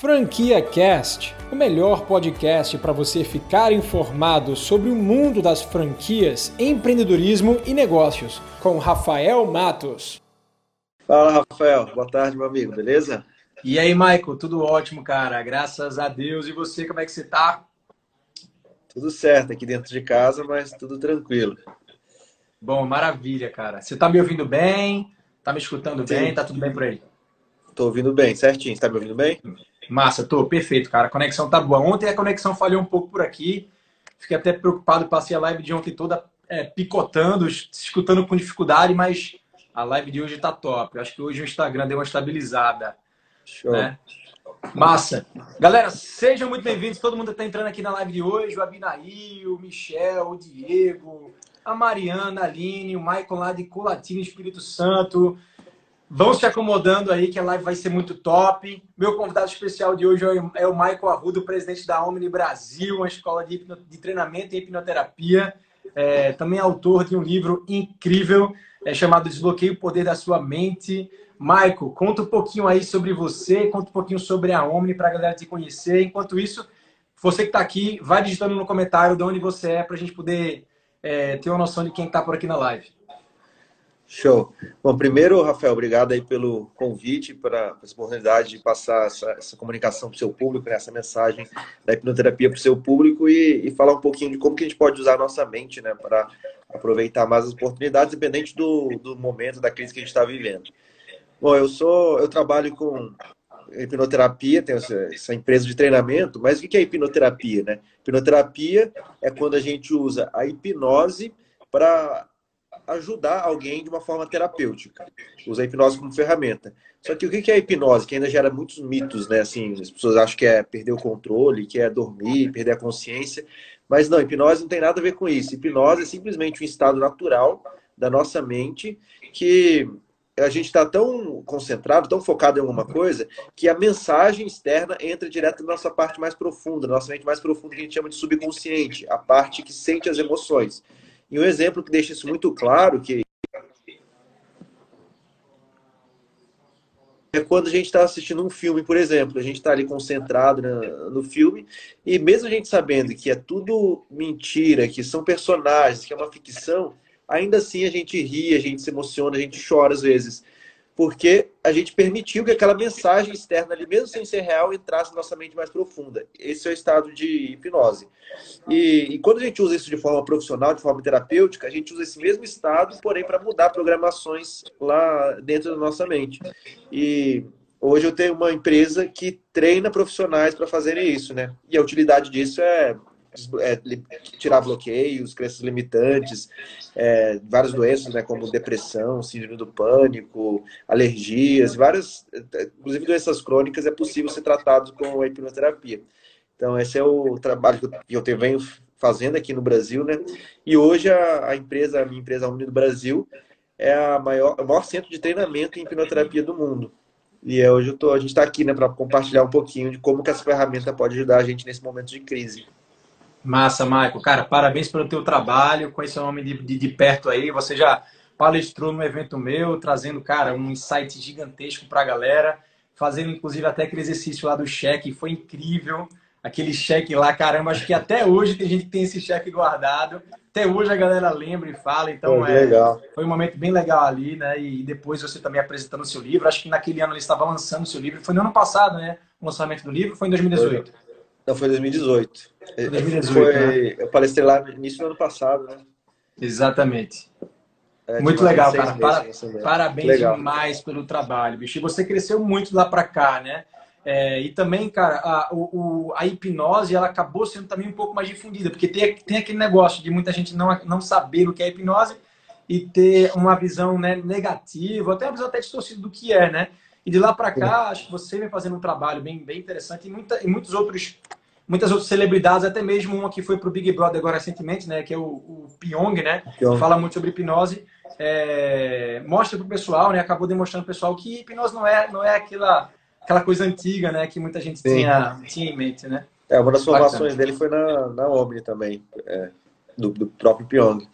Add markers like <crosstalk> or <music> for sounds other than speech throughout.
Franquia Cast, o melhor podcast para você ficar informado sobre o mundo das franquias, empreendedorismo e negócios, com Rafael Matos. Fala, Rafael. Boa tarde, meu amigo. Beleza? E aí, Michael? Tudo ótimo, cara. Graças a Deus. E você, como é que você tá? Tudo certo aqui dentro de casa, mas tudo tranquilo. Bom, maravilha, cara. Você tá me ouvindo bem? Tá me escutando Sim. bem? Tá tudo bem por aí? Tô ouvindo bem, certinho. Você tá me ouvindo bem? Massa, tô. Perfeito, cara. A conexão tá boa. Ontem a conexão falhou um pouco por aqui. Fiquei até preocupado. Passei a live de ontem toda é, picotando, escutando com dificuldade, mas a live de hoje tá top. Eu acho que hoje o Instagram deu uma estabilizada. Show. Né? Massa. Galera, sejam muito bem-vindos. Todo mundo está entrando aqui na live de hoje. O Abinaí, o Michel, o Diego, a Mariana, a Aline, o Maicon lá de Colatina, Espírito Santo. Vão se acomodando aí que a live vai ser muito top. Meu convidado especial de hoje é o Michael Arrudo, presidente da Omni Brasil, uma escola de, de treinamento em hipnoterapia. É, também é autor de um livro incrível é, chamado Desbloqueie o Poder da Sua Mente. Michael, conta um pouquinho aí sobre você, conta um pouquinho sobre a Omni para a galera te conhecer. Enquanto isso, você que está aqui, vai digitando no comentário de onde você é para a gente poder é, ter uma noção de quem está por aqui na live. Show. Bom, primeiro, Rafael, obrigado aí pelo convite, para essa oportunidade de passar essa, essa comunicação para o seu público, né, essa mensagem da hipnoterapia para o seu público e, e, falar um pouquinho de como que a gente pode usar a nossa mente né, para aproveitar mais as oportunidades, independente do, do momento, da crise que a gente está vivendo. Bom, eu sou, eu trabalho com hipnoterapia, tenho essa, empresa de treinamento, mas o que é hipnoterapia, né? Hipnoterapia é quando a gente usa a hipnose para ajudar alguém de uma forma terapêutica. Usa a hipnose como ferramenta. Só que o que é a hipnose? Que ainda gera muitos mitos, né? Assim, as pessoas acham que é perder o controle, que é dormir, perder a consciência. Mas não, hipnose não tem nada a ver com isso. Hipnose é simplesmente um estado natural da nossa mente que a gente está tão concentrado, tão focado em alguma coisa, que a mensagem externa entra direto na nossa parte mais profunda, na nossa mente mais profunda, que a gente chama de subconsciente, a parte que sente as emoções. E um exemplo que deixa isso muito claro, que é quando a gente está assistindo um filme, por exemplo, a gente está ali concentrado no filme e mesmo a gente sabendo que é tudo mentira, que são personagens, que é uma ficção, ainda assim a gente ri, a gente se emociona, a gente chora às vezes porque a gente permitiu que aquela mensagem externa ali, mesmo sem ser real, entrasse na nossa mente mais profunda. Esse é o estado de hipnose. E, e, quando a gente usa isso de forma profissional, de forma terapêutica, a gente usa esse mesmo estado, porém para mudar programações lá dentro da nossa mente. E hoje eu tenho uma empresa que treina profissionais para fazerem isso, né? E a utilidade disso é é, tirar bloqueios, crenças limitantes, é, várias doenças, né, como depressão, síndrome do pânico, alergias, várias, inclusive doenças crônicas, é possível ser tratado com a hipnoterapia. Então, esse é o trabalho que eu venho fazendo aqui no Brasil, né? E hoje a, a empresa, a minha empresa Uni do Brasil, é a maior, o maior centro de treinamento em hipnoterapia do mundo. E é, hoje tô, a gente está aqui né, para compartilhar um pouquinho de como que essa ferramenta pode ajudar a gente nesse momento de crise. Massa, Michael. Cara, parabéns pelo teu trabalho. Conheço o nome de, de, de, perto aí. Você já palestrou no evento meu, trazendo, cara, um insight gigantesco para a galera. Fazendo, inclusive, até aquele exercício lá do cheque. Foi incrível. Aquele cheque lá, caramba. Acho que até hoje tem gente que tem esse cheque guardado. Até hoje a galera lembra e fala. Então, é, legal. foi um momento bem legal ali, né? E depois você também apresentando o seu livro. Acho que naquele ano ele estava lançando o seu livro. Foi no ano passado, né? O lançamento do livro. Foi em 2018. Foi. Não, foi 2018. 2018 foi, né? Eu palestrei lá no início do ano passado, né? Exatamente. É, muito legal, cara. Para, parabéns legal. demais pelo trabalho, bicho. E você cresceu muito lá para cá, né? É, e também, cara, a, o, a hipnose ela acabou sendo também um pouco mais difundida, porque tem, tem aquele negócio de muita gente não, não saber o que é hipnose e ter uma visão né, negativa, até uma visão até distorcida do que é, né? E de lá para cá, acho que você vem fazendo um trabalho bem, bem interessante e, muita, e muitos outros, muitas outras celebridades, até mesmo uma que foi para o Big Brother agora recentemente, né, que é o, o Pyong, né, Pyong. fala muito sobre hipnose, é, mostra para o pessoal, né, acabou demonstrando para o pessoal que hipnose não é, não é aquela, aquela coisa antiga, né, que muita gente tinha, tinha em mente, né. É, uma das formações dele foi na, na Omni também, é, do, do próprio Pyong.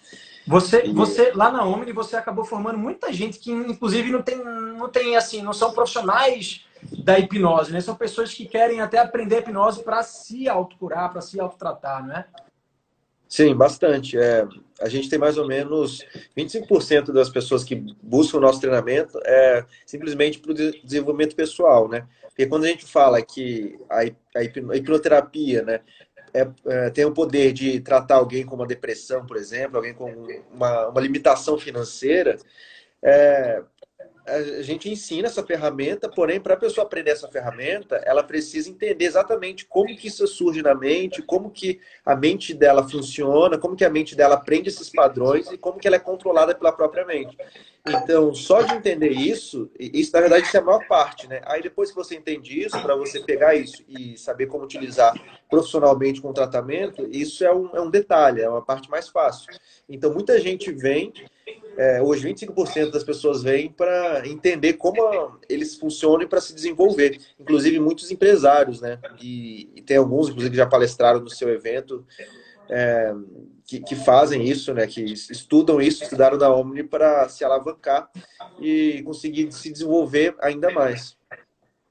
Você, e... você lá na Omni, você acabou formando muita gente que, inclusive, não tem, não tem assim, não são profissionais da hipnose, né? São pessoas que querem até aprender hipnose para se autocurar, para se autotratar, não é? Sim, bastante. É, a gente tem mais ou menos 25% das pessoas que buscam o nosso treinamento é simplesmente para o desenvolvimento pessoal, né? Porque quando a gente fala que a, a hipnoterapia, né, é, é, tem o poder de tratar alguém com uma depressão, por exemplo, alguém com uma, uma limitação financeira, é, a gente ensina essa ferramenta, porém, para a pessoa aprender essa ferramenta, ela precisa entender exatamente como que isso surge na mente, como que a mente dela funciona, como que a mente dela aprende esses padrões e como que ela é controlada pela própria mente. Então, só de entender isso, isso na verdade isso é a maior parte, né? Aí depois que você entende isso, para você pegar isso e saber como utilizar profissionalmente com o tratamento, isso é um, é um detalhe, é uma parte mais fácil. Então, muita gente vem é, hoje 25% das pessoas vêm para entender como eles funcionam e para se desenvolver. Inclusive muitos empresários, né? E, e, tem alguns, inclusive, que já palestraram no seu evento, é, que, que, fazem isso, né? Que estudam isso, estudaram da Omni para se alavancar e conseguir se desenvolver ainda mais.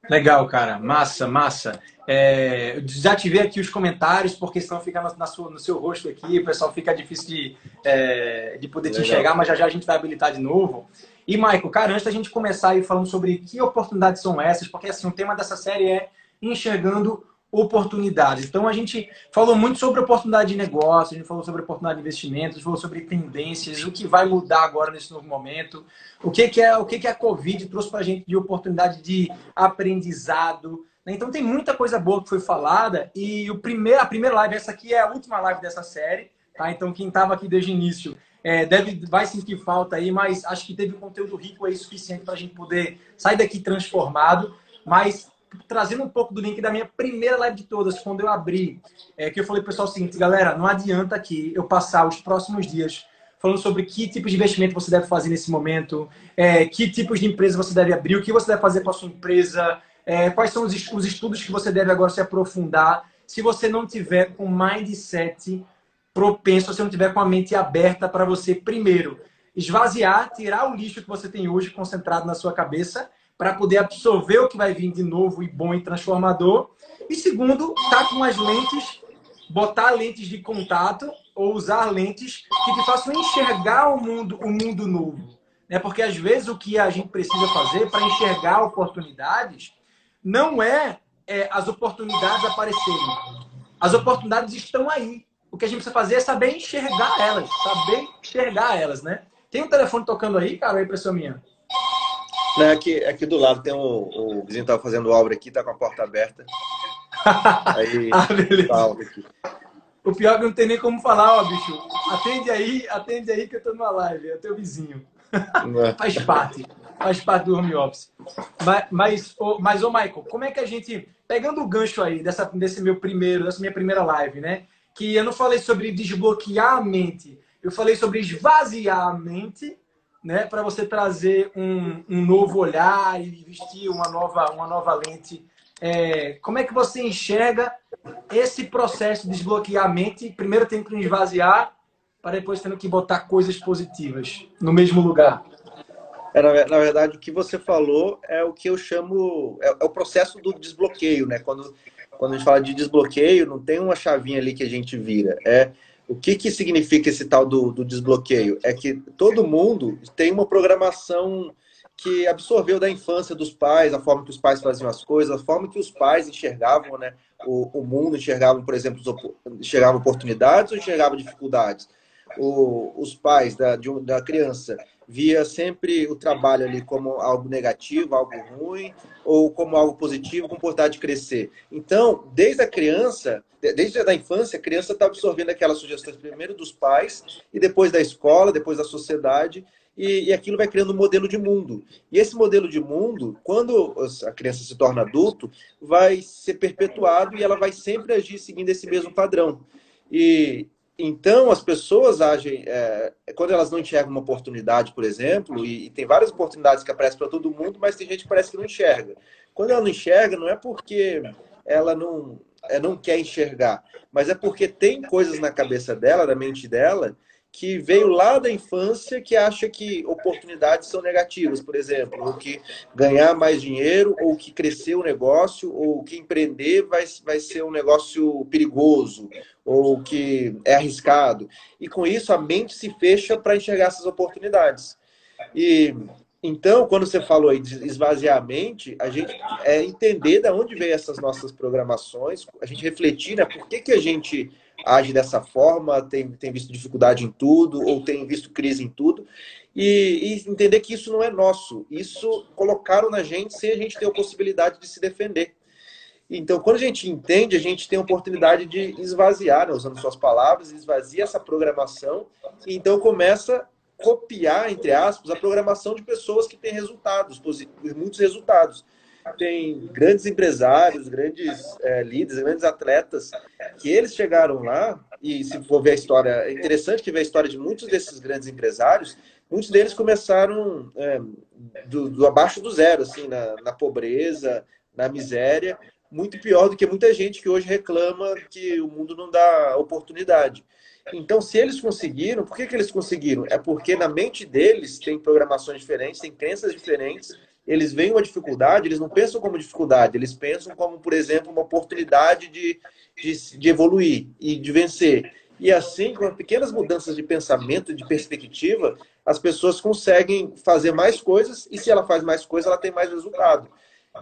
Legal, cara. Massa, massa. É, desativei aqui os comentários, porque senão fica na, na sua, no seu rosto aqui, o pessoal fica difícil de, é, de poder Legal. te enxergar, mas já já a gente vai habilitar de novo. E, Maico, cara, antes da gente começar aí falando sobre que oportunidades são essas, porque assim, o tema dessa série é enxergando oportunidades. Então a gente falou muito sobre oportunidade de negócio, a gente falou sobre oportunidade de investimentos, falou sobre tendências, o que vai mudar agora nesse novo momento, o que, que é o que, que a Covid trouxe para a gente de oportunidade de aprendizado. Né? Então tem muita coisa boa que foi falada e o primeiro, a primeira live, essa aqui é a última live dessa série, tá? Então quem estava aqui desde o início é, deve, vai sentir falta aí, mas acho que teve conteúdo rico aí suficiente para a gente poder sair daqui transformado. Mas trazendo um pouco do link da minha primeira live de todas, quando eu abri, é, que eu falei pro pessoal o seguinte, galera, não adianta aqui eu passar os próximos dias falando sobre que tipo de investimento você deve fazer nesse momento, é, que tipos de empresa você deve abrir, o que você deve fazer com a sua empresa, é, quais são os, os estudos que você deve agora se aprofundar, se você não tiver com mindset propenso, se você não tiver com a mente aberta para você, primeiro, esvaziar, tirar o lixo que você tem hoje concentrado na sua cabeça para poder absorver o que vai vir de novo e bom e transformador. E segundo, tá com as lentes, botar lentes de contato ou usar lentes que te façam enxergar o mundo, o mundo novo. Né? Porque às vezes o que a gente precisa fazer para enxergar oportunidades não é, é as oportunidades aparecerem. As oportunidades estão aí. O que a gente precisa fazer é saber enxergar elas, saber enxergar elas, né? Tem um telefone tocando aí, cara, aí impressão minha. Não, aqui, aqui do lado tem o, o vizinho tava fazendo obra aqui, tá com a porta aberta. <laughs> Aí, ah, beleza. Aqui. O pior é que não tem nem como falar, ó, bicho. Atende aí, atende aí que eu tô numa live, é teu vizinho. É. faz parte, faz parte do home office. Mas, mas, ô, mas, ô Michael, como é que a gente, pegando o gancho aí dessa, desse meu primeiro, dessa minha primeira live, né? Que eu não falei sobre desbloquear a mente, eu falei sobre esvaziar a mente né, para você trazer um, um, novo olhar e vestir uma nova, uma nova lente. É, como é que você enxerga esse processo de desbloquear a mente? Primeiro tem que esvaziar, para depois tendo que botar coisas positivas no mesmo lugar. É, na, verdade, o que você falou é o que eu chamo, é, é o processo do desbloqueio, né? Quando, quando a gente fala de desbloqueio, não tem uma chavinha ali que a gente vira. É o que, que significa esse tal do, do desbloqueio? É que todo mundo tem uma programação que absorveu da infância dos pais, a forma que os pais faziam as coisas, a forma que os pais enxergavam né, o, o mundo, enxergavam, por exemplo, enxergavam oportunidades ou enxergavam dificuldades. O, os pais da, de, da criança via sempre o trabalho ali como algo negativo, algo ruim, ou como algo positivo, com de crescer. Então, desde a criança, desde a infância, a criança está absorvendo aquelas sugestões primeiro dos pais e depois da escola, depois da sociedade, e, e, aquilo vai criando um modelo de mundo. E esse modelo de mundo, quando a criança se torna adulto, vai ser perpetuado e ela vai sempre agir seguindo esse mesmo padrão. E, então, as pessoas agem, é, quando elas não enxergam uma oportunidade, por exemplo, e, e tem várias oportunidades que aparecem para todo mundo, mas tem gente que parece que não enxerga. Quando ela não enxerga, não é porque ela não, é, não quer enxergar, mas é porque tem coisas na cabeça dela, na mente dela, que veio lá da infância que acha que oportunidades são negativas, por exemplo, ou que ganhar mais dinheiro, ou que crescer o negócio, ou que empreender vai, vai ser um negócio perigoso, ou que é arriscado. E com isso a mente se fecha para enxergar essas oportunidades. E então, quando você falou aí de esvaziar a mente, a gente é entender de onde vem essas nossas programações, a gente refletir, né? Por que, que a gente age dessa forma, tem, tem visto dificuldade em tudo, ou tem visto crise em tudo, e, e entender que isso não é nosso. Isso colocaram na gente sem a gente ter a possibilidade de se defender. Então, quando a gente entende, a gente tem a oportunidade de esvaziar, né, usando suas palavras, esvazia essa programação, e então começa a copiar, entre aspas, a programação de pessoas que têm resultados, muitos resultados tem grandes empresários, grandes é, líderes, grandes atletas, que eles chegaram lá, e se for ver a história, é interessante que ver a história de muitos desses grandes empresários, muitos deles começaram é, do, do, abaixo do zero, assim, na, na pobreza, na miséria, muito pior do que muita gente que hoje reclama que o mundo não dá oportunidade. Então, se eles conseguiram, por que, que eles conseguiram? É porque na mente deles tem programações diferentes, tem crenças diferentes, eles veem uma dificuldade, eles não pensam como dificuldade, eles pensam como, por exemplo, uma oportunidade de, de, de evoluir e de vencer. E assim, com pequenas mudanças de pensamento, de perspectiva, as pessoas conseguem fazer mais coisas e se ela faz mais coisas, ela tem mais resultado.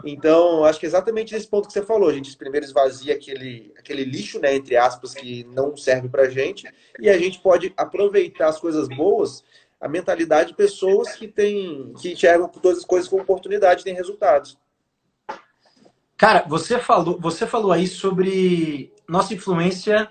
Então, acho que é exatamente nesse ponto que você falou. A gente primeiro esvazia aquele, aquele lixo, né, entre aspas, que não serve para gente, e a gente pode aproveitar as coisas boas a mentalidade de pessoas que têm que enxergam todas as coisas como oportunidade têm resultados. Cara, você falou, você falou aí sobre nossa influência,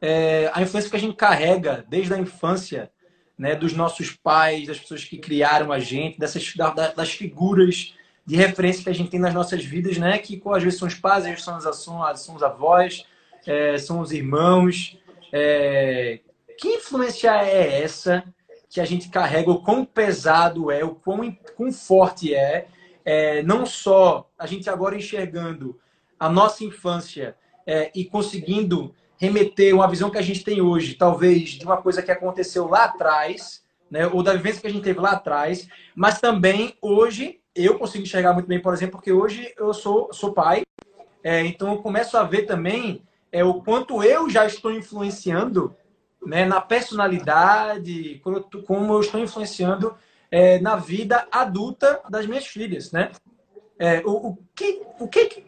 é, a influência que a gente carrega desde a infância, né, dos nossos pais, das pessoas que criaram a gente, dessas das figuras de referência que a gente tem nas nossas vidas, né, que às vezes são os pais, às vezes são, as, são os avós, é, são os irmãos. É, que influência é essa que a gente carrega, o quão pesado é, o quão, quão forte é, é, não só a gente agora enxergando a nossa infância é, e conseguindo remeter uma visão que a gente tem hoje, talvez de uma coisa que aconteceu lá atrás, né, ou da vivência que a gente teve lá atrás, mas também hoje eu consigo enxergar muito bem, por exemplo, porque hoje eu sou, sou pai, é, então eu começo a ver também é, o quanto eu já estou influenciando né, na personalidade, como eu estou influenciando é, na vida adulta das minhas filhas, né? É, o, o, que, o que,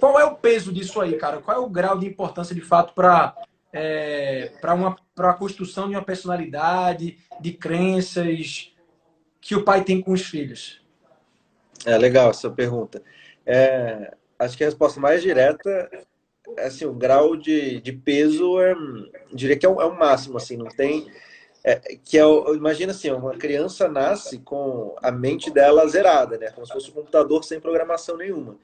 qual é o peso disso aí, cara? Qual é o grau de importância de fato para é, para uma para a construção de uma personalidade, de crenças que o pai tem com os filhos? É legal essa pergunta. É, acho que a resposta mais direta assim, o grau de, de peso é, diria que é o, é máximo, assim, não tem. É, que é, imagina assim, uma criança nasce com a mente dela zerada, né? Como se fosse um computador sem programação nenhuma.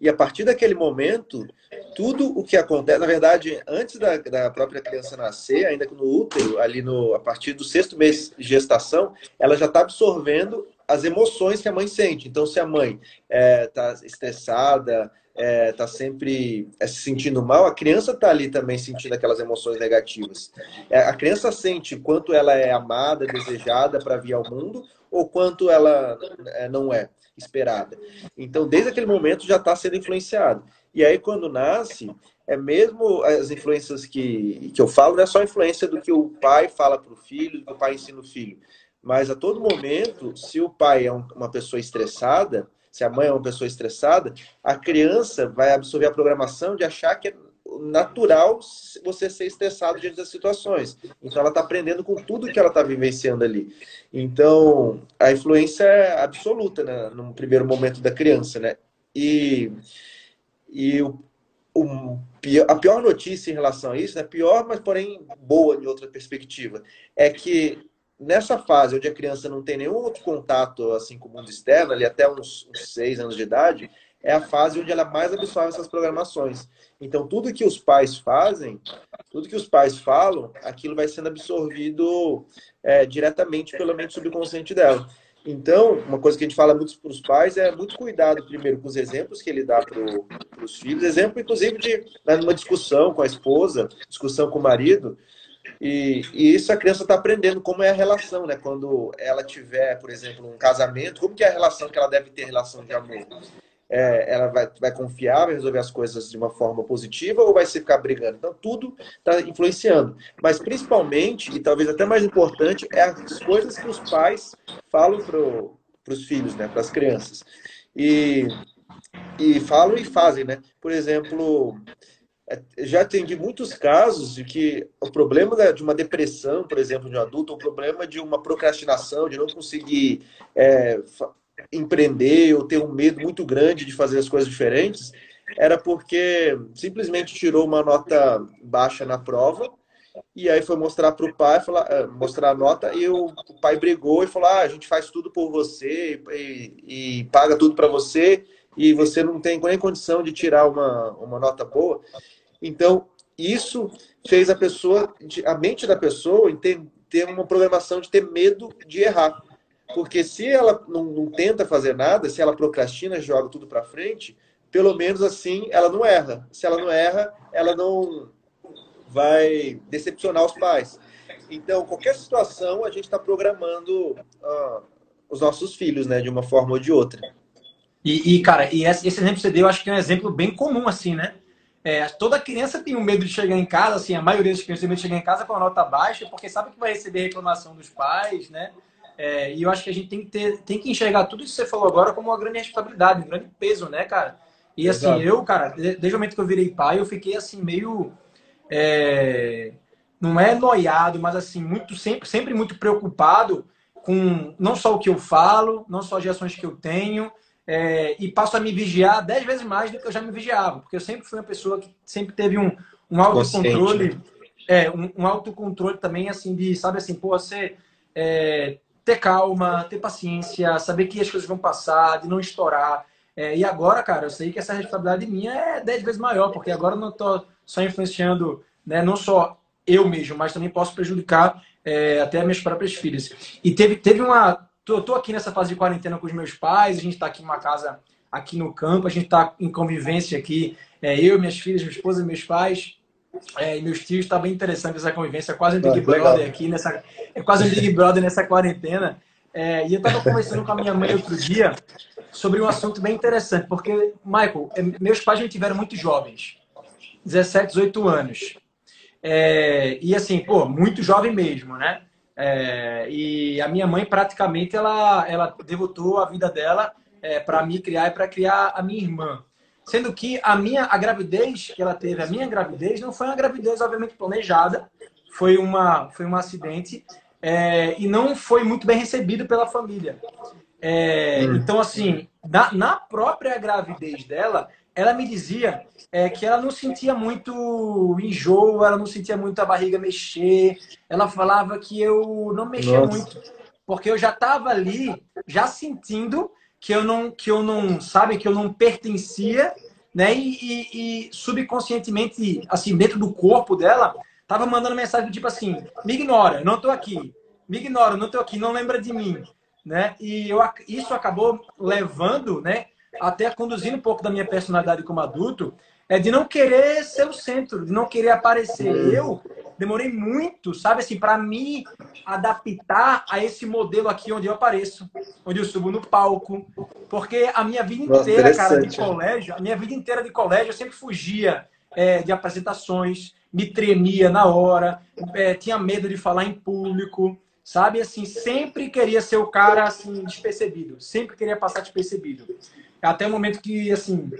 E a partir daquele momento, tudo o que acontece, na verdade, antes da, da própria criança nascer, ainda no útero, ali no, a partir do sexto mês de gestação, ela já está absorvendo as emoções que a mãe sente. Então, se a mãe está é, estressada, está é, tá sempre é, se sentindo mal, a criança está ali também sentindo aquelas emoções negativas. É, a criança sente quanto ela é amada, desejada para vir ao mundo, ou quanto ela é, não é esperada. Então, desde aquele momento já está sendo influenciado. E aí, quando nasce, é mesmo as influências que, que eu falo, não é só influência do que o pai fala para o filho, do que o pai ensina o filho. Mas a todo momento, se o pai é uma pessoa estressada, se a mãe é uma pessoa estressada, a criança vai absorver a programação de achar que é natural você ser estressado diante das situações. Então ela está aprendendo com tudo que ela está vivenciando ali. Então a influência é absoluta né, no primeiro momento da criança, né? E, e o, o, a pior notícia em relação a isso, né, pior, mas porém boa em outra perspectiva, é que nessa fase onde a criança não tem nenhum outro contato assim com o mundo externo, ali até uns, uns seis anos de idade, é a fase onde ela mais absorve essas programações. Então, tudo que os pais fazem, tudo que os pais falam, aquilo vai sendo absorvido é, diretamente pela mente subconsciente dela. Então, uma coisa que a gente fala muito para os pais é muito cuidado, primeiro, com os exemplos que ele dá para os filhos. Exemplo, inclusive, de numa discussão com a esposa, discussão com o marido, E, e isso a criança está aprendendo como é a relação, né? Quando ela tiver, por exemplo, um casamento, como que é a relação que ela deve ter relação de amor? É, ela vai, vai confiar, vai resolver as coisas de uma forma positiva ou vai se ficar brigando? Então, tudo está influenciando. Mas, principalmente, e talvez até mais importante, é as coisas que os pais falam para os filhos, né? para as crianças. E, e falam e fazem, né? Por exemplo, já atendi muitos casos de que o problema de uma depressão, por exemplo, de um adulto, o problema de uma procrastinação, de não conseguir é, empreender ou ter um medo muito grande de fazer as coisas diferentes, era porque simplesmente tirou uma nota baixa na prova e aí foi mostrar para o pai, falar, é, mostrar a nota e o, pai brigou e falou: ah, a gente faz tudo por você e, e paga tudo para você e você não tem nem condição de tirar uma, uma nota boa. Então, isso fez a pessoa, a mente da pessoa ter uma programação de ter medo de errar. Porque se ela não, não tenta fazer nada, se ela procrastina, joga tudo para frente, pelo menos assim ela não erra. Se ela não erra, ela não vai decepcionar os pais. Então, qualquer situação, a gente está programando uh, os nossos filhos, né, de uma forma ou de outra. E, e, cara, e esse exemplo que você deu, eu acho que é um exemplo bem comum, assim, né? É, toda criança tem um medo de chegar em casa, assim, a maioria das crianças tem medo de chegar em casa com a nota baixa, porque sabe que vai receber reclamação dos pais, né? É, e eu acho que a gente tem que, ter, tem que enxergar tudo isso que você falou agora como uma grande responsabilidade, um grande peso, né, cara? E assim, Exato. eu, cara, desde o momento que eu virei pai, eu fiquei assim, meio. É, não é noiado, mas assim, muito, sempre, sempre muito preocupado com não só o que eu falo, não só as ações que eu tenho, é, e passo a me vigiar dez vezes mais do que eu já me vigiava, porque eu sempre fui uma pessoa que sempre teve um, um autocontrole, né? é, um, um, autocontrole também, assim, de, sabe assim, pô, você é, ter calma, ter paciência, saber que as coisas vão passar, de não estourar. É, e agora, cara, eu sei que essa responsabilidade minha é dez vezes maior, porque agora eu não estou só influenciando, né, não só eu mesmo, mas também posso prejudicar é, até minhas próprias filhas. E teve, teve uma, tô, tô aqui nessa fase de quarentena com os meus pais, a gente está aqui numa casa aqui no campo, a gente está em convivência aqui, é, eu, minhas filhas, minha esposa, meus pais é, e meus tios, está bem interessante essa convivência, é quase um Big ah, Brother legal. aqui nessa, é quase um Big Brother nessa quarentena. É, e eu estava conversando com a minha mãe outro dia sobre um assunto bem interessante, porque, Michael, é, meus pais já tiveram muito jovens, 17, 18 anos. É, e assim, pô, muito jovem mesmo, né? É, e a minha mãe praticamente ela, ela devotou a vida dela é, para me criar e para criar a minha irmã. Sendo que a minha a gravidez que ela teve, a minha gravidez não foi uma gravidez obviamente planejada, foi uma foi um acidente é, e não foi muito bem recebido pela família. É, hum. Então assim, na, na própria gravidez dela, ela me dizia é, que ela não sentia muito enjoo, ela não sentia muito a barriga mexer. Ela falava que eu não mexia Nossa. muito, porque eu já estava ali, já sentindo que eu não, que eu não, sabe, que eu não pertencia, né? E, e, e subconscientemente, assim, dentro do corpo dela, tava mandando mensagem do tipo assim: me ignora, não estou aqui, me ignora, não estou aqui, não lembra de mim, né? E eu, isso acabou levando, né? Até conduzindo um pouco da minha personalidade como adulto, é de não querer ser o centro, de não querer aparecer. Eu demorei muito, sabe assim, para me adaptar a esse modelo aqui onde eu apareço, onde eu subo no palco, porque a minha vida inteira, cara, de colégio, a minha vida inteira de colégio, eu sempre fugia é, de apresentações, me tremia na hora, é, tinha medo de falar em público, sabe? Assim, sempre queria ser o cara assim despercebido, sempre queria passar despercebido até o momento que, assim,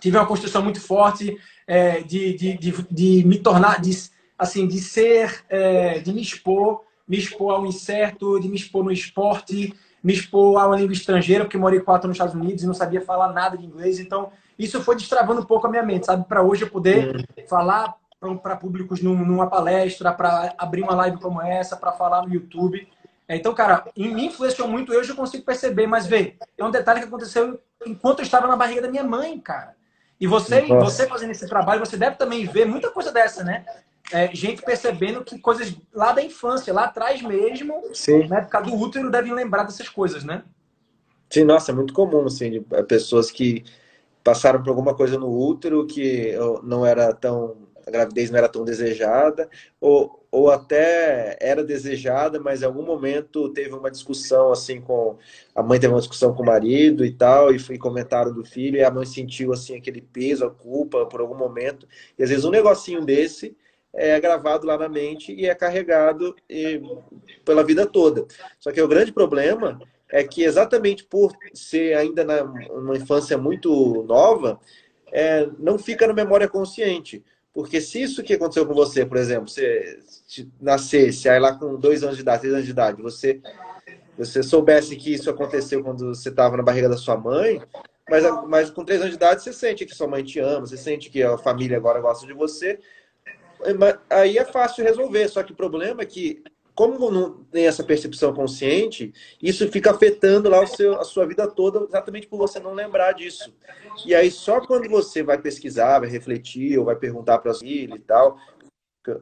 tive uma construção muito forte é, de, de, de, de, me tornar, de, assim, de ser, é, de me expor, me expor ao incerto, de me expor no esporte, me expor a uma língua estrangeira, porque morei quatro nos Estados Unidos e não sabia falar nada de inglês. Então, isso foi destravando um pouco a minha mente, sabe? Para hoje eu poder uhum. falar para públicos numa palestra, para abrir uma live como essa, para falar no YouTube. Então, cara, me influenciou muito, eu já consigo perceber, mas vê, é um detalhe que aconteceu enquanto eu estava na barriga da minha mãe, cara. E você, você fazendo esse trabalho, você deve também ver muita coisa dessa, né? É, gente percebendo que coisas lá da infância, lá atrás mesmo, Sim. na época do útero, devem lembrar dessas coisas, né? Sim, nossa, é muito comum, assim, é, pessoas que passaram por alguma coisa no útero que não era tão a gravidez não era tão desejada, ou, ou até era desejada, mas em algum momento teve uma discussão assim com a mãe teve uma discussão com o marido e tal, e, foi comentaram do filho, e a mãe sentiu assim aquele peso, a culpa por algum momento, e às vezes um negocinho desse é gravado lá na mente e é carregado e, pela vida toda. Só que o grande problema é que exatamente por ser ainda na, numa infância muito nova, é, não fica na memória consciente. Porque se isso que aconteceu com você, por exemplo, você nascesse, aí lá com dois anos de idade, três anos de idade, você, você soubesse que isso aconteceu quando você estava na barriga da sua mãe, mas, mas com três anos de idade você sente que sua mãe te ama, você sente que a família agora gosta de você, aí é fácil resolver. Só que o problema é que como não tem essa percepção consciente, isso fica afetando lá o seu, a sua vida toda, exatamente por você não lembrar disso. E aí, só quando você vai pesquisar, vai refletir, ou vai perguntar para a família e tal,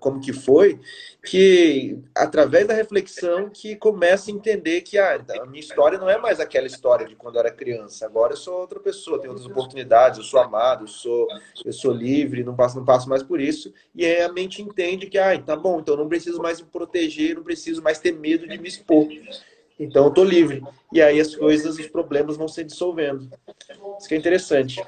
como que foi, que através da reflexão que começa a entender que ah, a minha história não é mais aquela história de quando eu era criança. Agora eu sou outra pessoa, tenho outras oportunidades, eu sou amado, eu sou, eu sou livre, não passo, não passo mais por isso. E aí a mente entende que, ah, tá bom, então não preciso mais me proteger, não preciso mais ter medo de me expor. Então eu tô livre. E aí as coisas, os problemas vão se dissolvendo. Isso que é interessante.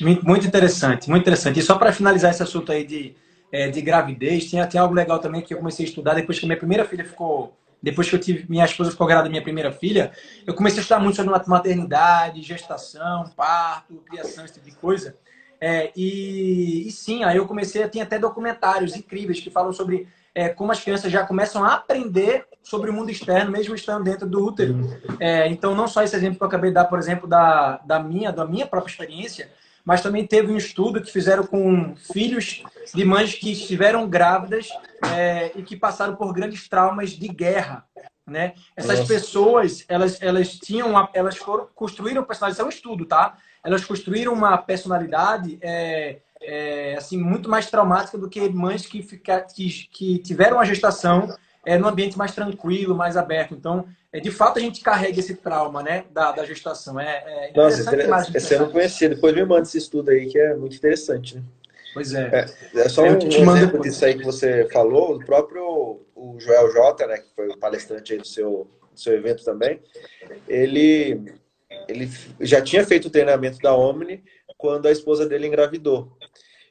Muito interessante, muito interessante. E só para finalizar esse assunto aí de é, de gravidez. Tinha, tinha algo legal também que eu comecei a estudar depois que minha primeira filha ficou. Depois que eu tive minha esposa ficou grávida da minha primeira filha, eu comecei a estudar muito sobre maternidade, gestação, parto, criação, esse tipo de coisa. É, e, e, sim, aí eu comecei a ter até documentários incríveis que falam sobre é, como as crianças já começam a aprender sobre o mundo externo, mesmo estando dentro do útero. É, então, não só esse exemplo que eu acabei de dar, por exemplo, da, da, minha, da minha própria experiência, mas também teve um estudo que fizeram com filhos de mães que estiveram grávidas é, e que passaram por grandes traumas de guerra. Né? Essas Nossa. pessoas, elas, elas tinham, uma, elas foram construíram personalidade. Isso é um estudo, tá? Elas construíram uma personalidade é, é, assim muito mais traumática do que mães que, fica, que, que tiveram a gestação é, num ambiente mais tranquilo, mais aberto. Então, é, de fato, a gente carrega esse trauma né, da, da gestação. É, é interessante Nossa, esse eu não conhecia. Depois me manda esse estudo aí, que é muito interessante. Né? Pois é. É, é só um, te um exemplo disso aí que você falou. O próprio o Joel J, né, que foi o palestrante aí do seu, do seu evento também, ele, ele já tinha feito o treinamento da Omni quando a esposa dele engravidou.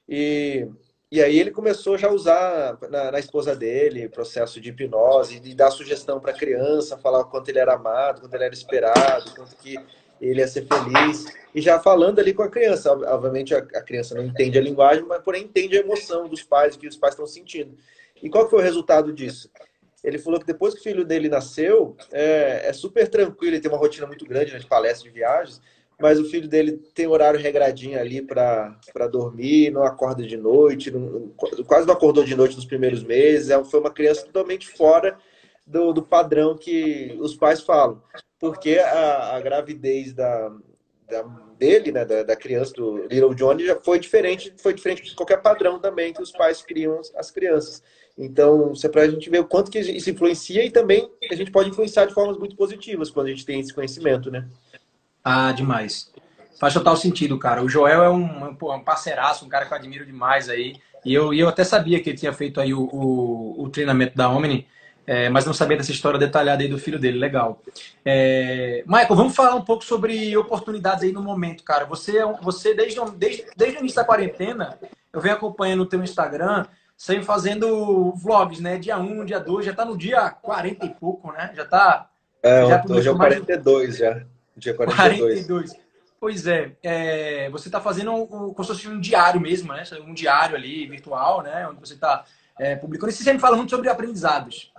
E e aí ele começou já a usar na, na esposa dele processo de hipnose, de dar sugestão para a criança, falar quanto ele era amado, quanto ele era esperado, quanto que ele ia ser feliz. E já falando ali com a criança. Obviamente a, a criança não entende a linguagem, mas porém entende a emoção dos pais, o que os pais estão sentindo. E qual foi o resultado disso? Ele falou que depois que o filho dele nasceu, é, é super tranquilo, ele tem uma rotina muito grande né, de palestras, de viagens, mas o filho dele tem horário regradinho ali para dormir, não acorda de noite, não, quase não acordou de noite nos primeiros meses. É, foi uma criança totalmente fora do, do padrão que os pais falam. Porque a, a gravidez da, da, dele, né, da, da, criança, do Little Johnny, já foi diferente, foi diferente de qualquer padrão também que os pais criam as crianças. Então, isso é para a gente ver o quanto que isso influencia e também a gente pode influenciar de formas muito positivas quando a gente tem esse conhecimento, né? Ah, demais. Faz total sentido, cara. O Joel é um, um, um parceiraço, um cara que eu admiro demais aí. E eu, e eu até sabia que ele tinha feito aí o, o, o treinamento da Omni, é, mas não sabia dessa história detalhada aí do filho dele. Legal. É, Michael, vamos falar um pouco sobre oportunidades aí no momento, cara. Você, é você desde, desde, desde o início da quarentena, eu venho acompanhando o teu Instagram, sempre fazendo vlogs, né? Dia 1, dia 2, já tá no dia 40 e pouco, né? Já tá. É, já hoje é o 42 mais... já. Dia <laughs> 42. 42. Pois é, é você está fazendo um, como se fosse um diário mesmo, né? Um diário ali, virtual, né? Onde você está é, publicando. E você sempre fala muito sobre aprendizados.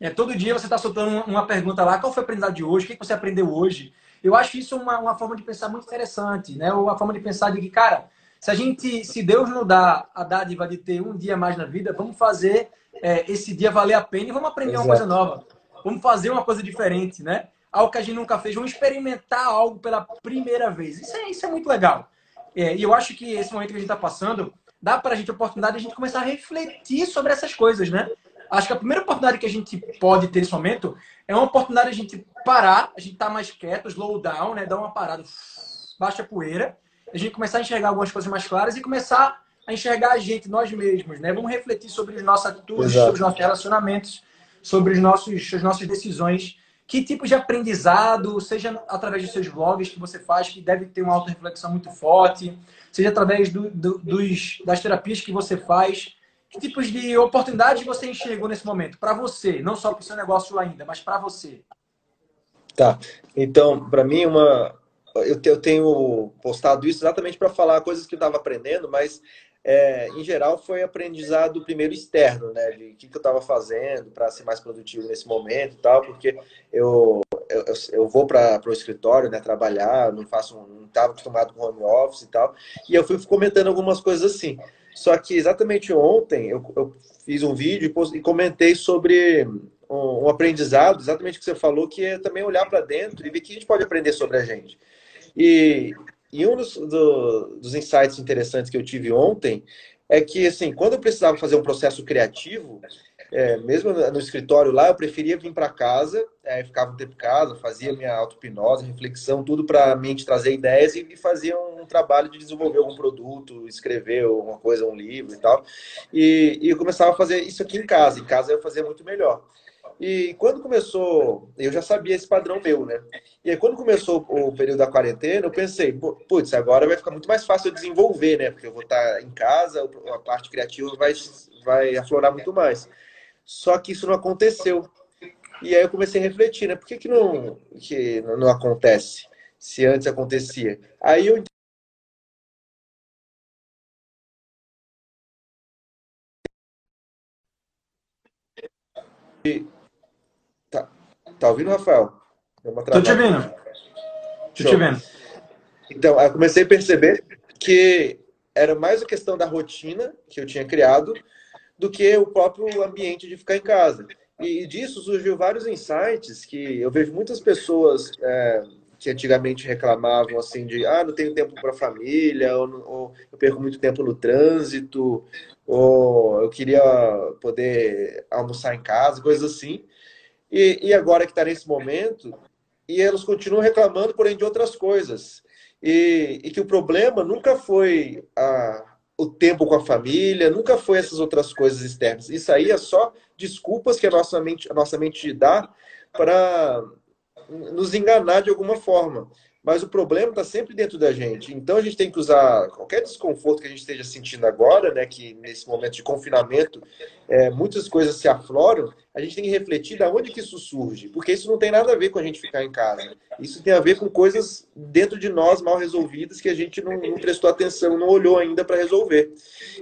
É, todo dia você está soltando uma pergunta lá, qual foi o aprendizado de hoje? O que você aprendeu hoje? Eu acho isso uma, uma forma de pensar muito interessante, né? Uma forma de pensar de que, cara, se a gente, se Deus nos dá a dádiva de ter um dia mais na vida, vamos fazer é, esse dia valer a pena e vamos aprender Exato. uma coisa nova. Vamos fazer uma coisa diferente, né? Algo que a gente nunca fez, vamos experimentar algo pela primeira vez. Isso é, isso é muito legal. É, e eu acho que esse momento que a gente está passando dá para a gente a oportunidade de a gente começar a refletir sobre essas coisas, né? Acho que a primeira oportunidade que a gente pode ter nesse momento é uma oportunidade de a gente parar, a gente estar tá mais quieto, slow down, né? Dar uma parada, baixa a poeira, a gente começar a enxergar algumas coisas mais claras e começar a enxergar a gente, nós mesmos, né? Vamos refletir sobre as nossas atitudes, Exato. sobre os nossos relacionamentos, sobre os nossos, as nossas decisões. Que tipo de aprendizado, seja através dos seus blogs que você faz, que deve ter uma auto-reflexão muito forte, seja através do, do, dos, das terapias que você faz, que tipos de oportunidades você enxergou nesse momento? Para você, não só para o seu negócio ainda, mas para você. Tá. Então, para mim, uma. Eu tenho postado isso exatamente para falar coisas que eu estava aprendendo, mas é, em geral, foi aprendizado primeiro externo, né? De o que, que eu estava fazendo para ser mais produtivo nesse momento e tal, porque eu, eu, eu vou para o escritório, né? Trabalhar, não faço, não estava acostumado com home office e tal, e eu fui comentando algumas coisas assim. Só que exatamente ontem eu, eu fiz um vídeo e comentei sobre um, aprendizado, exatamente o que você falou, que é também olhar para dentro e ver o que a gente pode aprender sobre a gente. E, e um dos, do, dos insights interessantes que eu tive ontem é que, assim, quando eu precisava fazer um processo criativo, é, mesmo no escritório lá, eu preferia vir para casa, é, ficava um tempo em casa, fazia minha auto-hipnose, reflexão, tudo para a mente trazer ideias e, e fazia um, um, trabalho de desenvolver algum produto, escrever alguma coisa, um livro e tal. E, e eu começava a fazer isso aqui em casa. Em casa eu fazia muito melhor. E quando começou, eu já sabia esse padrão meu, né? E aí quando começou o período da quarentena, eu pensei, putz, agora vai ficar muito mais fácil eu desenvolver, né? Porque eu vou estar em casa, a parte criativa vai, vai aflorar muito mais. Só que isso não aconteceu. E aí eu comecei a refletir, né? Por que, que, não, que não acontece? Se antes acontecia. Aí eu Tá ouvindo, Rafael? Tô te ouvindo. Tô te vendo. Então, eu comecei a perceber que era mais a questão da rotina que eu tinha criado do que o próprio ambiente de ficar em casa. E disso surgiu vários insights que eu vejo muitas pessoas é, que antigamente reclamavam assim de ah, não tenho tempo para a família, ou, ou, eu perco muito tempo no trânsito, ou eu queria poder almoçar em casa, coisas assim. E, e agora que está nesse momento, e elas continuam reclamando, porém, de outras coisas. E, e que o problema nunca foi a, o tempo com a família, nunca foi essas outras coisas externas. Isso aí é só desculpas que a nossa mente, a nossa mente dá para nos enganar de alguma forma mas o problema está sempre dentro da gente. Então a gente tem que usar qualquer desconforto que a gente esteja sentindo agora, né, que nesse momento de confinamento é, muitas coisas se afloram, a gente tem que refletir da onde que isso surge, porque isso não tem nada a ver com a gente ficar em casa. Isso tem a ver com coisas dentro de nós mal resolvidas que a gente não, não prestou atenção, não olhou ainda para resolver.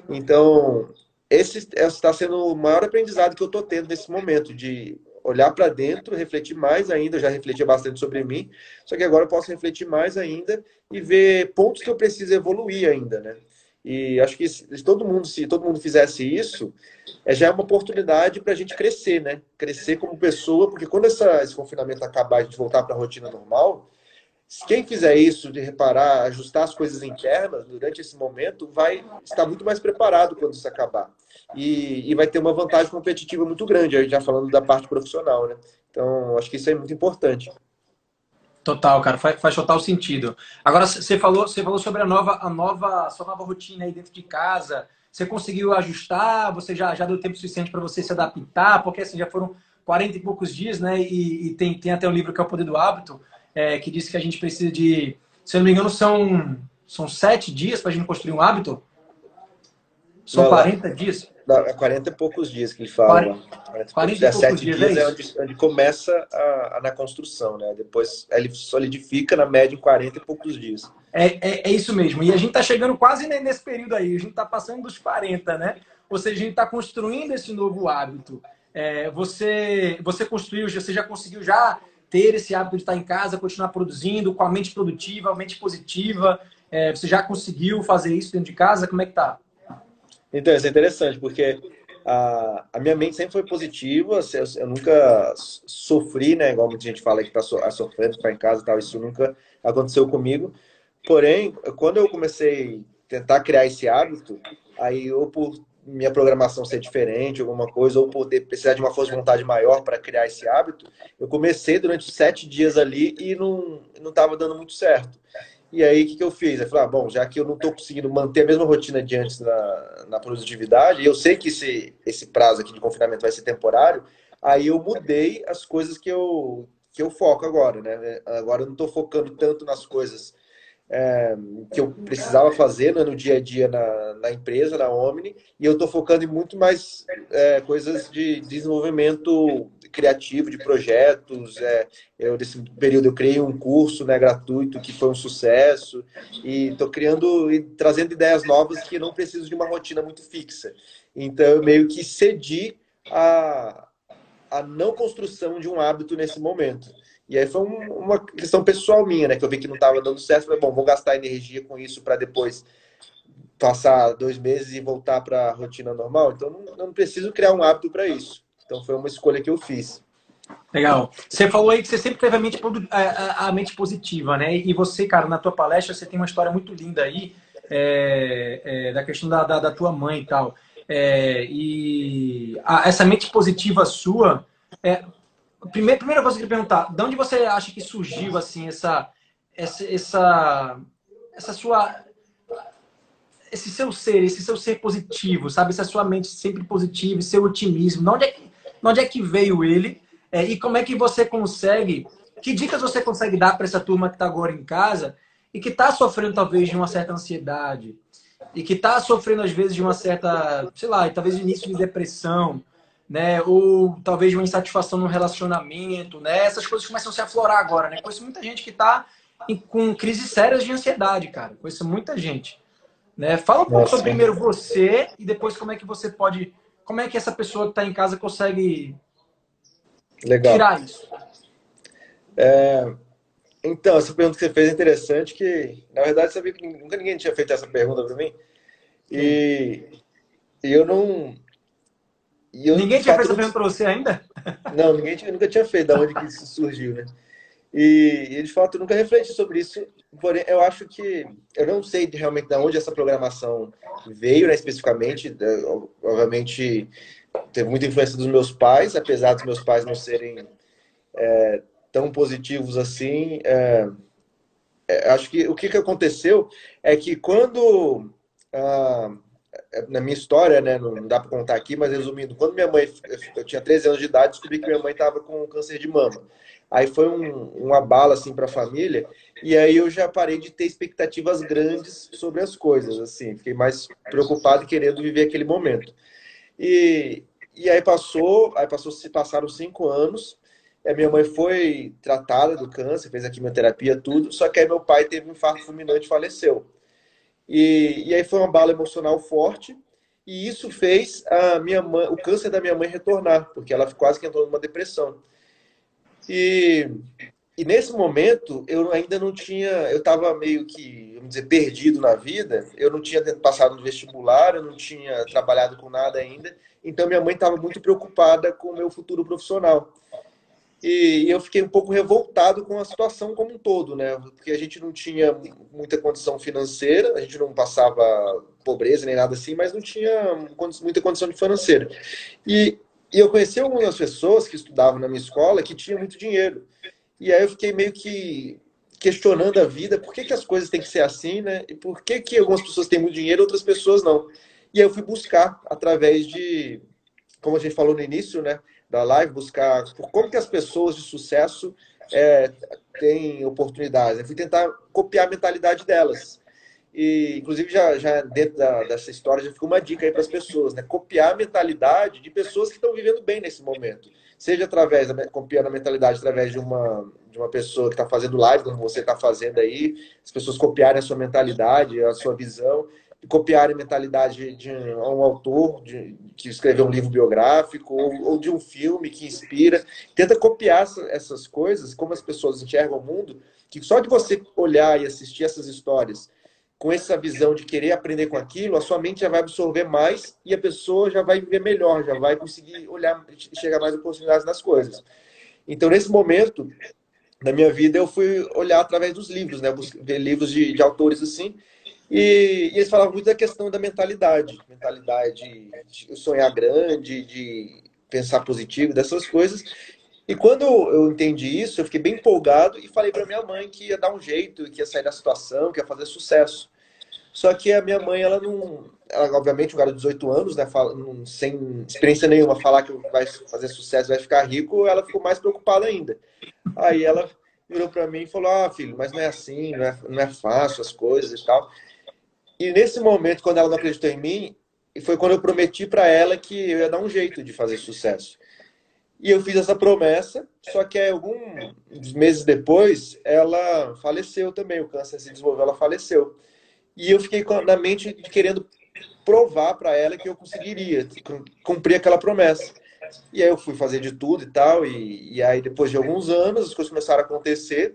Então esse está sendo o maior aprendizado que eu estou tendo nesse momento de olhar para dentro, refletir mais ainda. Eu já refletia bastante sobre mim, só que agora eu posso refletir mais ainda e ver pontos que eu preciso evoluir ainda, né? E acho que se todo mundo, se todo mundo fizesse isso, é, já é uma oportunidade para a gente crescer, né? Crescer como pessoa, porque quando essa, esse confinamento acabar, a gente voltar para a rotina normal, quem fizer isso, de reparar, ajustar as coisas internas durante esse momento, vai estar muito mais preparado quando isso acabar. E, e vai ter uma vantagem competitiva muito grande, já falando da parte profissional, né? Então, acho que isso é muito importante. Total, cara, faz, faz total sentido. Agora, você falou, você falou sobre a nova, a nova, sua nova rotina aí dentro de casa. Você conseguiu ajustar? Você já, já deu tempo suficiente para você se adaptar? Porque assim, já foram 40 e poucos dias, né? E, e tem, tem até um livro que é o Poder do Hábito é, que diz que a gente precisa de, se eu não me engano, são, são sete dias para a gente construir um hábito? São não, 40 dias? Não, é 40 e poucos dias que ele fala. 40, 40 e poucos dias, dias é, é onde, onde, começa a, a, na construção, né? Depois ele solidifica na média em 40 e poucos dias. É, é, é isso mesmo. E a gente está chegando quase nesse período aí. A gente está passando dos 40, né? Ou seja, a gente está construindo esse novo hábito. É, você, você construiu, você já conseguiu já ter esse hábito de estar em casa, continuar produzindo, com a mente produtiva, a mente positiva? É, você já conseguiu fazer isso dentro de casa? Como é que tá? Então, isso é interessante, porque a, a minha mente sempre foi positiva, assim, eu, eu nunca sofri, né? Igual muita gente fala que está so, sofrendo, ficar em casa e tal, isso nunca aconteceu comigo. Porém, quando eu comecei a tentar criar esse hábito, aí ou por minha programação ser diferente, alguma coisa, ou poder precisar de uma força de vontade maior para criar esse hábito, eu comecei durante sete dias ali e não estava dando muito certo. E aí, o que, que eu fiz? Eu falei, ah, bom, já que eu não estou conseguindo manter a mesma rotina de antes na, na produtividade, e eu sei que esse, esse prazo aqui de confinamento vai ser temporário, aí eu mudei as coisas que eu, que eu foco agora, né? Agora eu não estou focando tanto nas coisas é, que eu precisava fazer né, no dia a dia na, na empresa, na Omni, e eu estou focando em muito mais é, coisas de desenvolvimento criativo, de projetos. É, eu, nesse período, eu criei um curso né, gratuito que foi um sucesso, e estou criando e trazendo ideias novas que não preciso de uma rotina muito fixa. Então, eu meio que cedi a, a não construção de um hábito nesse momento. E aí foi um, uma questão pessoal minha, né? Que eu vi que não estava dando certo. Falei, bom, vou gastar energia com isso para depois passar dois meses e voltar para a rotina normal. Então, não, não preciso criar um hábito para isso. Então, foi uma escolha que eu fiz. Legal. Você falou aí que você sempre teve a mente, a, mente positiva, né? E você, cara, na tua palestra, você tem uma história muito linda aí é, é, da questão da, da, da, tua mãe e tal. É, e a, essa mente positiva sua, é, Primeira, primeira coisa que eu queria perguntar, de onde você acha que surgiu assim essa essa essa, essa sua esse seu ser, esse seu ser positivo, sabe? Essa sua mente sempre positiva, seu otimismo. De onde é que, de onde é que veio ele? É, e como é que você consegue? Que dicas você consegue dar para essa turma que está agora em casa e que está sofrendo talvez de uma certa ansiedade e que está sofrendo às vezes de uma certa, sei lá, talvez início de depressão, né? Ou talvez uma insatisfação no relacionamento, né? Essas coisas começam a se aflorar agora, né? Conheço muita gente que está com crises sérias de ansiedade, cara. Conheço muita gente. Né? Fala um pouco sobre primeiro você e depois como é que você pode. Como é que essa pessoa que está em casa consegue Legal. tirar isso? É, então, essa pergunta que você fez é interessante, que na verdade sabia que nunca ninguém tinha feito essa pergunta para mim. E, e eu não, eu, ninguém tinha feito essa para você ainda? <laughs> Não, ninguém tinha, nunca tinha feito, da onde que isso surgiu, né? E, e, de fato, eu nunca refleti sobre isso, porém, eu acho que, eu não sei realmente de onde essa programação veio, né, especificamente, obviamente teve muita influência dos meus pais, apesar dos meus pais não serem é, tão positivos assim, é, é, acho que o que, que aconteceu é que quando... Ah, na minha história, né, não dá para contar aqui, mas resumindo, quando minha mãe, eu tinha 13 anos de idade, descobri que minha mãe estava com câncer de mama. Aí foi um, uma bala assim para a família, e aí eu já parei de ter expectativas grandes sobre as coisas, assim, fiquei mais preocupado e querendo viver aquele momento. E, e aí passou, aí passou, se passaram cinco anos, a minha mãe foi tratada do câncer, fez a quimioterapia, tudo, só que aí meu pai teve um infarto fulminante e faleceu. E, e aí foi uma bala emocional forte. E isso fez a minha mãe, o câncer da minha mãe retornar, porque ela quase que entrou numa depressão. E, e nesse momento eu ainda não tinha, eu estava meio que, vamos dizer, perdido na vida. Eu não tinha passado no vestibular, eu não tinha trabalhado com nada ainda. Então minha mãe estava muito preocupada com o meu futuro profissional. E eu fiquei um pouco revoltado com a situação como um todo, né? Porque a gente não tinha muita condição financeira, a gente não passava pobreza nem nada assim, mas não tinha muita condição financeira. E, e eu conheci algumas pessoas que estudavam na minha escola que tinham muito dinheiro. E aí eu fiquei meio que questionando a vida, por que, que as coisas têm que ser assim, né? E por que, que algumas pessoas têm muito dinheiro e outras pessoas não? E aí eu fui buscar através de, como a gente falou no início, né? Da live, buscar como que as pessoas de sucesso é, têm oportunidades. Eu fui tentar copiar a mentalidade delas. E, inclusive, já, já dentro da, dessa história, já ficou uma dica aí para as pessoas, né? Copiar a mentalidade de pessoas que estão vivendo bem nesse momento. Seja através, da, copiando a mentalidade através de uma, de uma pessoa que está fazendo live, como você está fazendo aí, as pessoas copiarem a sua mentalidade, a sua visão, copiarem mentalidade de um autor de, que escreveu um livro biográfico ou, ou, de um filme que inspira. Tenta copiar essas coisas, como as pessoas enxergam o mundo, que só de você olhar e assistir essas histórias com essa visão de querer aprender com aquilo, a sua mente já vai absorver mais e a pessoa já vai viver melhor, já vai conseguir olhar, chegar mais oportunidades nas coisas. Então, nesse momento da minha vida, eu fui olhar através dos livros, né? Ver livros de, de autores assim, e, e, eles falavam muito da questão da mentalidade, mentalidade de sonhar grande, de pensar positivo, dessas coisas. E quando eu entendi isso, eu fiquei bem empolgado e falei para minha mãe que ia dar um jeito, que ia sair da situação, que ia fazer sucesso. Só que a minha mãe, ela não. Ela, obviamente, um garoto de 18 anos, né, fala, não, sem experiência nenhuma, falar que vai fazer sucesso, vai ficar rico, ela ficou mais preocupada ainda. Aí ela virou para mim e falou: Ah, filho, mas não é assim, não é, não é fácil as coisas e tal. E nesse momento, quando ela não acreditou em mim, foi quando eu prometi para ela que eu ia dar um jeito de fazer sucesso. E eu fiz essa promessa, só que alguns meses depois, ela faleceu também. O câncer se desenvolveu, ela faleceu. E eu fiquei na mente querendo provar para ela que eu conseguiria cumprir aquela promessa. E aí eu fui fazer de tudo e tal, e, e aí depois de alguns anos as coisas começaram a acontecer,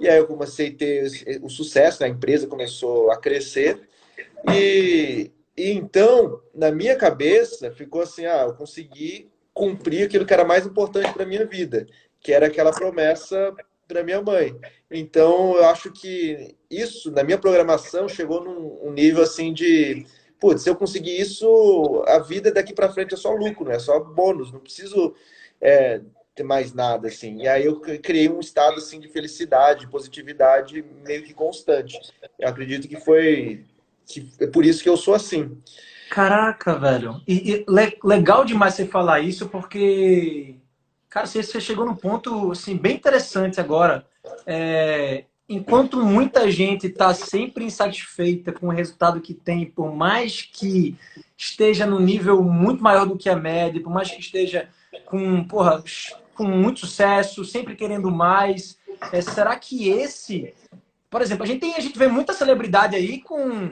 e aí eu comecei a ter o sucesso, né? a empresa começou a crescer, e, e então, na minha cabeça, ficou assim, ah, eu consegui cumprir aquilo que era mais importante para minha vida, que era aquela promessa para minha mãe. Então, eu acho que isso, na minha programação, chegou num um nível assim de putz, se eu conseguir isso, a vida daqui para frente é só lucro, né? é só bônus, não preciso é, ter mais nada, assim. E aí eu criei um estado, assim, de felicidade, de positividade meio que constante. Eu acredito que foi que é por isso que eu sou assim. Caraca, velho. E, e le, legal demais você falar isso, porque, cara, você, você chegou num ponto, assim, bem interessante agora. É, enquanto muita gente está sempre insatisfeita com o resultado que tem, por mais que esteja no nível muito maior do que a média, por mais que esteja com, porra, com muito sucesso, sempre querendo mais, é, será que esse, por exemplo, a gente tem, a gente vê muita celebridade aí com,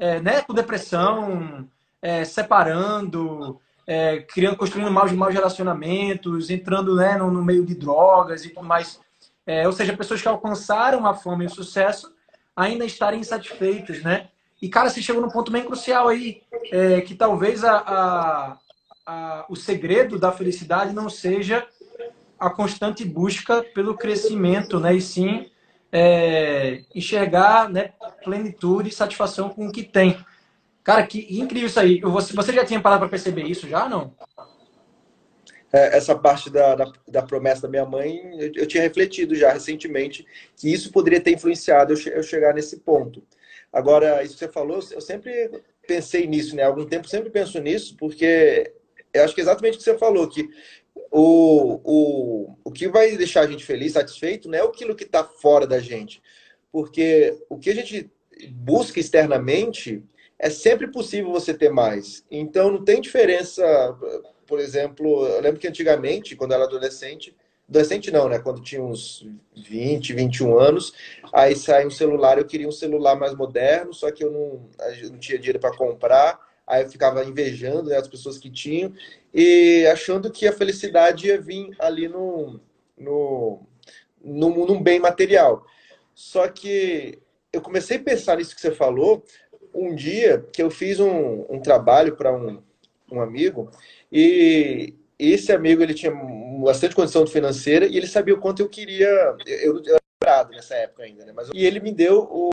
é, né, com depressão, é, separando, é, criando, construindo maus, maus relacionamentos, entrando né, no, no meio de drogas e tudo mais. É, ou seja, pessoas que alcançaram a fama e o sucesso ainda estarem insatisfeitas, né? E, cara, você chegou num ponto bem crucial aí, é, que talvez a, a, a, o segredo da felicidade não seja a constante busca pelo crescimento, né? E sim é, enxergar né, plenitude e satisfação com o que tem. Cara, que incrível isso aí. Você, você já tinha parado para perceber isso já, não? É, essa parte da, da, da, promessa da minha mãe, eu, eu, tinha refletido já recentemente que isso poderia ter influenciado eu, eu, chegar nesse ponto. Agora, isso que você falou, eu sempre pensei nisso, né? Há algum tempo sempre penso nisso, porque eu acho que é exatamente o que você falou, que o, o, o que vai deixar a gente feliz, satisfeito, não é aquilo que está fora da gente. Porque o que a gente busca externamente é sempre possível você ter mais. Então não tem diferença por exemplo, eu lembro que antigamente, quando eu era adolescente, adolescente não, né? Quando tinha uns 20, 21 anos, aí sai um celular, eu queria um celular mais moderno, só que eu não, eu não tinha dinheiro para comprar, aí eu ficava invejando né, as pessoas que tinham e achando que a felicidade ia vir ali no, no, no, num bem material. Só que eu comecei a pensar nisso que você falou um dia que eu fiz um, um trabalho para um, um amigo e esse amigo ele tinha bastante condição financeira e ele sabia o quanto eu queria. Eu, eu era nessa época ainda, né? Mas, e ele me deu o,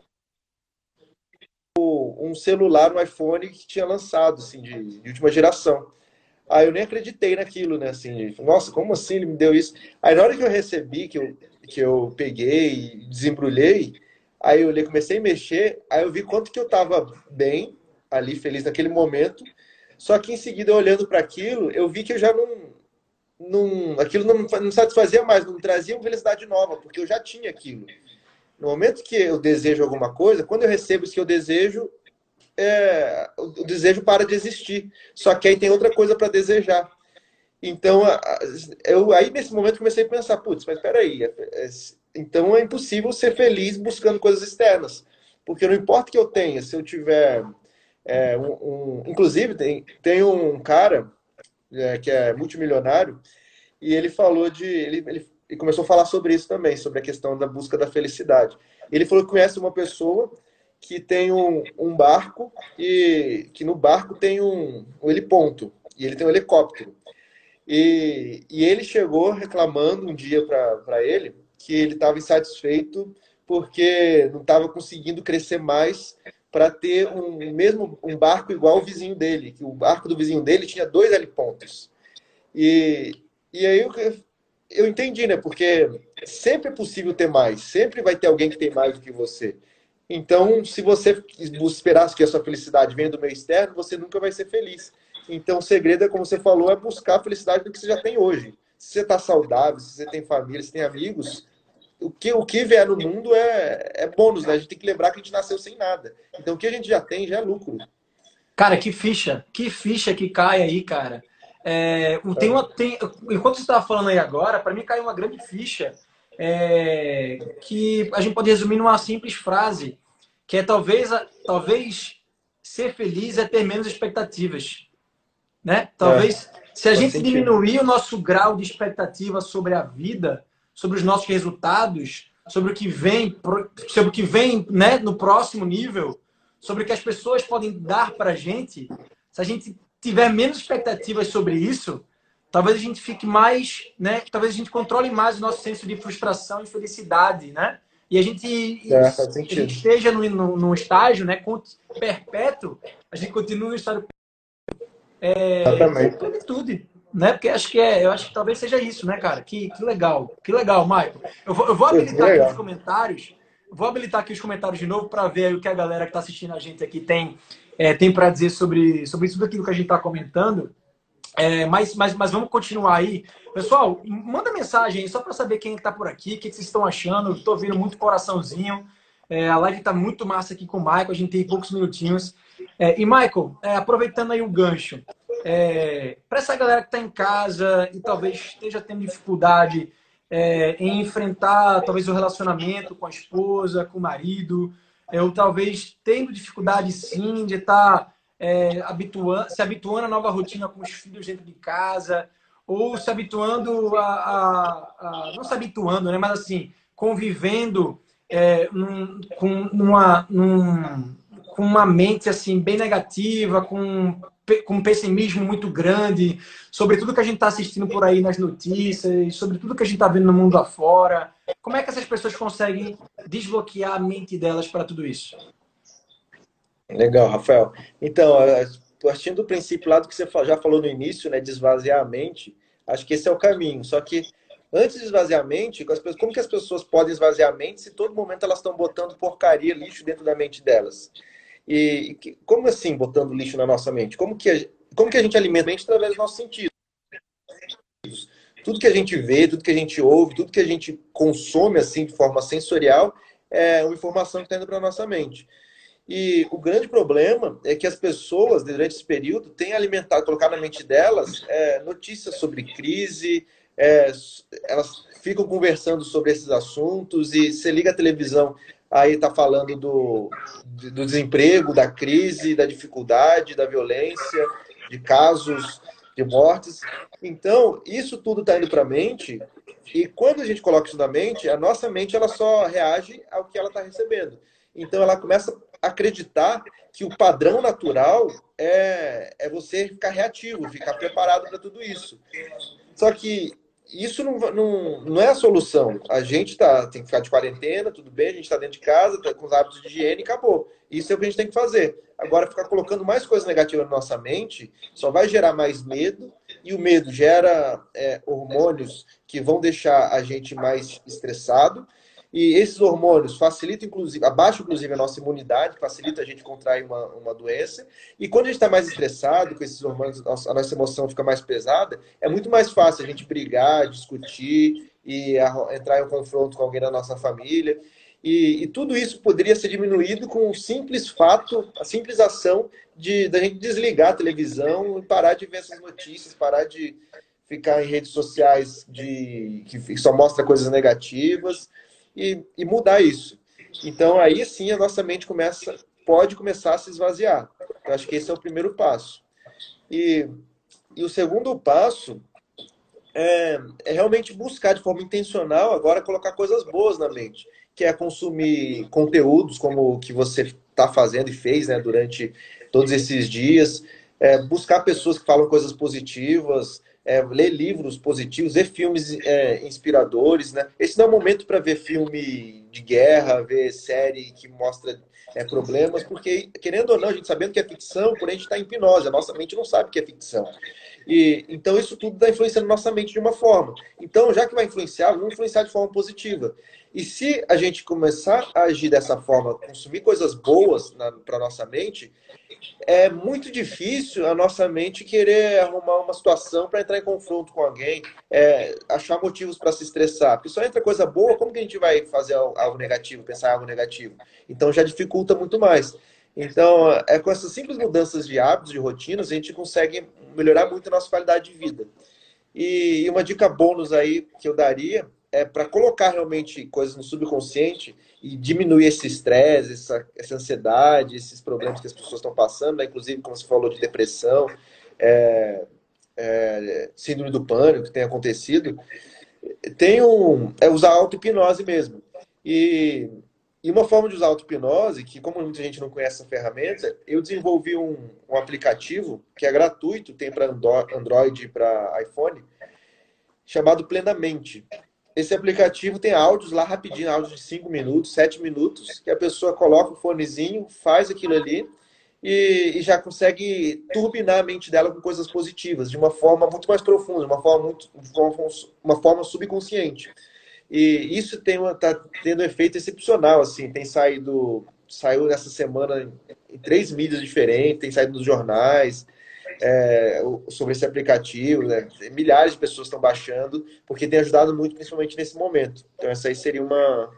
o, um celular, um iPhone que tinha lançado, assim, de, de última geração. Aí eu nem acreditei naquilo, né? Assim, nossa, como assim ele me deu isso? Aí na hora que eu recebi, que eu, que eu peguei desembrulhei, aí eu comecei a mexer, aí eu vi quanto que eu tava bem ali, feliz naquele momento, só que em seguida, olhando para aquilo, eu vi que eu já não. não aquilo não, não satisfazia mais, não trazia uma felicidade nova, porque eu já tinha aquilo. No momento que eu desejo alguma coisa, quando eu recebo isso que eu desejo, é, o desejo para de existir. Só que aí tem outra coisa para desejar. Então, eu aí nesse momento comecei a pensar, putz, mas peraí, é, é, então é impossível ser feliz buscando coisas externas. Porque não importa o que eu tenha, se eu tiver é, um, um, inclusive, tem, tem um cara é, que é multimilionário e ele falou de. Ele, ele, começou a falar sobre isso também, sobre a questão da busca da felicidade. Ele falou que conhece uma pessoa que tem um, um barco e que no barco tem um, um heliponto e ele tem um helicóptero. E, e ele chegou reclamando um dia para ele que ele estava insatisfeito porque não estava conseguindo crescer mais para ter um mesmo um barco igual ao vizinho dele, que o barco do vizinho dele tinha dois helipontos. E, e aí eu, eu entendi, né? Porque sempre é possível ter mais, sempre vai ter alguém que tem mais do que você. Então, se você esperasse que a sua felicidade venha do meio externo, você nunca vai ser feliz. Então, o segredo é, como você falou, é buscar a felicidade do que você já tem hoje. Se você está saudável, se você tem família, se tem amigos, o que, o que vier no mundo é, é bônus, né? A gente tem que lembrar que a gente nasceu sem nada. Então, o que a gente já tem já é lucro. Cara, que ficha, que ficha que cai aí, cara. É, tem uma, tem, enquanto você estava falando aí agora, para mim caiu uma grande ficha é, que a gente pode resumir numa simples frase, que é talvez, talvez ser feliz é ter menos expectativas. Né? Talvez, é, se a gente sentido. diminuir o nosso grau de expectativa sobre a vida, sobre os nossos resultados, sobre o que vem, sobre o que vem né, no próximo nível, sobre o que as pessoas podem dar para a gente, se a gente tiver menos expectativas sobre isso, talvez a gente fique mais, né? Talvez a gente controle mais o nosso senso de frustração e felicidade, né? E a gente, é, a gente esteja no, no, estágio, né? Perpétuo, a gente continua no estágio é, plenitude, né? Porque acho que é, eu acho que talvez seja isso, né, cara? Que, que legal, que legal, Michael. Eu vou, eu vou habilitar aqui os comentários, vou habilitar aqui os comentários de novo para ver o que a galera que está assistindo a gente aqui tem é, tem para dizer sobre, sobre tudo aquilo que a gente está comentando. É, mas, mas, mas vamos continuar aí. Pessoal, manda mensagem aí só para saber quem está por aqui, o que, vocês estão achando. Estou vendo muito coraçãozinho. É, a live está muito massa aqui com o Michael, a gente tem poucos minutinhos. É, e, Michael, é, aproveitando aí o gancho, é, para essa galera que está em casa e talvez esteja tendo dificuldade é, em enfrentar talvez o relacionamento com a esposa, com o marido, eu talvez tendo dificuldade sim de estar tá, é, habituando, se habituando à nova rotina com os filhos dentro de casa, ou se habituando a, a, a não se habituando, né, mas assim, convivendo é, num, com, uma, num, com uma mente assim bem negativa, com com um pessimismo muito grande sobre tudo que a gente está assistindo por aí nas notícias, sobre tudo que a gente está vendo no mundo afora. Como é que essas pessoas conseguem desbloquear a mente delas para tudo isso? Legal, Rafael. Então, partindo do princípio lá do que você já falou no início, né, de esvaziar a mente, acho que esse é o caminho. Só que antes de esvaziar a mente, como que as pessoas podem esvaziar a mente se todo momento elas estão botando porcaria, lixo dentro da mente delas? E como assim, botando lixo na nossa mente? Como que a, como que a gente alimenta a mente através dos nossos sentidos? Tudo que a gente vê, tudo que a gente ouve, tudo que a gente consome assim de forma sensorial é uma informação que está indo para a nossa mente. E o grande problema é que as pessoas, durante esse período, têm alimentado, colocado na mente delas é, notícias sobre crise, é, elas ficam conversando sobre esses assuntos e você liga a televisão, aí está falando do, do desemprego, da crise, da dificuldade, da violência, de casos de mortes. Então, isso tudo está indo para a mente, e quando a gente coloca isso na mente, a nossa mente ela só reage ao que ela está recebendo. Então, ela começa acreditar que o padrão natural é, é você ficar reativo, ficar preparado para tudo isso. Só que isso não, não, não é a solução. A gente tá, tem que ficar de quarentena, tudo bem, a gente está dentro de casa, tá com os hábitos de higiene acabou. Isso é o que a gente tem que fazer. Agora, ficar colocando mais coisas negativas na nossa mente só vai gerar mais medo, e o medo gera é, hormônios que vão deixar a gente mais estressado, e esses hormônios facilitam, inclusive, abaixam, inclusive, a nossa imunidade, facilita a gente contrair uma, uma doença. E quando a gente está mais estressado com esses hormônios, a nossa emoção fica mais pesada, é muito mais fácil a gente brigar, discutir e entrar em um confronto com alguém da nossa família. E, e, tudo isso poderia ser diminuído com um simples fato, a simples ação de da gente desligar a televisão e parar de ver essas notícias, parar de ficar em redes sociais de que só mostra coisas negativas e, e mudar isso. Então aí sim a nossa mente começa, pode começar a se esvaziar. Eu acho que esse é o primeiro passo. E, e o segundo passo é, é, realmente buscar de forma intencional agora colocar coisas boas na mente, que é consumir conteúdos como o que você está fazendo e fez né, durante todos esses dias, é, buscar pessoas que falam coisas positivas, é, ler livros positivos, ver filmes é, inspiradores, né? Esse não é o momento para ver filme de guerra, ver série que mostra é, problemas, porque, querendo ou não, a gente sabendo que é ficção, porém a gente está em hipnose, a nossa mente não sabe que é ficção. E, então isso tudo está influenciando nossa mente de uma forma. Então, já que vai influenciar, vamos influenciar de forma positiva. E se a gente começar a agir dessa forma, consumir coisas boas para nossa mente, é muito difícil a nossa mente querer arrumar uma situação para entrar em confronto com alguém, é, achar motivos para se estressar. Porque só entra coisa boa, como que a gente vai fazer algo negativo, pensar algo negativo? Então já dificulta muito mais. Então, é com essas simples mudanças de hábitos, de rotinas, a gente consegue melhorar muito a nossa qualidade de vida. E uma dica bônus aí que eu daria é para colocar realmente coisas no subconsciente e diminuir esse estresse, essa, essa ansiedade, esses problemas que as pessoas estão passando, né? inclusive, como você falou, de depressão, é, é, síndrome do pânico que tem acontecido, tem um, é usar auto-hipnose mesmo. E, e uma forma de usar auto-hipnose, que como muita gente não conhece essa ferramenta, eu desenvolvi um, um aplicativo que é gratuito, tem para Android e para iPhone, chamado Plenamente. Esse aplicativo tem áudios lá rapidinho, áudios de 5 minutos, 7 minutos, que a pessoa coloca o fonezinho, faz aquilo ali e, e, já consegue turbinar a mente dela com coisas positivas, de uma forma muito mais profunda, uma forma, muito, uma forma subconsciente. E isso tem uma, tá tendo um efeito excepcional, assim, tem saído, saiu nessa semana em três mídias diferentes, tem saído nos jornais, é, sobre esse aplicativo. Né? Milhares de pessoas estão baixando, porque tem ajudado muito, principalmente nesse momento. Então, essa aí seria uma,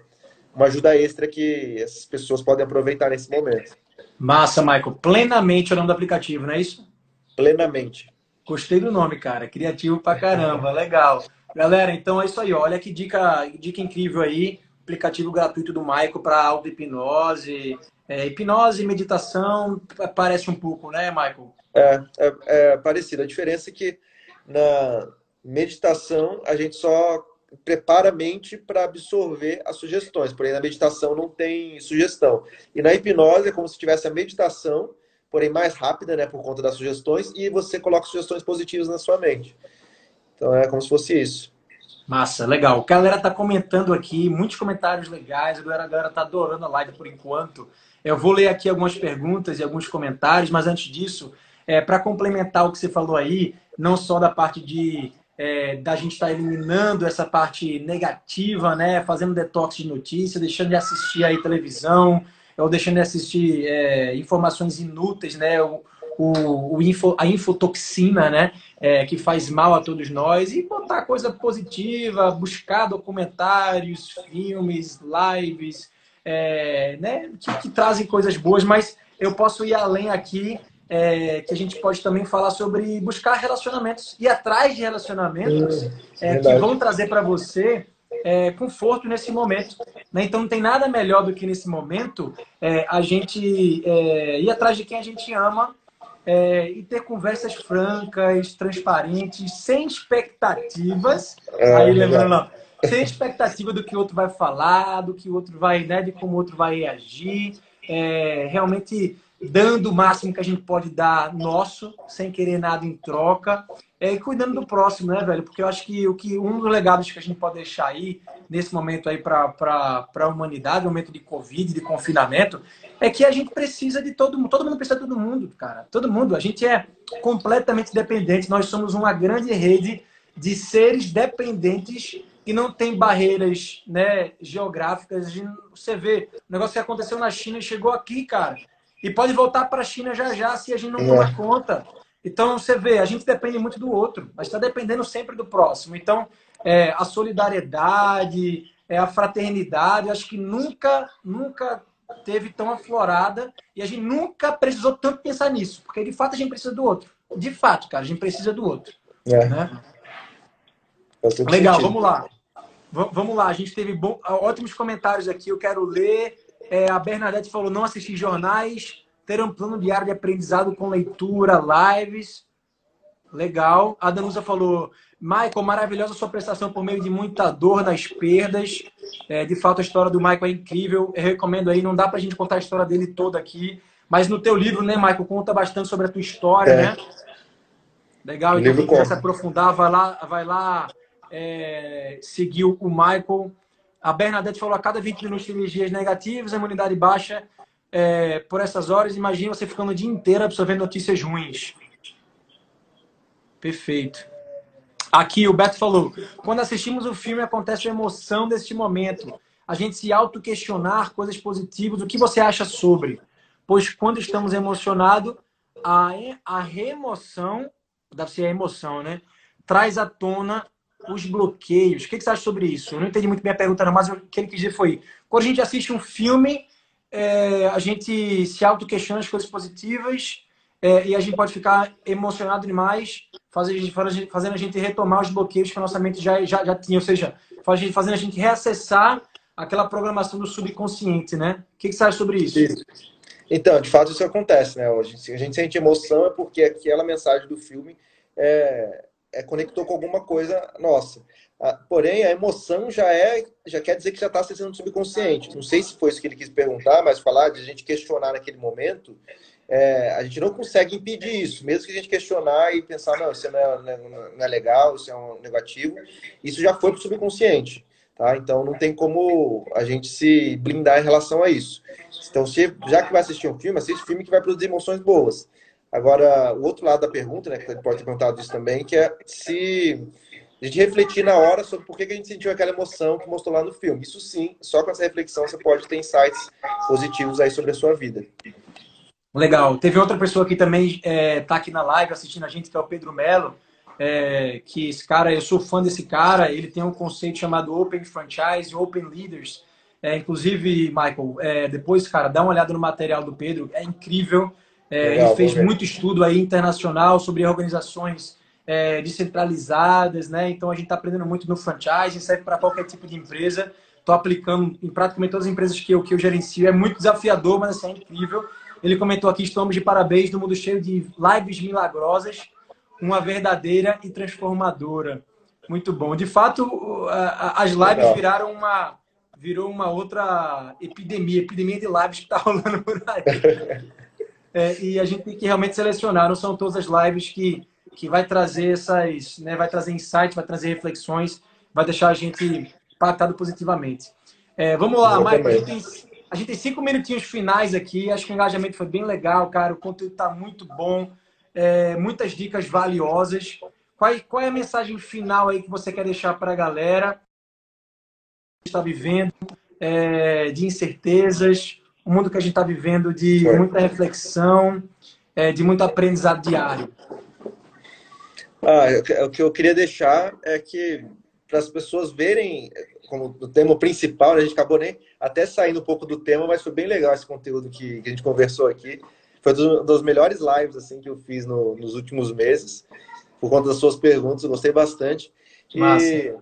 uma ajuda extra que essas pessoas podem aproveitar nesse momento. Massa, Michael. Plenamente é o nome do aplicativo, não é isso? Plenamente. Gostei do nome, cara. Criativo pra caramba. <laughs> Legal. Galera, então é isso aí. Olha que dica, dica incrível aí. Aplicativo gratuito do Michael para auto-hipnose. É, hipnose e meditação parece um pouco, né, Michael? É, é, é parecido. A diferença é que na meditação a gente só prepara a mente para absorver as sugestões, porém na meditação não tem sugestão. E na hipnose é como se tivesse a meditação, porém mais rápida, né, por conta das sugestões, e você coloca sugestões positivas na sua mente. Então é como se fosse isso. Massa, legal. A galera tá comentando aqui, muitos comentários legais, a galera, a galera tá adorando a live por enquanto. Eu vou ler aqui algumas perguntas e alguns comentários, mas antes disso, é, para complementar o que você falou aí, não só da parte de é, da gente estar tá eliminando essa parte negativa, né, fazendo detox de notícia, deixando de assistir aí televisão, ou deixando de assistir é, informações inúteis, né, o, o, o info, a infotoxina, né, é, que faz mal a todos nós, e botar coisa positiva, buscar documentários, filmes, lives, é, né, que, que trazem coisas boas, mas eu posso ir além aqui é, que a gente pode também falar sobre buscar relacionamentos e atrás de relacionamentos é, que vão trazer para você é, conforto nesse momento. Né? Então, não tem nada melhor do que nesse momento é, a gente é, ir atrás de quem a gente ama é, e ter conversas francas, transparentes, sem expectativas. Aí, lembrando, sem expectativa do que o outro vai falar, do que o outro vai, né, de como o outro vai reagir. realmente dando o máximo que a gente pode dar nosso, sem querer nada em troca, é, e cuidando do próximo, né, velho? Porque eu acho que o que um dos legados que a gente pode deixar aí nesse momento aí para a humanidade, momento de Covid, de confinamento, é que a gente precisa de todo mundo, todo mundo precisa de todo mundo, cara. Todo mundo, a gente é completamente dependente, nós somos uma grande rede de seres dependentes que não tem barreiras né, geográficas. Você vê, o negócio que aconteceu na China e chegou aqui, cara. E pode voltar para a China já já se a gente não é. tomar conta. Então, você vê, a gente depende muito do outro, mas está dependendo sempre do próximo. Então, é, a solidariedade, é, a fraternidade, acho que nunca, nunca teve tão aflorada e a gente nunca precisou tanto pensar nisso, porque de fato a gente precisa do outro. De fato, cara, a gente precisa do outro. É. Né? Legal, sentido. vamos lá. V vamos lá, a gente teve bom, ótimos comentários aqui, eu quero ler. É, a Bernadette falou não assistir jornais, ter um plano diário de aprendizado com leitura, lives. Legal. A Danusa falou, Michael, maravilhosa sua prestação por meio de muita dor nas perdas. É, de fato, a história do Michael é incrível. Eu recomendo aí, não dá pra gente contar a história dele toda aqui. Mas no teu livro, né, Michael, conta bastante sobre a tua história, é. né? Legal, então quem quiser se aprofundar, vai lá, vai lá é, seguir o Michael. A Bernadette falou a cada 20 minutos de energias negativas, a imunidade baixa é, por essas horas, imagine você ficando o dia inteiro absorvendo notícias ruins. Perfeito. Aqui o Beto falou: quando assistimos o filme, acontece a emoção deste momento. A gente se auto-questionar coisas positivas. O que você acha sobre? Pois quando estamos emocionados, a, a remoção, deve ser a emoção, né? Traz à tona os bloqueios. O que você acha sobre isso? Eu não entendi muito bem a pergunta, não, mas o que ele quis dizer foi: quando a gente assiste um filme, é, a gente se auto-questiona as coisas positivas é, e a gente pode ficar emocionado demais, fazendo, a gente retomar os bloqueios que a nossa mente já, já, já tinha, ou seja, fazendo a gente reacessar aquela programação do subconsciente, né? O que, você acha sobre isso? isso? Então, de fato, isso acontece, né? Hoje, se a gente sente emoção é porque aquela mensagem do filme é, é conectou com alguma coisa nossa. Ah, porém, a emoção já é, já quer dizer que já está acessando o subconsciente. Não sei se foi isso que ele quis perguntar, mas falar de a gente questionar naquele momento, é, a gente não consegue impedir isso. Mesmo que a gente questionar e pensar, não, isso não é, não é legal, isso é um negativo, isso já foi para o subconsciente. Tá? Então não tem como a gente se blindar em relação a isso. Então, se, já que vai assistir um filme, assiste filme que vai produzir emoções boas. Agora, o outro lado da pergunta, né, que pode ter perguntado isso também, que é se a gente refletir na hora sobre por que a gente sentiu aquela emoção que mostrou lá no filme. Isso sim, só com essa reflexão você pode ter insights positivos aí sobre a sua vida. Legal. Teve outra pessoa que também está é, tá aqui na live assistindo a gente, que é o Pedro Melo. É, que esse cara, eu sou fã desse cara, ele tem um conceito chamado Open Franchise, Open Leaders. É, inclusive, Michael, é, depois, cara, dá uma olhada no material do Pedro, é incrível. É, Legal, ele fez muito estudo aí internacional sobre organizações é, descentralizadas, né? Então a gente está aprendendo muito no franchise, serve para qualquer tipo de empresa. Estou aplicando em praticamente todas as empresas que eu, que eu gerencio. É muito desafiador, mas assim, é incrível. Ele comentou aqui: estamos de parabéns no mundo cheio de lives milagrosas, uma verdadeira e transformadora. Muito bom. De fato, as lives Legal. viraram uma virou uma outra epidemia, epidemia de lives que está <laughs> rolando por aí. <laughs> É, e a gente tem que realmente selecionar. Não são todas as lives que que vai trazer essas, né, vai trazer insights, vai trazer reflexões, vai deixar a gente impactado positivamente. É, vamos lá, Mike, a gente, tem, a gente tem cinco minutinhos finais aqui. Acho que o engajamento foi bem legal, cara. O conteúdo está muito bom, é, muitas dicas valiosas. Qual, qual é a mensagem final aí que você quer deixar para a galera que está vivendo é, de incertezas, o mundo que a gente está vivendo de muita reflexão, é, de muito aprendizado diário? Ah, o que eu queria deixar é que para as pessoas verem como o tema principal, né, a gente acabou nem até saindo um pouco do tema, mas foi bem legal esse conteúdo que, que a gente conversou aqui. Foi um dos melhores lives assim que eu fiz no, nos últimos meses, por conta das suas perguntas, eu gostei bastante. E,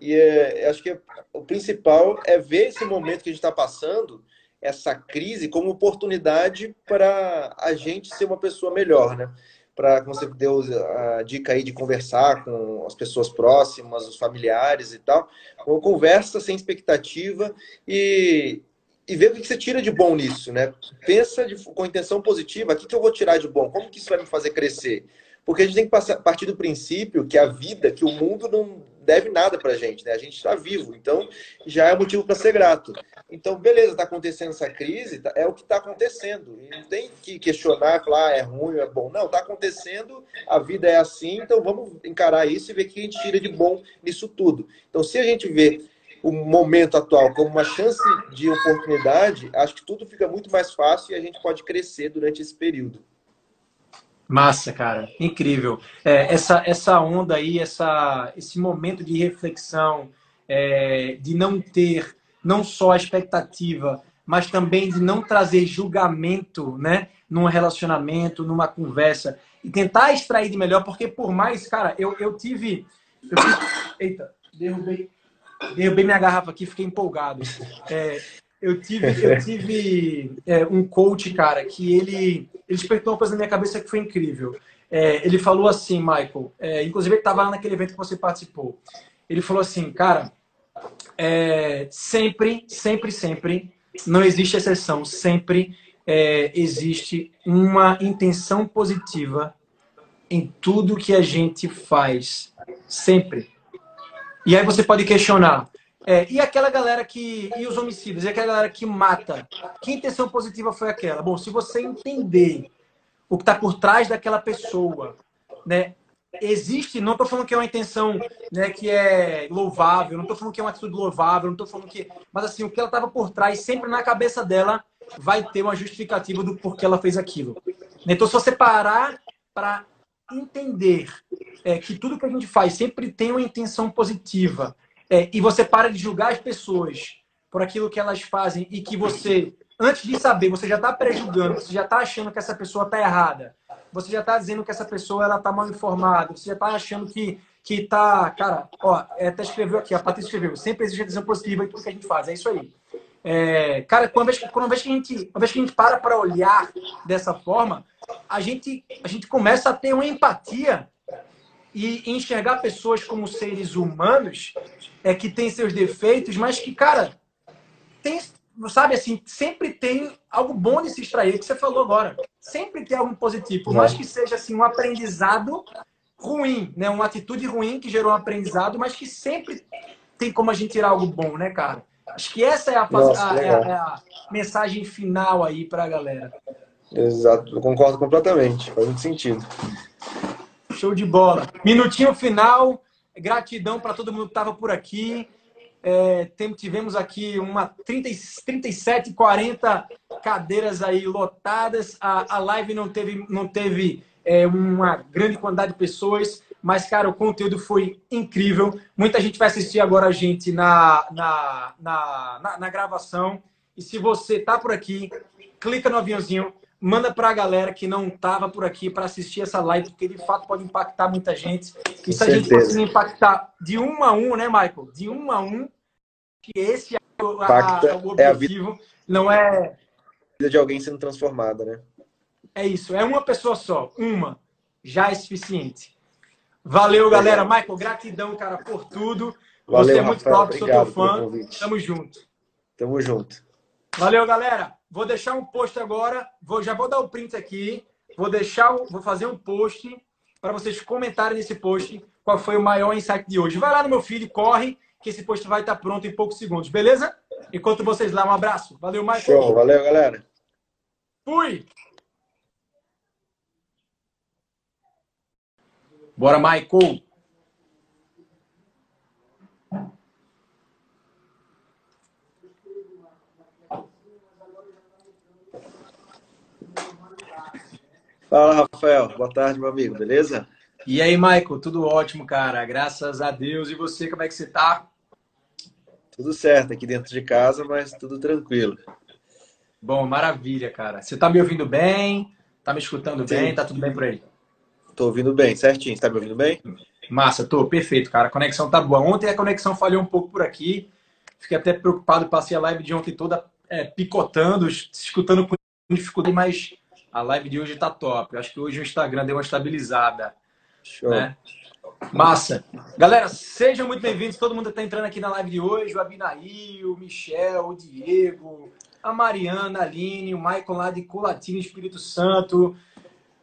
e é, acho que o principal é ver esse momento que a gente está passando, essa crise, como oportunidade para a gente ser uma pessoa melhor, né? para você deu a dica aí de conversar com as pessoas próximas, os familiares e tal. Uma conversa sem expectativa e, e ver o que você tira de bom nisso, né? Pensa de, com intenção positiva, o que, que eu vou tirar de bom? Como que isso vai me fazer crescer? Porque a gente tem que passar, partir do princípio que a vida, que o mundo não deve nada pra gente, né? A gente está vivo, então já é motivo para ser grato. Então, beleza, está acontecendo essa crise, tá, é o que está acontecendo. E não tem que questionar, falar, ah, é ruim, é bom. Não, está acontecendo, a vida é assim, então vamos encarar isso e ver o que a gente tira de bom nisso tudo. Então, se a gente vê o momento atual como uma chance de oportunidade, acho que tudo fica muito mais fácil e a gente pode crescer durante esse período. Massa, cara, incrível. É, essa, essa onda aí, essa, esse momento de reflexão, é, de não ter não só a expectativa, mas também de não trazer julgamento, né, num relacionamento, numa conversa e tentar extrair de melhor, porque por mais, cara, eu, eu tive, eu eita, derrubei, derrubei minha garrafa aqui, fiquei empolgado. É, eu tive, eu <laughs> tive é, um coach, cara, que ele, ele despertou uma coisa na minha cabeça que foi incrível. É, ele falou assim, Michael, é, inclusive ele estava lá naquele evento que você participou. Ele falou assim, cara, é, sempre, sempre, sempre, não existe exceção, sempre é, existe uma intenção positiva em tudo que a gente faz. Sempre. E aí você pode questionar, É, e aquela galera que. E os homicídios, e aquela galera que mata. Que intenção positiva foi aquela? Bom, se você entender o que está por trás daquela pessoa, né? Existe, não estou falando que é uma intenção né, que é louvável, não estou falando que é uma atitude louvável, não estou falando que. Mas assim, o que ela estava por trás, sempre na cabeça dela, vai ter uma justificativa do porquê ela fez aquilo. Então, se você parar para entender é, que tudo que a gente faz sempre tem uma intenção positiva é, e você para de julgar as pessoas por aquilo que elas fazem e que você, antes de saber, você já está prejulgando, você já está achando que essa pessoa está errada, você já está dizendo que essa pessoa ela está mal informada, você já está achando que que tá, cara, ó, é, até escreveu aqui, a Patrícia escreveu, sempre existe a intenção positiva em tudo que a gente faz, é isso aí. É, cara, quando vez, quando vez que a gente, uma vez que a gente para para olhar dessa forma, a gente, a gente começa a ter uma empatia e enxergar pessoas como seres humanos é que têm seus defeitos, mas que, cara, tem, sabe assim, sempre tem algo bom de se extrair, que você falou agora. Sempre tem algo positivo, por mais que seja assim um aprendizado ruim, né? Uma atitude ruim que gerou um aprendizado, mas que sempre tem como a gente tirar algo bom, né, cara? Acho que essa é a, Nossa, a, é a, é a mensagem final aí para a galera. Exato, eu concordo completamente, faz muito sentido. Show de bola. Minutinho final. Gratidão para todo mundo que estava por aqui. É, tivemos aqui uma 30, 37, 40 cadeiras aí lotadas. A, a live não teve, não teve é, uma grande quantidade de pessoas, mas, cara, o conteúdo foi incrível. Muita gente vai assistir agora a gente na, na, na, na, na gravação. E se você tá por aqui, clica no aviãozinho, manda para a galera que não estava por aqui para assistir essa live, porque de fato pode impactar muita gente. E se a gente conseguir impactar de um a um, né, Michael? De um a um, que esse é o, a, o objetivo, é a vida, não é. vida de alguém sendo transformada, né? É isso, é uma pessoa só, uma, já é suficiente. Valeu, galera. Michael, gratidão, cara, por tudo. Valeu, Você é muito Rafael, top, sou teu fã. Tamo junto. Tamo junto. Valeu, galera. Vou deixar um post agora. Vou, já vou dar o print aqui. Vou deixar, vou fazer um post para vocês comentarem nesse post qual foi o maior insight de hoje. Vai lá no meu feed, corre, que esse post vai estar pronto em poucos segundos, beleza? Enquanto vocês lá, um abraço. Valeu, Michael. Show, valeu, galera. Fui! Bora, Michael! Fala, Rafael. Boa tarde, meu amigo. Beleza? E aí, Michael? Tudo ótimo, cara. Graças a Deus. E você, como é que você tá? Tudo certo aqui dentro de casa, mas tudo tranquilo. Bom, maravilha, cara. Você tá me ouvindo bem? Tá me escutando Sim. bem? Tá tudo bem por aí? Tô ouvindo bem, certinho. Você tá me ouvindo bem? Massa, tô. Perfeito, cara. A conexão tá boa. Ontem a conexão falhou um pouco por aqui. Fiquei até preocupado. Passei a live de ontem toda é, picotando, escutando com dificuldade, mas a live de hoje tá top. Eu acho que hoje o Instagram deu uma estabilizada. Show. Né? Massa. Galera, sejam muito bem-vindos. Todo mundo que está entrando aqui na live de hoje. O Abinaí, o Michel, o Diego, a Mariana, a Aline, o Michael lá de Colatina, Espírito Santo.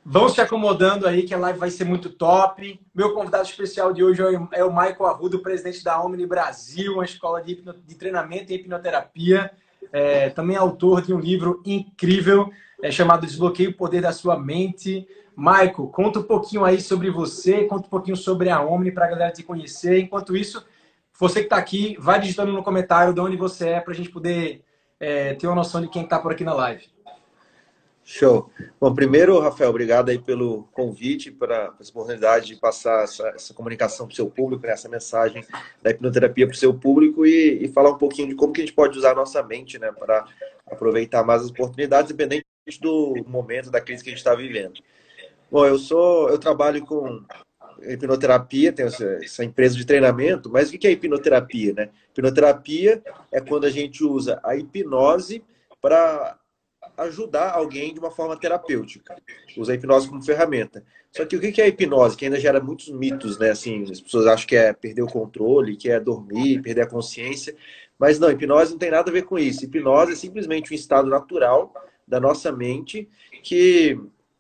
Vão se acomodando aí que a live vai ser muito top. Meu convidado especial de hoje é o Michael Arrudo, presidente da Omni Brasil, uma escola de, de treinamento em hipnoterapia. É, também autor de um livro incrível é chamado Desbloqueio o Poder da Sua Mente. Maico, conta um pouquinho aí sobre você, conta um pouquinho sobre a Omni para a galera te conhecer. Enquanto isso, você que está aqui, vai digitando no comentário de onde você é para a gente poder é, ter uma noção de quem está por aqui na live. Show. Bom, primeiro, Rafael, obrigado aí pelo convite, para essa oportunidade de passar essa, essa comunicação para o seu público, né, essa mensagem da hipnoterapia para o seu público e, e, falar um pouquinho de como que a gente pode usar a nossa mente né, para aproveitar mais as oportunidades, independente do momento da crise que a gente está vivendo. Bom, eu sou, eu trabalho com hipnoterapia, tenho essa, empresa de treinamento, mas o que é hipnoterapia, né? Hipnoterapia é quando a gente usa a hipnose para ajudar alguém de uma forma terapêutica. Usa a hipnose como ferramenta. Só que o que é a hipnose? Que ainda gera muitos mitos, né? Assim, as pessoas acham que é perder o controle, que é dormir, perder a consciência. Mas não, hipnose não tem nada a ver com isso. Hipnose é simplesmente um estado natural da nossa mente que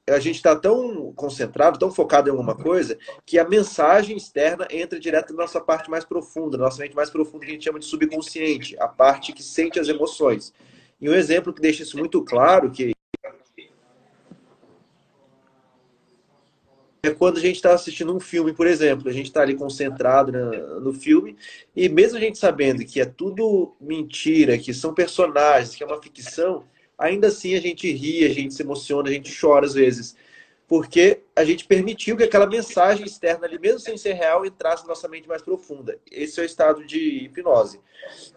a gente está tão concentrado, tão focado em alguma coisa, que a mensagem externa entra direto na nossa parte mais profunda, na nossa mente mais profunda, que a gente chama de subconsciente, a parte que sente as emoções. E um exemplo que deixa isso muito claro, que é quando a gente está assistindo um filme, por exemplo, a gente está ali concentrado no filme, e mesmo a gente sabendo que é tudo mentira, que são personagens, que é uma ficção, ainda assim a gente ri, a gente se emociona, a gente chora às vezes. Porque a gente permitiu que aquela mensagem externa ali, mesmo sem ser real, entrasse na nossa mente mais profunda. Esse é o estado de hipnose.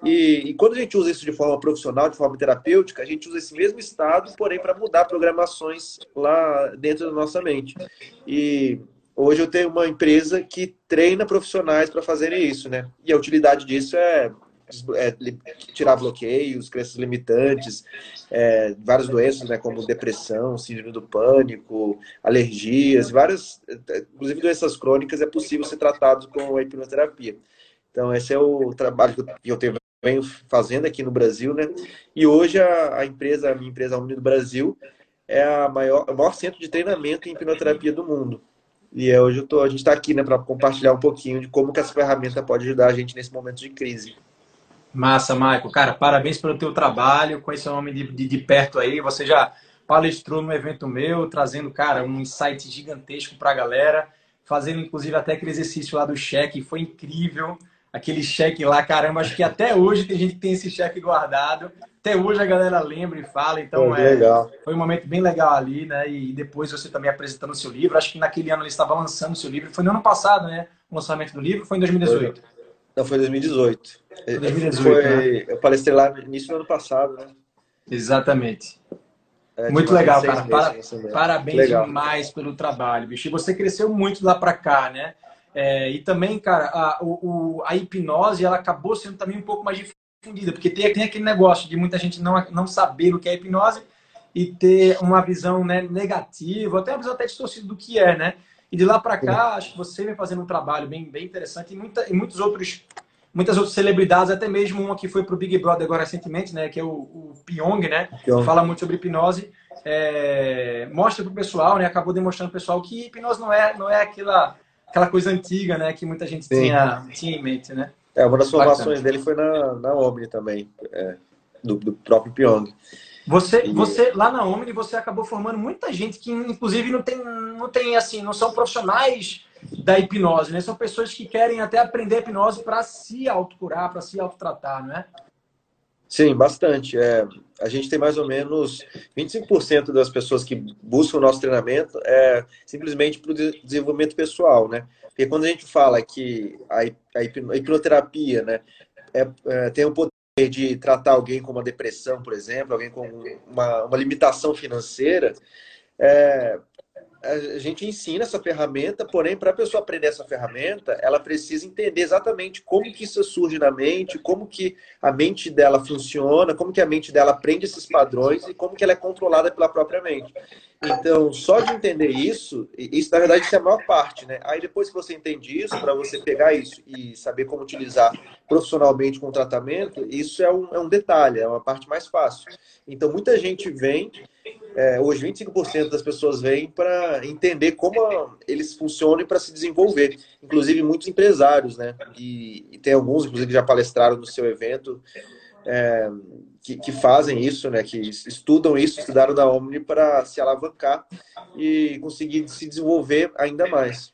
E, e quando a gente usa isso de forma profissional, de forma terapêutica, a gente usa esse mesmo estado, porém, para mudar programações lá dentro da nossa mente. E hoje eu tenho uma empresa que treina profissionais para fazerem isso, né? E a utilidade disso é é, tirar bloqueios, crenças limitantes, é, várias doenças, né, como depressão, síndrome do pânico, alergias, várias, inclusive doenças crônicas, é possível ser tratado com a hipnoterapia. Então, esse é o trabalho que eu tenho, venho fazendo aqui no Brasil, né? E hoje a, a empresa, a minha empresa Uni do Brasil, é a maior, o maior centro de treinamento em hipnoterapia do mundo. E é, hoje tô, a gente está aqui né, para compartilhar um pouquinho de como que essa ferramenta pode ajudar a gente nesse momento de crise. Massa, Michael. Cara, parabéns pelo teu trabalho. Conheço o nome de, de, de, perto aí. Você já palestrou no evento meu, trazendo, cara, um insight gigantesco para a galera. Fazendo, inclusive, até aquele exercício lá do cheque. Foi incrível. Aquele cheque lá, caramba. Acho que até hoje tem gente que tem esse cheque guardado. Até hoje a galera lembra e fala. Então, é, legal. foi um momento bem legal ali, né? E depois você também apresentando o seu livro. Acho que naquele ano ele estava lançando o seu livro. Foi no ano passado, né? O lançamento do livro. Foi em 2018. Foi. Não, foi 2018. 2018 foi, né? Eu palestrei lá no início do ano passado, né? Exatamente. É, muito legal, cara. Para, parabéns legal. demais pelo trabalho, bicho. E você cresceu muito lá para cá, né? É, e também, cara, a, o, a hipnose ela acabou sendo também um pouco mais difundida, porque tem, tem aquele negócio de muita gente não, não saber o que é hipnose e ter uma visão né, negativa, até uma visão até distorcida do que é, né? E de lá para cá, acho que você vem fazendo um trabalho bem, bem interessante e, muita, e muitos outros, muitas outras celebridades, até mesmo uma que foi para o Big Brother agora recentemente, né, que é o, o Pyong, né, Pyong. fala muito sobre hipnose, é, mostra para o pessoal, né, acabou demonstrando para o pessoal que hipnose não é, não é aquela, aquela coisa antiga, né, que muita gente tinha, tinha em mente, né. É, uma das formações dele foi na, na Omni também, é, do, do próprio Pyong. Você, você lá na Omni, você acabou formando muita gente que, inclusive, não tem, não tem assim, não são profissionais da hipnose, né? São pessoas que querem até aprender hipnose para se autocurar, para se autotratar, não é? Sim, bastante. É, a gente tem mais ou menos 25% das pessoas que buscam o nosso treinamento é simplesmente para o desenvolvimento pessoal, né? Porque quando a gente fala que a, hipnoterapia, né, é, é, tem o poder de tratar alguém com uma depressão, por exemplo, alguém com uma, uma limitação financeira, é, a gente ensina essa ferramenta, porém, para a pessoa aprender essa ferramenta, ela precisa entender exatamente como que isso surge na mente, como que a mente dela funciona, como que a mente dela aprende esses padrões e como que ela é controlada pela própria mente. Então, só de entender isso, isso na verdade isso é a maior parte, né? Aí depois que você entende isso, para você pegar isso e saber como utilizar profissionalmente com o tratamento, isso é um, é um detalhe, é uma parte mais fácil. Então, muita gente vem é, hoje 25% das pessoas vêm para entender como eles funcionam para se desenvolver. Inclusive muitos empresários, né? E, e, tem alguns, inclusive, que já palestraram no seu evento, é, que, que, fazem isso, né? Que estudam isso, estudaram da Omni para se alavancar e conseguir se desenvolver ainda mais.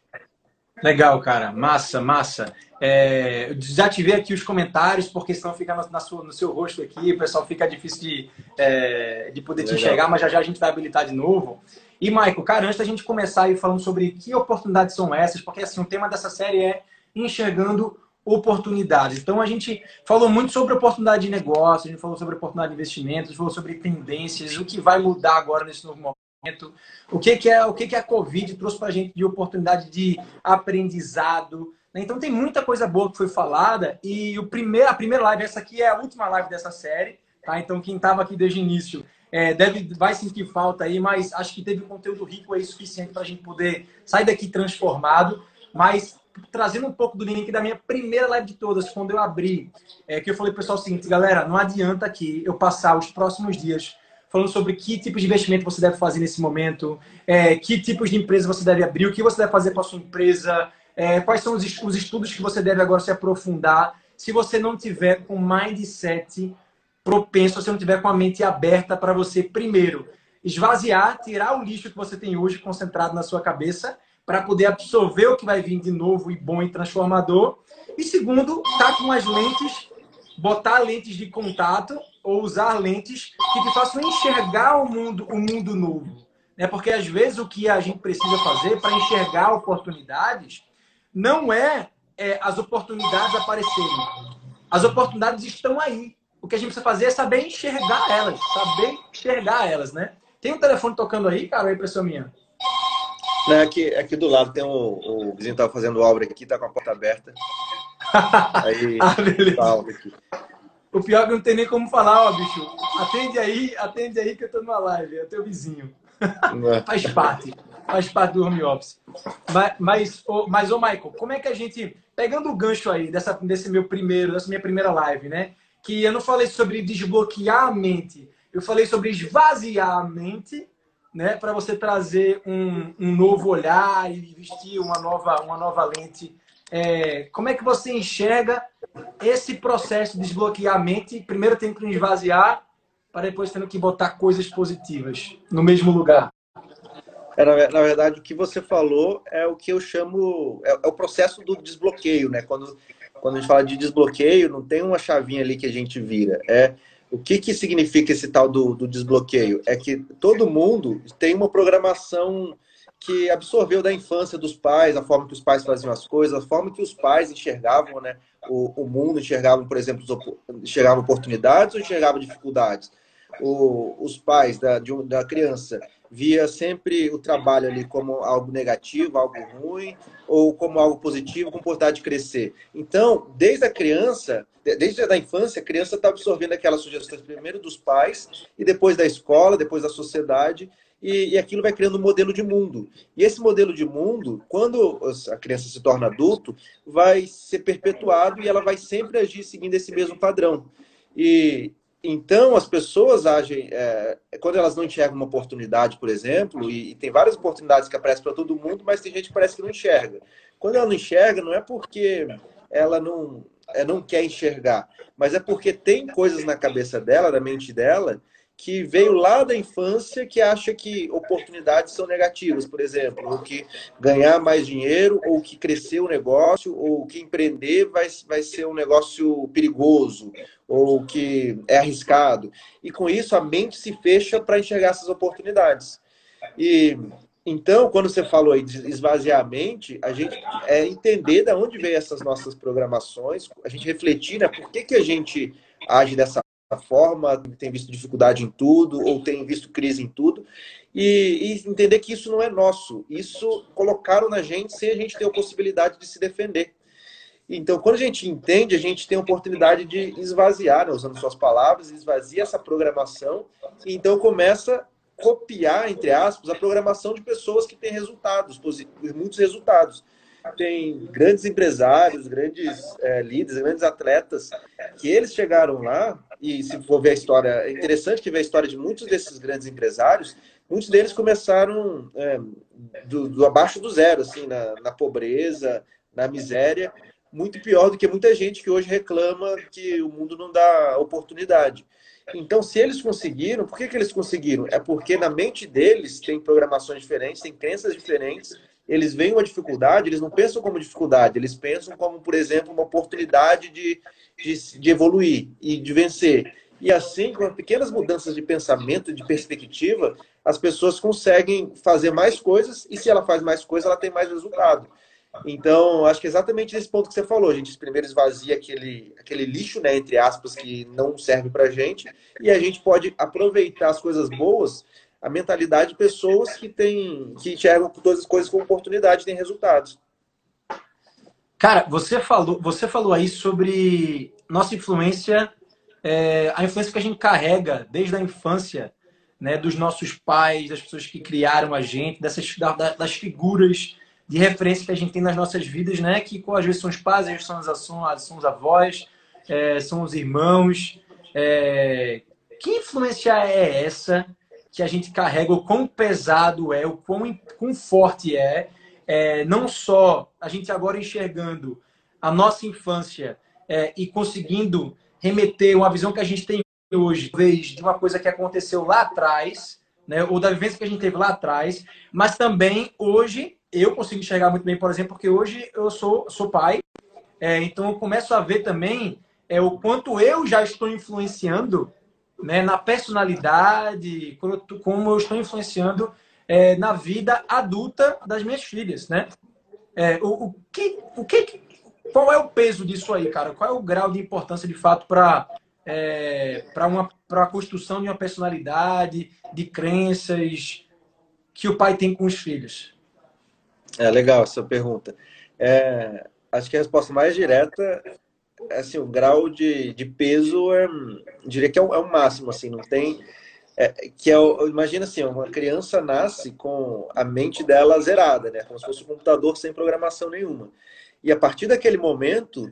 Legal, cara. Massa, massa. É, desativei aqui os comentários, porque senão fica na, na sua, no seu rosto aqui, o pessoal fica difícil de, é, de poder Legal. te enxergar, mas já já a gente vai habilitar de novo. E, Michael, cara, antes da gente começar aí falando sobre que oportunidades são essas, porque assim, o tema dessa série é enxergando oportunidades. Então a gente falou muito sobre oportunidade de negócio, a gente falou sobre oportunidade de investimento, a gente falou sobre tendências, o que vai mudar agora nesse novo momento o que, que é o que, que a Covid trouxe para a gente de oportunidade de aprendizado. Né? Então tem muita coisa boa que foi falada e o primeiro, a primeira live, essa aqui é a última live dessa série, tá? Então quem estava aqui desde o início é, deve, vai sentir falta aí, mas acho que teve um conteúdo rico aí suficiente para a gente poder sair daqui transformado. Mas trazendo um pouco do link da minha primeira live de todas, quando eu abri, é, que eu falei para o pessoal o seguinte, galera, não adianta aqui eu passar os próximos dias falando sobre que tipo de investimento você deve fazer nesse momento, é, que tipos de empresa você deve abrir, o que você deve fazer com a sua empresa, é, quais são os, os estudos que você deve agora se aprofundar. Se você não tiver com mindset propenso, se você não tiver com a mente aberta para você, primeiro, esvaziar, tirar o lixo que você tem hoje concentrado na sua cabeça, para poder absorver o que vai vir de novo e bom e transformador. E segundo, tá com as lentes, botar lentes de contato ou usar lentes que te façam enxergar o mundo, o mundo novo. Né? Porque às vezes o que a gente precisa fazer para enxergar oportunidades não é, é as oportunidades aparecerem. As oportunidades estão aí. O que a gente precisa fazer é saber enxergar elas, saber enxergar elas, né? Tem um telefone tocando aí, cara, é impressão minha? Não, é aqui, aqui do lado tem o vizinho tava fazendo obra aqui, tá com a porta aberta. <laughs> Aí, ah, beleza. O pior é que não tem nem como falar, ó, bicho. Atende aí, atende aí que eu tô numa live, é teu vizinho. É. <laughs> faz parte, faz parte do home office. Mas, mas, ô, mas, ô Michael, como é que a gente, pegando o gancho aí dessa, desse meu primeiro, dessa minha primeira live, né? Que eu não falei sobre desbloquear a mente, eu falei sobre esvaziar a mente, né? Para você trazer um, um novo olhar e vestir uma nova, uma nova lente é, como é que você enxerga esse processo de desbloquear a mente? Primeiro tem que esvaziar, para depois tendo que botar coisas positivas no mesmo lugar. É, na, na, verdade, o que você falou é o que eu chamo, é, é, o processo do desbloqueio, né? Quando, quando a gente fala de desbloqueio, não tem uma chavinha ali que a gente vira. É o que, que significa esse tal do, do desbloqueio? É que todo mundo tem uma programação que absorveu da infância dos pais, a forma que os pais faziam as coisas, a forma que os pais enxergavam né, o, o mundo, enxergavam, por exemplo, enxergavam oportunidades ou enxergavam dificuldades. O, os pais da, de, da criança via sempre o trabalho ali como algo negativo, algo ruim, ou como algo positivo, com vontade de crescer. Então, desde a criança, desde a infância, a criança está absorvendo aquelas sugestões primeiro dos pais e depois da escola, depois da sociedade, e, e aquilo vai criando um modelo de mundo. E esse modelo de mundo, quando a criança se torna adulto, vai ser perpetuado e ela vai sempre agir seguindo esse mesmo padrão. E então as pessoas agem é, quando elas não enxergam uma oportunidade, por exemplo, e, e tem várias oportunidades que aparecem para todo mundo, mas tem gente que parece que não enxerga. Quando ela não enxerga, não é porque ela não é, não quer enxergar, mas é porque tem coisas na cabeça dela, na mente dela, que veio lá da infância que acha que oportunidades são negativas, por exemplo, ou que ganhar mais dinheiro, ou que crescer o negócio, ou que empreender vai, vai ser um negócio perigoso, ou que é arriscado. E com isso a mente se fecha para enxergar essas oportunidades. E então, quando você falou aí de esvaziar a mente, a gente é entender de onde vem essas nossas programações, a gente refletir, né, por que, que a gente age dessa forma, tem visto dificuldade em tudo, ou tem visto crise em tudo, e, e, entender que isso não é nosso. Isso colocaram na gente sem a gente ter a possibilidade de se defender. Então, quando a gente entende, a gente tem a oportunidade de esvaziar, né, usando suas palavras, esvazia essa programação, e então começa a copiar, entre aspas, a programação de pessoas que têm resultados, muitos resultados tem grandes empresários, grandes é, líderes, grandes atletas, que eles chegaram lá, e se for ver a história, é interessante que ver a história de muitos desses grandes empresários, muitos deles começaram é, do, do, abaixo do zero, assim, na, na pobreza, na miséria, muito pior do que muita gente que hoje reclama que o mundo não dá oportunidade. Então, se eles conseguiram, por que, que eles conseguiram? É porque na mente deles tem programações diferentes, tem crenças diferentes, eles veem uma dificuldade, eles não pensam como dificuldade, eles pensam como, por exemplo, uma oportunidade de, de, de evoluir e de vencer. E assim, com pequenas mudanças de pensamento, de perspectiva, as pessoas conseguem fazer mais coisas e se ela faz mais coisas, ela tem mais resultado. Então, acho que é exatamente nesse ponto que você falou. A gente primeiro esvazia aquele, aquele lixo, né, entre aspas, que não serve para gente, e a gente pode aproveitar as coisas boas a mentalidade de pessoas que têm que enxergam todas as coisas como oportunidade têm resultados. Cara, você falou, você falou aí sobre nossa influência, é, a influência que a gente carrega desde a infância, né, dos nossos pais, das pessoas que criaram a gente, dessas das figuras de referência que a gente tem nas nossas vidas, né, que às vezes são os pais, às vezes são, as, são os avós, é, são os irmãos, é, que influência é essa que a gente carrega, o quão pesado é, o quão, quão forte é, é, não só a gente agora enxergando a nossa infância é, e conseguindo remeter uma visão que a gente tem hoje, talvez de uma coisa que aconteceu lá atrás, né, ou da vivência que a gente teve lá atrás, mas também hoje eu consigo enxergar muito bem, por exemplo, porque hoje eu sou, sou pai, é, então eu começo a ver também é, o quanto eu já estou influenciando né, na personalidade, como eu estou influenciando é, na vida adulta das minhas filhas, né? É, o, o, que, o que, qual é o peso disso aí, cara? Qual é o grau de importância de fato para é, para uma para a construção de uma personalidade, de crenças que o pai tem com os filhos? É legal essa pergunta. É, acho que a resposta mais direta assim, o grau de, de peso é, diria que é o, é o máximo, assim, não tem é, que é, imagina assim, uma criança nasce com a mente dela zerada, né? Como se fosse um computador sem programação nenhuma. E a partir daquele momento,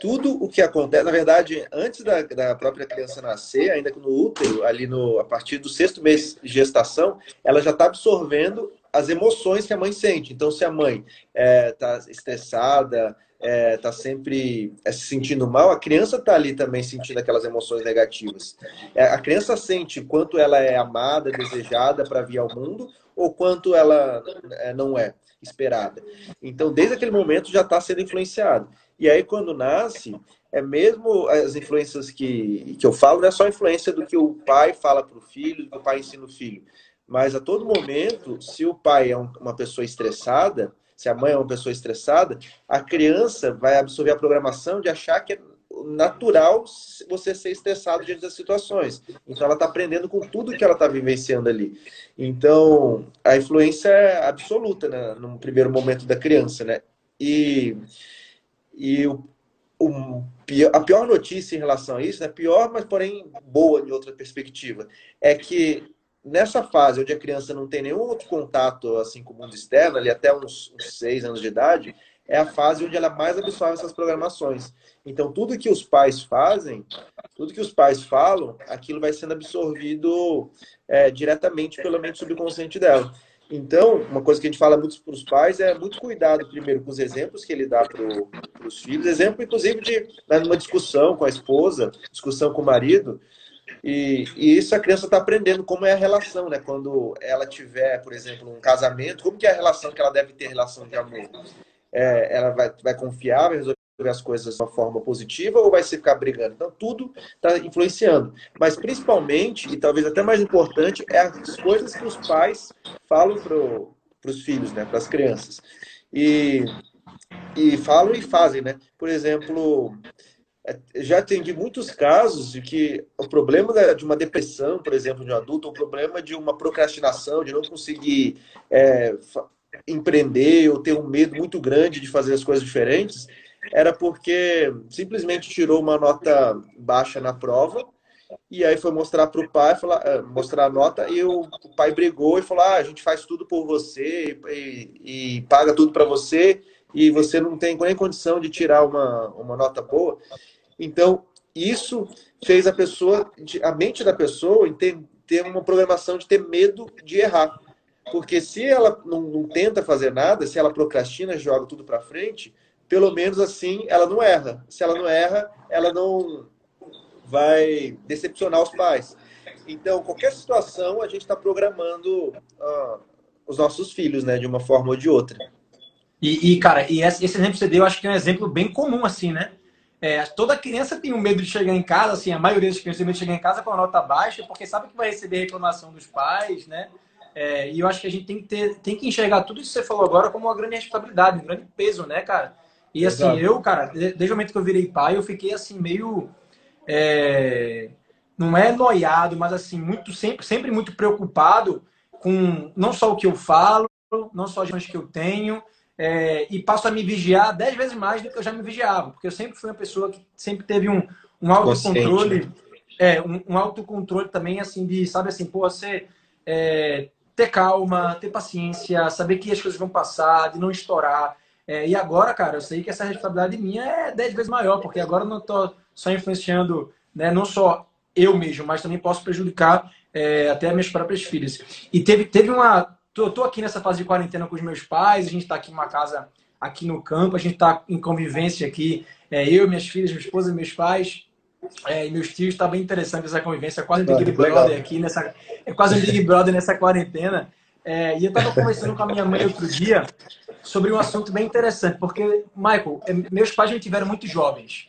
tudo o que acontece, na verdade, antes da, da própria criança nascer, ainda no útero, ali no, a partir do sexto mês de gestação, ela já está absorvendo as emoções que a mãe sente. Então, se a mãe está é, estressada, está é, tá sempre é, se sentindo mal, a criança está ali também sentindo aquelas emoções negativas. É, a criança sente quanto ela é amada, desejada para vir ao mundo, ou quanto ela é, não é esperada. Então, desde aquele momento já está sendo influenciado. E aí, quando nasce, é mesmo as influências que, que eu falo, não é só influência do que o pai fala para o filho, do que o pai ensina o filho. Mas a todo momento, se o pai é uma pessoa estressada, se a mãe é uma pessoa estressada, a criança vai absorver a programação de achar que é natural você ser estressado diante das situações. Então ela está aprendendo com tudo que ela está vivenciando ali. Então a influência é absoluta né, no primeiro momento da criança, né? E, e o, o, a pior notícia em relação a isso, né, pior, mas porém boa de outra perspectiva, é que nessa fase onde a criança não tem nenhum outro contato assim com o mundo externo, ali até uns, uns seis anos de idade, é a fase onde ela mais absorve essas programações. Então, tudo que os pais fazem, tudo que os pais falam, aquilo vai sendo absorvido é, diretamente pela mente subconsciente dela. Então, uma coisa que a gente fala muito para os pais é muito cuidado, primeiro, com os exemplos que ele dá para os filhos. Exemplo, inclusive, de numa discussão com a esposa, discussão com o marido. E, e isso a criança está aprendendo como é a relação, né? Quando ela tiver, por exemplo, um casamento, como que é a relação que ela deve ter relação de amor? É, ela vai, vai confiar, vai resolver as coisas de uma forma positiva ou vai se ficar brigando? Então, tudo está influenciando. Mas, principalmente, e talvez até mais importante, é as coisas que os pais falam para os filhos, né? para as crianças. E, e falam e fazem, né? Por exemplo, já atendi muitos casos de que o problema de uma depressão, por exemplo, de um adulto, o problema de uma procrastinação, de não conseguir é, empreender ou ter um medo muito grande de fazer as coisas diferentes, era porque simplesmente tirou uma nota baixa na prova e aí foi mostrar para o pai, falar, é, mostrar a nota e o, pai brigou e falou: ah, a gente faz tudo por você e, e paga tudo para você e você não tem nem condição de tirar uma, uma nota boa. Então, isso fez a pessoa, a mente da pessoa ter uma programação de ter medo de errar. Porque se ela não, não tenta fazer nada, se ela procrastina, joga tudo para frente, pelo menos assim ela não erra. Se ela não erra, ela não vai decepcionar os pais. Então, qualquer situação, a gente está programando uh, os nossos filhos, né, de uma forma ou de outra. E, e, cara, e esse exemplo que você deu, eu acho que é um exemplo bem comum, assim, né? É, toda criança tem um medo de chegar em casa, assim, a maioria das crianças tem medo de chegar em casa com a nota baixa, porque sabe que vai receber reclamação dos pais, né? É, e eu acho que a gente tem que, ter, tem que enxergar tudo isso que você falou agora como uma grande responsabilidade, um grande peso, né, cara? E assim, Exato. eu, cara, desde o momento que eu virei pai, eu fiquei assim, meio. É, não é noiado, mas assim, muito, sempre, sempre muito preocupado com não só o que eu falo, não só as coisas que eu tenho, é, e passo a me vigiar dez vezes mais do que eu já me vigiava, porque eu sempre fui uma pessoa que sempre teve um, um autocontrole, né? é, um, um, autocontrole também, assim, de, sabe assim, pô, você é, ter calma, ter paciência, saber que as coisas vão passar, de não estourar. É, e agora, cara, eu sei que essa responsabilidade minha é dez vezes maior, porque agora eu não estou só influenciando, né, não só eu mesmo, mas também posso prejudicar é, até minhas próprias filhas. E teve, teve uma. Tô, tô aqui nessa fase de quarentena com os meus pais, a gente está aqui numa casa aqui no campo, a gente está em convivência aqui, é, eu, minhas filhas, minha esposa, meus pais. É, e meus tios, está bem interessante essa convivência, é quase um Big Brother aqui nessa, é quase um Big Brother nessa quarentena. É, e eu estava conversando com a minha mãe outro dia sobre um assunto bem interessante, porque, Michael, é, meus pais me tiveram muito jovens,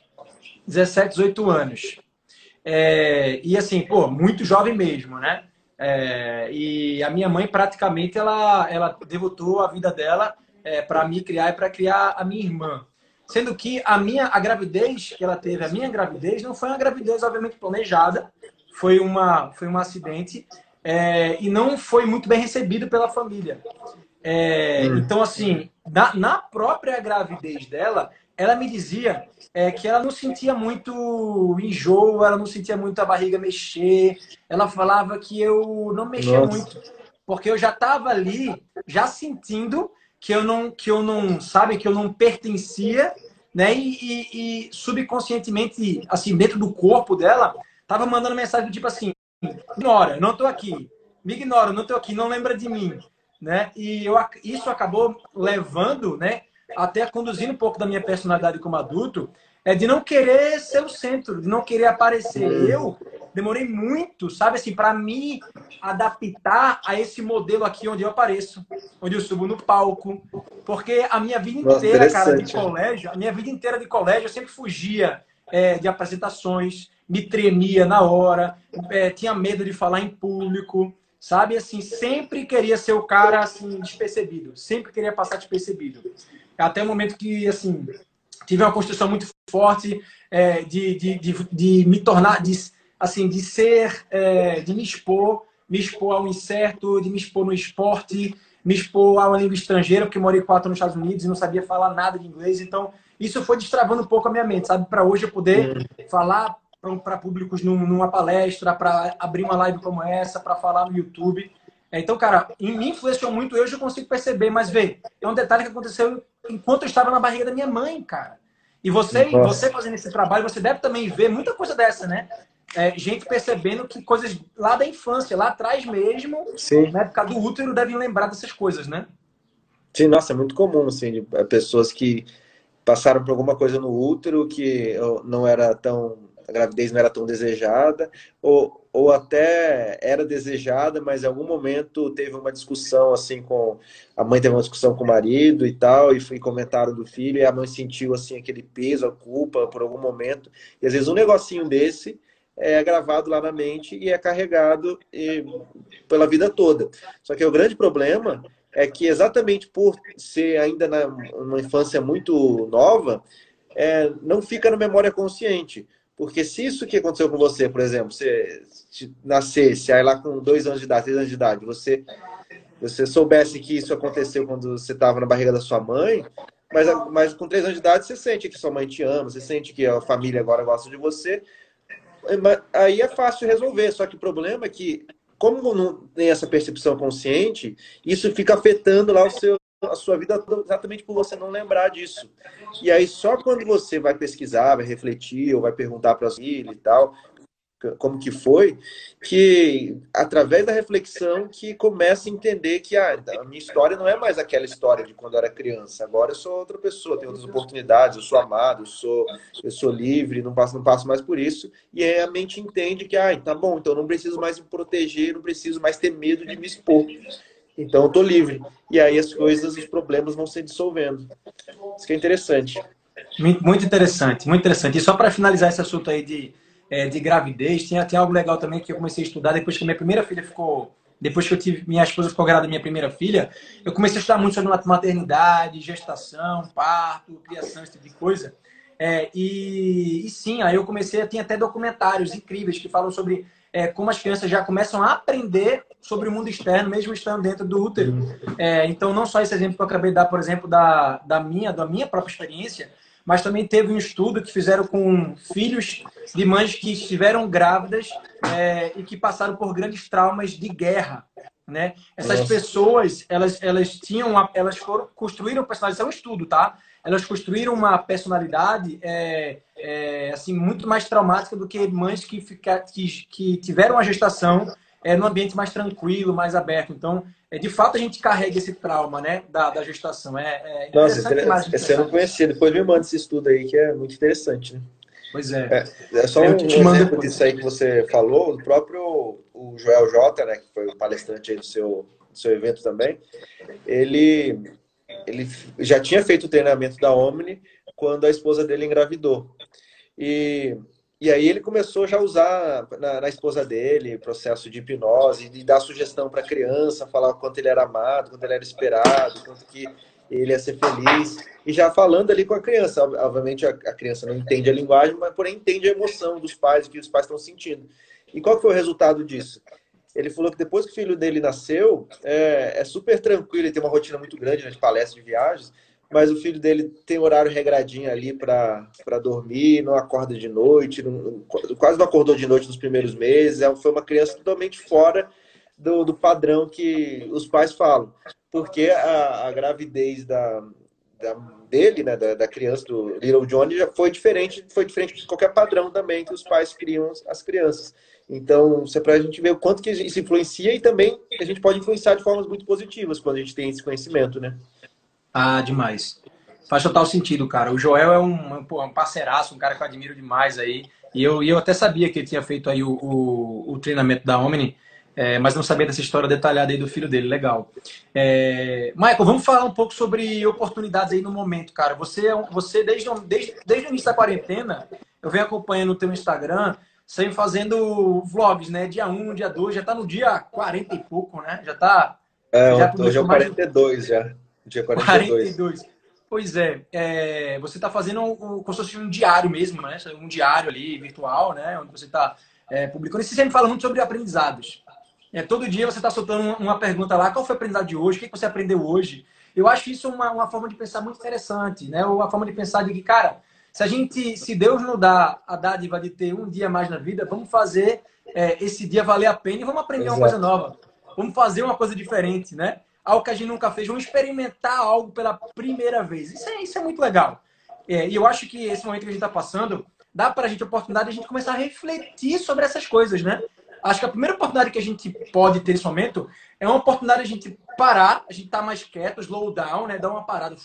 17, 18 anos. É, e assim, pô, muito jovem mesmo, né? É, e a minha mãe praticamente ela, ela devotou a vida dela é, para me criar e para criar a minha irmã. Sendo que a minha a gravidez que ela teve, a minha gravidez não foi uma gravidez obviamente planejada, foi uma foi um acidente é, e não foi muito bem recebido pela família. É, hum. Então assim, na, na própria gravidez dela, ela me dizia é, que ela não sentia muito enjoo, ela não sentia muito a barriga mexer. Ela falava que eu não mexia Nossa. muito, porque eu já estava ali, já sentindo que eu não, que eu não, sabe, que eu não pertencia, né? E, e, e subconscientemente, assim, dentro do corpo dela, tava mandando mensagem do tipo assim: ignora, não tô aqui, me ignora, não tô aqui, não lembra de mim, né? E eu, isso acabou levando, né? Até conduzindo um pouco da minha personalidade como adulto, é de não querer ser o centro, de não querer aparecer. Eu demorei muito, sabe assim, para me adaptar a esse modelo aqui onde eu apareço, onde eu subo no palco, porque a minha vida inteira, Nossa, cara, de colégio, a minha vida inteira de colégio, eu sempre fugia é, de apresentações, me tremia na hora, é, tinha medo de falar em público, sabe? Assim, sempre queria ser o cara assim despercebido, sempre queria passar despercebido até o momento que, assim, tive uma construção muito forte é, de, de, de, de, me tornar, de, assim, de ser, é, de me expor, me expor ao incerto, de me expor no esporte, me expor a uma língua estrangeira, porque morei quatro anos nos Estados Unidos e não sabia falar nada de inglês. Então, isso foi destravando um pouco a minha mente, sabe? Para hoje eu poder uhum. falar para públicos numa palestra, para abrir uma live como essa, para falar no YouTube. É, então, cara, em mim influenciou muito, eu já consigo perceber, mas vê, é um detalhe que aconteceu enquanto eu estava na barriga da minha mãe, cara. E você, você fazendo esse trabalho, você deve também ver muita coisa dessa, né? É, gente percebendo que coisas lá da infância, lá atrás mesmo, Sim. na época do útero, devem lembrar dessas coisas, né? Sim, nossa, é muito comum, assim, é, pessoas que passaram por alguma coisa no útero que não era tão a gravidez não era tão desejada, ou, ou até era desejada, mas em algum momento teve uma discussão assim com a mãe teve uma discussão com o marido e tal, e foi comentário do filho, e a mãe sentiu assim aquele peso, a culpa por algum momento, e às vezes um negocinho desse é gravado lá na mente e é carregado e, pela vida toda. Só que o grande problema é que exatamente por ser ainda na, numa infância muito nova, é, não fica na memória consciente. Porque se isso que aconteceu com você, por exemplo, você nascesse aí lá com dois anos de idade, três anos de idade, você, você soubesse que isso aconteceu quando você estava na barriga da sua mãe, mas, mas com três anos de idade você sente que sua mãe te ama, você sente que a família agora gosta de você, aí é fácil resolver. Só que o problema é que, como não tem essa percepção consciente, isso fica afetando lá o seu, a sua vida exatamente por você não lembrar disso. E aí só quando você vai pesquisar, vai refletir ou vai perguntar para a família e tal, como que foi, que através da reflexão que começa a entender que ah, a minha história não é mais aquela história de quando eu era criança. Agora eu sou outra pessoa, tenho outras oportunidades, eu sou amado, eu sou, eu sou livre, não passo, não passo mais por isso. E aí a mente entende que, ah, tá bom, então não preciso mais me proteger, não preciso mais ter medo de me expor. Então eu tô livre. E aí as coisas, os problemas vão se dissolvendo. Isso que é interessante. Muito interessante, muito interessante. E só para finalizar esse assunto aí de, é, de gravidez, tem, tem algo legal também que eu comecei a estudar depois que minha primeira filha ficou. Depois que eu tive, minha esposa ficou grávida da minha primeira filha, eu comecei a estudar muito sobre maternidade, gestação, parto, criação, esse tipo de coisa. É, e, e, sim, aí eu comecei a ter até documentários incríveis que falam sobre é, como as crianças já começam a aprender sobre o mundo externo, mesmo estando dentro do útero. É, então, não só esse exemplo que eu acabei de dar, por exemplo, da, da, minha, da minha própria experiência, mas também teve um estudo que fizeram com filhos de mães que estiveram grávidas é, e que passaram por grandes traumas de guerra. Né? Essas Nossa. pessoas, elas, elas tinham, elas foram construíram personalidade, isso é um estudo, tá? Elas construíram uma personalidade é, é, assim muito mais traumática do que mães que, fica, que, que tiveram a gestação é, num ambiente mais tranquilo, mais aberto. Então, é, de fato, a gente carrega esse trauma né, da, da gestação. É, é interessante Nossa, eu não conhecia. Depois me manda esse estudo aí, que é muito interessante. Né? Pois é. É, é só um, te um exemplo disso aí que você falou, o próprio o Joel J, né, que foi o palestrante aí do seu, do seu evento também, ele, ele já tinha feito o treinamento da Omni quando a esposa dele engravidou. E e aí ele começou já a usar na, na esposa dele processo de hipnose e dar sugestão para a criança, falar quanto ele era amado, quanto ele era esperado, quanto que ele ia ser feliz. E já falando ali com a criança. Obviamente a, a criança não entende a linguagem, mas porém entende a emoção dos pais, que os pais estão sentindo. E qual foi o resultado disso? Ele falou que depois que o filho dele nasceu, é, é super tranquilo, ele tem uma rotina muito grande né, de palestras, de viagens, mas o filho dele tem horário regradinho ali para dormir, não acorda de noite, não, quase não acordou de noite nos primeiros meses. É, foi uma criança totalmente fora do, do padrão que os pais falam, porque a, a gravidez da, da dele, né, da, da, criança, do Little Johnny, já foi diferente, foi diferente de qualquer padrão também que os pais criam as crianças. Então, isso é para a gente ver o quanto que isso influencia e também a gente pode influenciar de formas muito positivas quando a gente tem esse conhecimento, né? Ah, demais. Faz total sentido, cara. O Joel é um, um, um parceiraço, um cara que eu admiro demais aí. E eu, e eu até sabia que ele tinha feito aí o, o, o treinamento da Omni, é, mas não sabia dessa história detalhada aí do filho dele. Legal. É, Michael, vamos falar um pouco sobre oportunidades aí no momento, cara. Você, é você desde, desde, desde o início da quarentena, eu venho acompanhando o teu Instagram, sempre fazendo vlogs, né? Dia 1, dia 2, já tá no dia 40 e pouco, né? Já tá. É, já hoje é o 42 mais... já. Dia 42. 42. Pois é, é você está fazendo um, como se fosse um diário mesmo, né? Um diário ali, virtual, né? Onde você está é, publicando. E você sempre fala muito sobre aprendizados. É, todo dia você está soltando uma pergunta lá, qual foi o aprendizado de hoje? O que você aprendeu hoje? Eu acho isso uma, uma forma de pensar muito interessante, né? Uma forma de pensar de que, cara, se a gente, se Deus nos dá a dádiva de ter um dia mais na vida, vamos fazer é, esse dia valer a pena e vamos aprender Exato. uma coisa nova. Vamos fazer uma coisa diferente, né? algo que a gente nunca fez, vamos experimentar algo pela primeira vez. Isso é, isso é muito legal. É, e eu acho que esse momento que a gente está passando dá para a gente a oportunidade de a gente começar a refletir sobre essas coisas, né? Acho que a primeira oportunidade que a gente pode ter nesse momento é uma oportunidade de a gente parar, a gente estar tá mais quieto, slow down, né? Dar uma parada,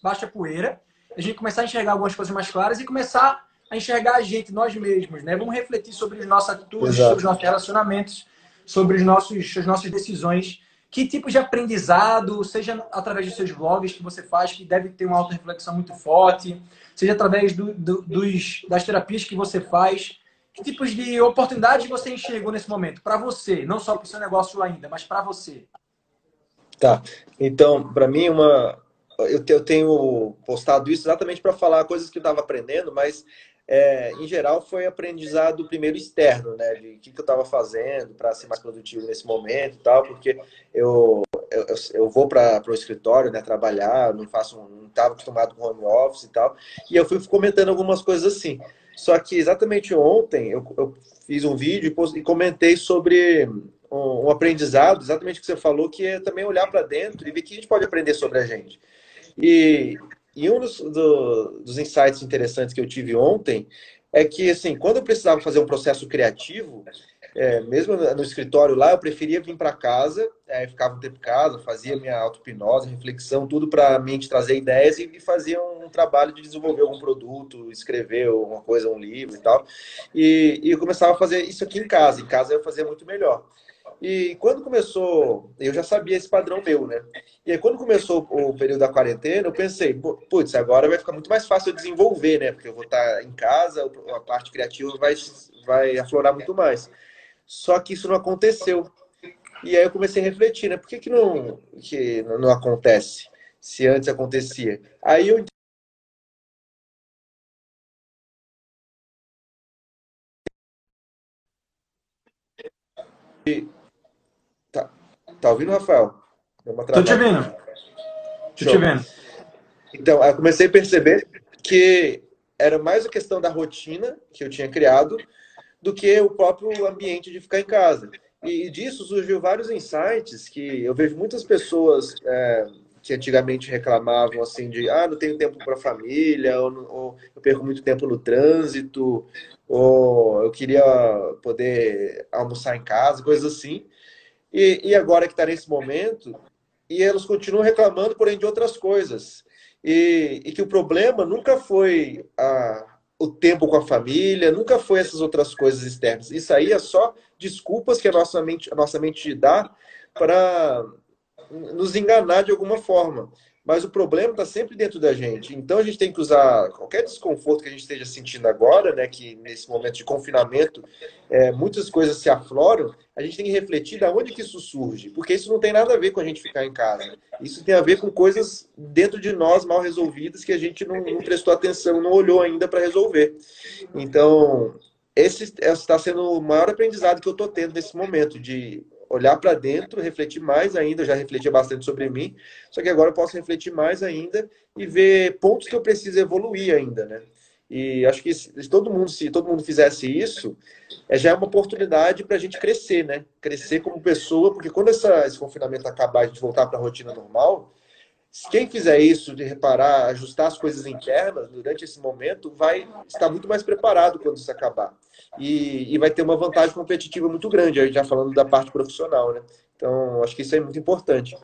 baixa a poeira, a gente começar a enxergar algumas coisas mais claras e começar a enxergar a gente, nós mesmos, né? Vamos refletir sobre as nossas atitudes, Exato. sobre os nossos relacionamentos, sobre os nossos, as nossas decisões que tipo de aprendizado, seja através dos seus blogs que você faz, que deve ter uma auto-reflexão muito forte, seja através do, do, dos, das terapias que você faz, que tipos de oportunidades você enxergou nesse momento? Para você, não só para o seu negócio ainda, mas para você. Tá. Então, para mim, uma. Eu tenho postado isso exatamente para falar coisas que eu estava aprendendo, mas é, em geral, foi aprendizado primeiro externo, né? De o que, que eu estava fazendo para ser mais produtivo nesse momento e tal, porque eu, eu, eu vou para o escritório, né? Trabalhar, não faço, não estava acostumado com home office e tal, e eu fui comentando algumas coisas assim. Só que exatamente ontem eu, eu fiz um vídeo e, e comentei sobre um, um, aprendizado, exatamente o que você falou, que é também olhar para dentro e ver o que a gente pode aprender sobre a gente. E, e um dos, do, dos insights interessantes que eu tive ontem é que, assim, quando eu precisava fazer um processo criativo, é, mesmo no escritório lá, eu preferia vir para casa, é, ficava um tempo em casa, fazia minha auto-hipnose, reflexão, tudo para a mente trazer ideias e fazia um trabalho de desenvolver algum produto, escrever alguma coisa, um livro e tal. E, e eu começava a fazer isso aqui em casa. Em casa eu fazia muito melhor. E quando começou, eu já sabia esse padrão meu, né? E aí, quando começou o período da quarentena, eu pensei, putz, agora vai ficar muito mais fácil eu desenvolver, né? Porque eu vou estar em casa, a parte criativa vai, vai aflorar muito mais. Só que isso não aconteceu. E aí eu comecei a refletir, né? Por que, que, não, que não acontece? Se antes acontecia. Aí eu Tá ouvindo, Rafael? Tô te ouvindo. Tô te vendo. Então, eu comecei a perceber que era mais a questão da rotina que eu tinha criado do que o próprio ambiente de ficar em casa. E disso surgiu vários insights que eu vejo muitas pessoas é, que antigamente reclamavam assim de ah, não tenho tempo para a família, ou, ou, eu perco muito tempo no trânsito, ou eu queria poder almoçar em casa, coisas assim. E, e agora que está nesse momento, e elas continuam reclamando, porém, de outras coisas. E, e que o problema nunca foi a, o tempo com a família, nunca foi essas outras coisas externas. Isso aí é só desculpas que a nossa mente, a nossa mente dá para nos enganar de alguma forma. Mas o problema está sempre dentro da gente. Então a gente tem que usar qualquer desconforto que a gente esteja sentindo agora, né? Que nesse momento de confinamento é, muitas coisas se afloram. A gente tem que refletir da onde que isso surge, porque isso não tem nada a ver com a gente ficar em casa. Isso tem a ver com coisas dentro de nós mal resolvidas que a gente não, não prestou atenção, não olhou ainda para resolver. Então esse está sendo o maior aprendizado que eu estou tendo nesse momento de olhar para dentro, refletir mais ainda. Já refletia bastante sobre mim, só que agora eu posso refletir mais ainda e ver pontos que eu preciso evoluir ainda, né? E acho que se todo mundo, se todo mundo fizesse isso, é, já é uma oportunidade para a gente crescer, né? Crescer como pessoa, porque quando essa, esse confinamento acabar, a gente voltar para a rotina normal, quem fizer isso, de reparar, ajustar as coisas internas durante esse momento, vai estar muito mais preparado quando isso acabar. E, e vai ter uma vantagem competitiva muito grande, já falando da parte profissional, né? Então, acho que isso é muito importante.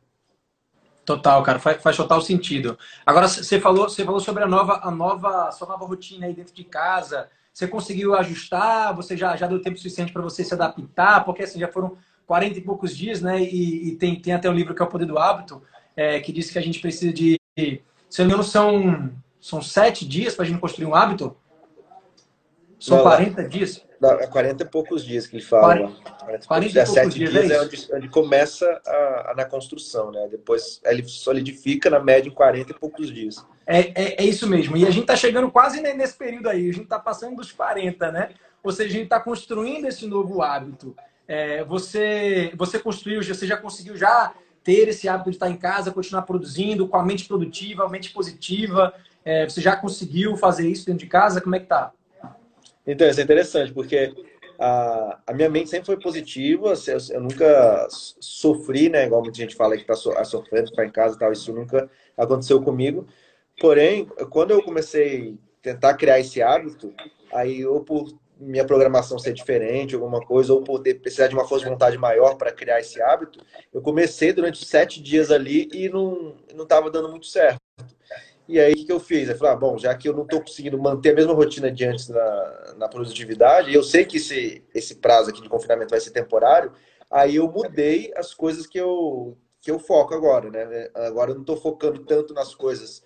Total, cara, faz, faz total sentido. Agora, você falou, você falou sobre a nova, a nova, sua nova rotina aí dentro de casa. Você conseguiu ajustar? Você já, já deu tempo suficiente para você se adaptar? Porque assim, já foram 40 e poucos dias, né? E, e tem, tem até um livro que é o Poder do Hábito, é, que diz que a gente precisa de. Se eu não me engano, são, são sete dias para a gente construir um hábito. São não, 40 dias? Não, é 40 e poucos dias que ele fala. 40, 40 e poucos dias, dias é, é onde, onde, começa a, a, na construção, né? Depois ele solidifica na média em 40 e poucos dias. É, é, é isso mesmo. E a gente está chegando quase nesse período aí. A gente está passando dos 40, né? Ou seja, a gente está construindo esse novo hábito. É, você, você construiu, você já conseguiu já ter esse hábito de estar em casa, continuar produzindo com a mente produtiva, a mente positiva? É, você já conseguiu fazer isso dentro de casa? Como é que tá? Então, isso é interessante, porque a, a minha mente sempre foi positiva, eu, eu nunca sofri, né? Igual muita gente fala que está so, sofrendo, ficar em casa e tal, isso nunca aconteceu comigo. Porém, quando eu comecei a tentar criar esse hábito, aí ou por minha programação ser diferente, alguma coisa, ou poder precisar de uma força de vontade maior para criar esse hábito, eu comecei durante sete dias ali e não estava dando muito certo. E aí, o que eu fiz? Eu falei, ah, bom, já que eu não estou conseguindo manter a mesma rotina de antes na, na produtividade, eu sei que esse, esse prazo aqui de confinamento vai ser temporário, aí eu mudei as coisas que eu, que eu foco agora, né? Agora eu não estou focando tanto nas coisas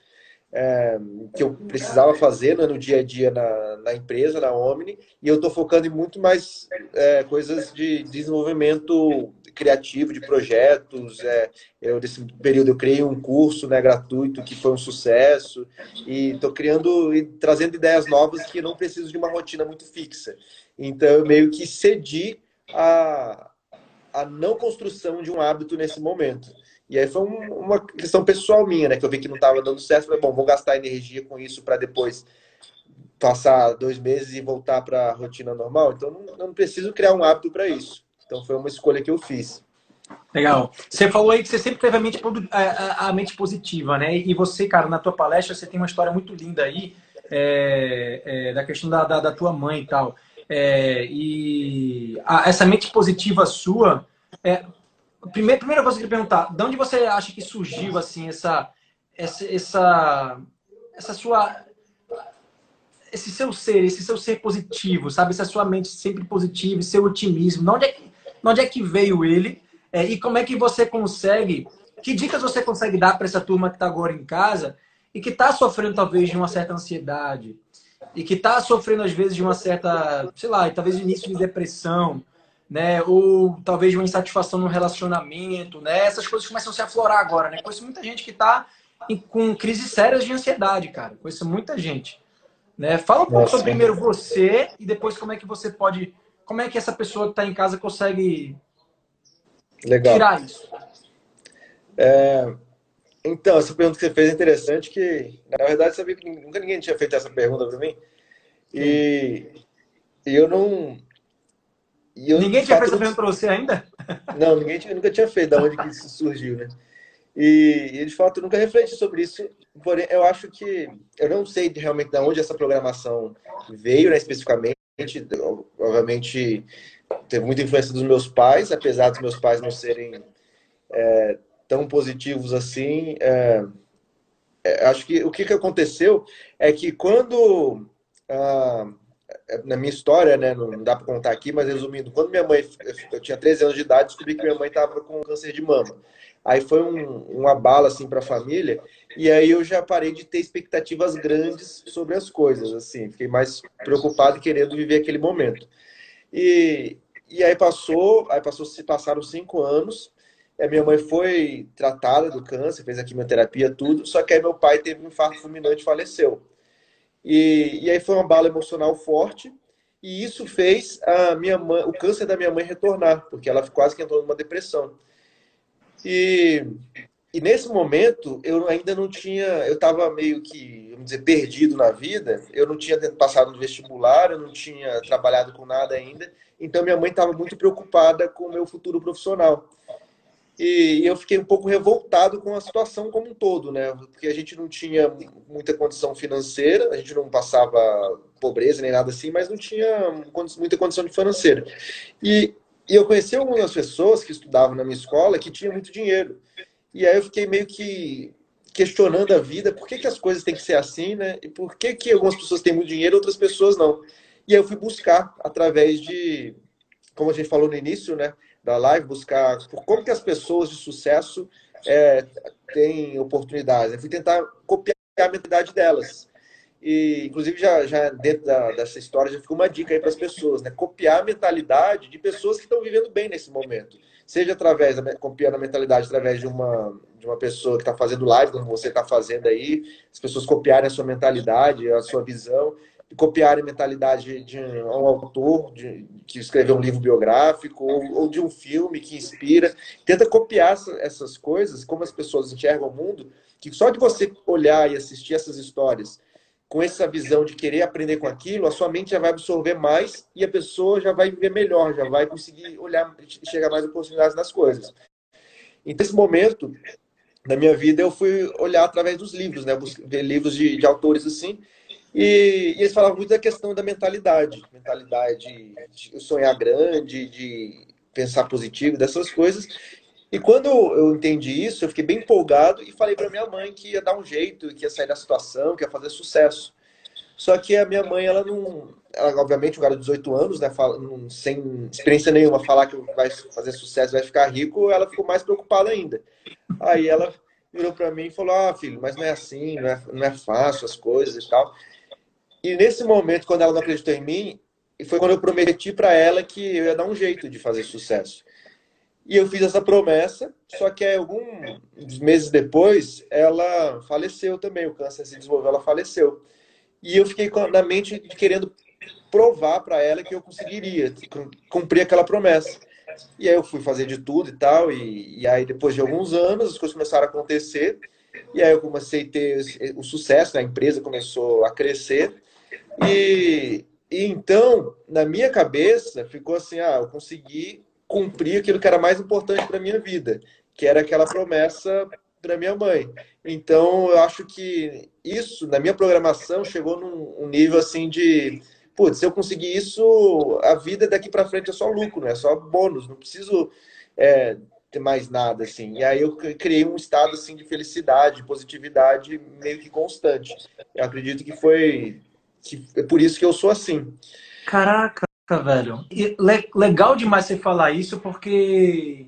é, que eu precisava fazer né, no dia a dia na, na empresa, na Omni, e eu estou focando em muito mais é, coisas de desenvolvimento criativo, de projetos. É, eu, nesse período, eu criei um curso né, gratuito que foi um sucesso, e estou criando e trazendo ideias novas que não preciso de uma rotina muito fixa. Então, eu meio que cedi a, a não construção de um hábito nesse momento. E aí foi um, uma questão pessoal minha, né? Que eu vi que não estava dando certo. Falei, bom, vou gastar energia com isso para depois passar dois meses e voltar para a rotina normal. Então, não, não preciso criar um hábito para isso. Então, foi uma escolha que eu fiz. Legal. Você falou aí que você sempre teve a mente, a mente positiva, né? E você, cara, na tua palestra, você tem uma história muito linda aí é, é, da questão da, da, da, tua mãe e tal. É, e a, essa mente positiva sua, é, Primeira, primeira coisa que eu queria perguntar, de onde você acha que surgiu assim essa essa essa, essa sua esse seu ser, esse seu ser positivo, sabe? Essa sua mente sempre positiva, seu otimismo. De onde é que, de onde é que veio ele? É, e como é que você consegue? Que dicas você consegue dar para essa turma que está agora em casa e que está sofrendo talvez de uma certa ansiedade e que está sofrendo às vezes de uma certa, sei lá, talvez início de depressão? Né? Ou talvez uma insatisfação no relacionamento, né? Essas coisas começam a se aflorar agora, né? Conheço muita gente que está com crises sérias de ansiedade, cara. Conheço muita gente. Né? Fala um pouco sobre primeiro você e depois como é que você pode. Como é que essa pessoa que está em casa consegue Legal. tirar isso? É, então, essa pergunta que você fez é interessante, que na verdade sabia que nunca ninguém tinha feito essa pergunta para mim. E, e eu não, eu, ninguém tinha feito essa pergunta para você ainda? <laughs> Não, ninguém tinha, nunca tinha feito, da onde que isso surgiu, né? E, e de fato, nunca refleti sobre isso. Porém, eu acho que eu não sei realmente de onde essa programação veio, né, especificamente. Obviamente, teve muita influência dos meus pais, apesar dos meus pais não serem é, tão positivos assim. É, é, acho que o que, que aconteceu é que quando ah, na minha história, né, não dá para contar aqui, mas resumindo, quando minha mãe, eu tinha 13 anos de idade, descobri que minha mãe estava com câncer de mama. Aí foi um, bala assim para a família, e aí eu já parei de ter expectativas grandes sobre as coisas, assim, fiquei mais preocupado e querendo viver aquele momento. E, e aí passou, aí passou, se passaram cinco anos, a minha mãe foi tratada do câncer, fez a quimioterapia, tudo, só que aí meu pai teve um infarto fulminante e faleceu. E, e aí foi uma bala emocional forte, e isso fez a minha mãe, o câncer da minha mãe retornar, porque ela quase que entrou numa depressão. E, e nesse momento eu ainda não tinha, eu estava meio que, vamos dizer, perdido na vida. Eu não tinha passado no vestibular, eu não tinha trabalhado com nada ainda. Então minha mãe estava muito preocupada com o meu futuro profissional. E eu fiquei um pouco revoltado com a situação como um todo, né? Porque a gente não tinha muita condição financeira, a gente não passava pobreza nem nada assim, mas não tinha muita condição financeira. E, e eu conheci algumas pessoas que estudavam na minha escola que tinham muito dinheiro. E aí eu fiquei meio que questionando a vida, por que, que as coisas têm que ser assim, né? E por que, que algumas pessoas têm muito dinheiro e outras pessoas não? E aí eu fui buscar através de, como a gente falou no início, né? Da live, buscar como que as pessoas de sucesso é, têm oportunidades. Eu fui tentar copiar a mentalidade delas. E, inclusive, já, já dentro da, dessa história, já ficou uma dica aí para as pessoas, né? Copiar a mentalidade de pessoas que estão vivendo bem nesse momento. Seja através, da, copiando a mentalidade através de uma, de uma pessoa que está fazendo live, como você está fazendo aí, as pessoas copiarem a sua mentalidade, a sua visão, copiarem a mentalidade de um autor de, que escreveu um livro biográfico ou, ou, de um filme que inspira. Tenta copiar essa, essas coisas, como as pessoas enxergam o mundo, que só de você olhar e assistir essas histórias com essa visão de querer aprender com aquilo, a sua mente já vai absorver mais e a pessoa já vai viver melhor, já vai conseguir olhar chegar mais oportunidades nas coisas. Então, nesse momento da minha vida, eu fui olhar através dos livros, né? Ver livros de, de autores assim, e, e, eles falavam muito da questão da mentalidade, mentalidade de sonhar grande, de pensar positivo, dessas coisas. E quando eu entendi isso, eu fiquei bem empolgado e falei para minha mãe que ia dar um jeito, que ia sair da situação, que ia fazer sucesso. Só que a minha mãe, ela não. Ela, obviamente, um garoto de 18 anos, né, não, sem experiência nenhuma, falar que vai fazer sucesso, vai ficar rico, ela ficou mais preocupada ainda. Aí ela virou para mim e falou: Ah, filho, mas não é assim, não é, não é fácil as coisas e tal. E nesse momento, quando ela não acreditou em mim, foi quando eu prometi para ela que eu ia dar um jeito de fazer sucesso. E eu fiz essa promessa, só que alguns meses depois, ela faleceu também. O câncer se desenvolveu, ela faleceu. E eu fiquei na mente querendo provar para ela que eu conseguiria cumprir aquela promessa. E aí eu fui fazer de tudo e tal. E, e aí, depois de alguns anos, as coisas começaram a acontecer. E aí eu comecei a ter o sucesso, né? a empresa começou a crescer. E, e então, na minha cabeça, ficou assim: ah, eu consegui cumprir aquilo que era mais importante para minha vida, que era aquela promessa para minha mãe. Então, eu acho que isso, na minha programação, chegou num um nível assim de. Putz, se eu conseguir isso, a vida daqui para frente é só lucro, né? é só bônus, não preciso é, ter mais nada, assim. E aí eu criei um estado, assim, de felicidade, de positividade meio que constante. Eu acredito que foi que é por isso que eu sou assim. Caraca, velho. Le legal demais você falar isso, porque,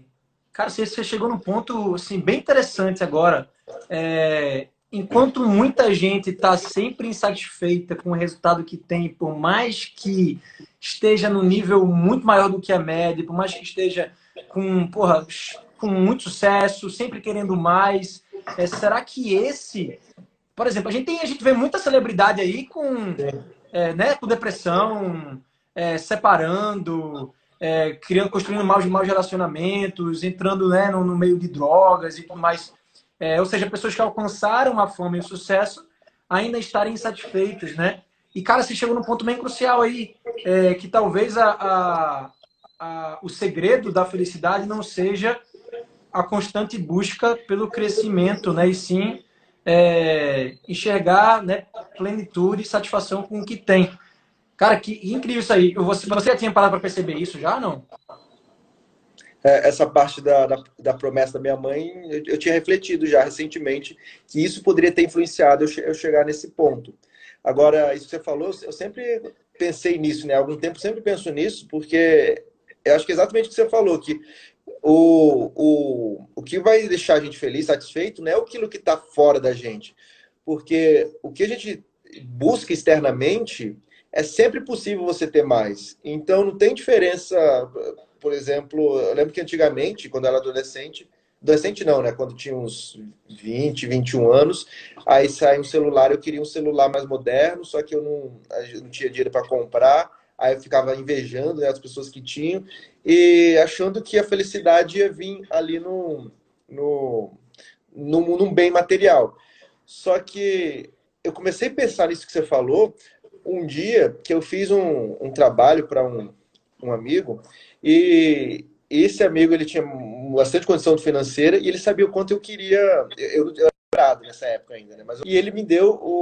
cara, você, você chegou num ponto assim, bem interessante agora. É, enquanto muita gente está sempre insatisfeita com o resultado que tem, por mais que esteja no nível muito maior do que a média, por mais que esteja com, porra, com muito sucesso, sempre querendo mais, é, será que esse por exemplo, a gente, tem, a gente vê muita celebridade aí com, é, né, com depressão, é, separando, é, criando, construindo maus, maus relacionamentos, entrando né, no, no meio de drogas e tudo mais. É, ou seja, pessoas que alcançaram a fama e o sucesso ainda estarem insatisfeitas, né? E, cara, você chegou num ponto bem crucial aí, é, que talvez a, a, a, o segredo da felicidade não seja a constante busca pelo crescimento, né? E sim é, enxergar né, plenitude e satisfação com o que tem. Cara, que incrível isso aí. Você, você já tinha parado para perceber isso já não? É, essa parte da, da, da, promessa da minha mãe, eu, eu, tinha refletido já recentemente que isso poderia ter influenciado eu, eu, chegar nesse ponto. Agora, isso que você falou, eu sempre pensei nisso, né? Há algum tempo sempre penso nisso, porque eu acho que é exatamente o que você falou, que o, o, o que vai deixar a gente feliz, satisfeito, não é aquilo que está fora da gente. Porque o que a gente busca externamente é sempre possível você ter mais. Então não tem diferença, por exemplo, eu lembro que antigamente, quando eu era adolescente, adolescente não, né? Quando tinha uns 20, 21 anos, aí sai um celular, eu queria um celular mais moderno, só que eu não, eu não tinha dinheiro para comprar, aí eu ficava invejando né, as pessoas que tinham e achando que a felicidade ia vir ali no, no, no, num bem material. Só que eu comecei a pensar nisso que você falou um dia que eu fiz um, um trabalho para um, um amigo e esse amigo ele tinha bastante condição financeira e ele sabia o quanto eu queria. Eu, eu era nessa época ainda, né? Mas, e ele me deu o,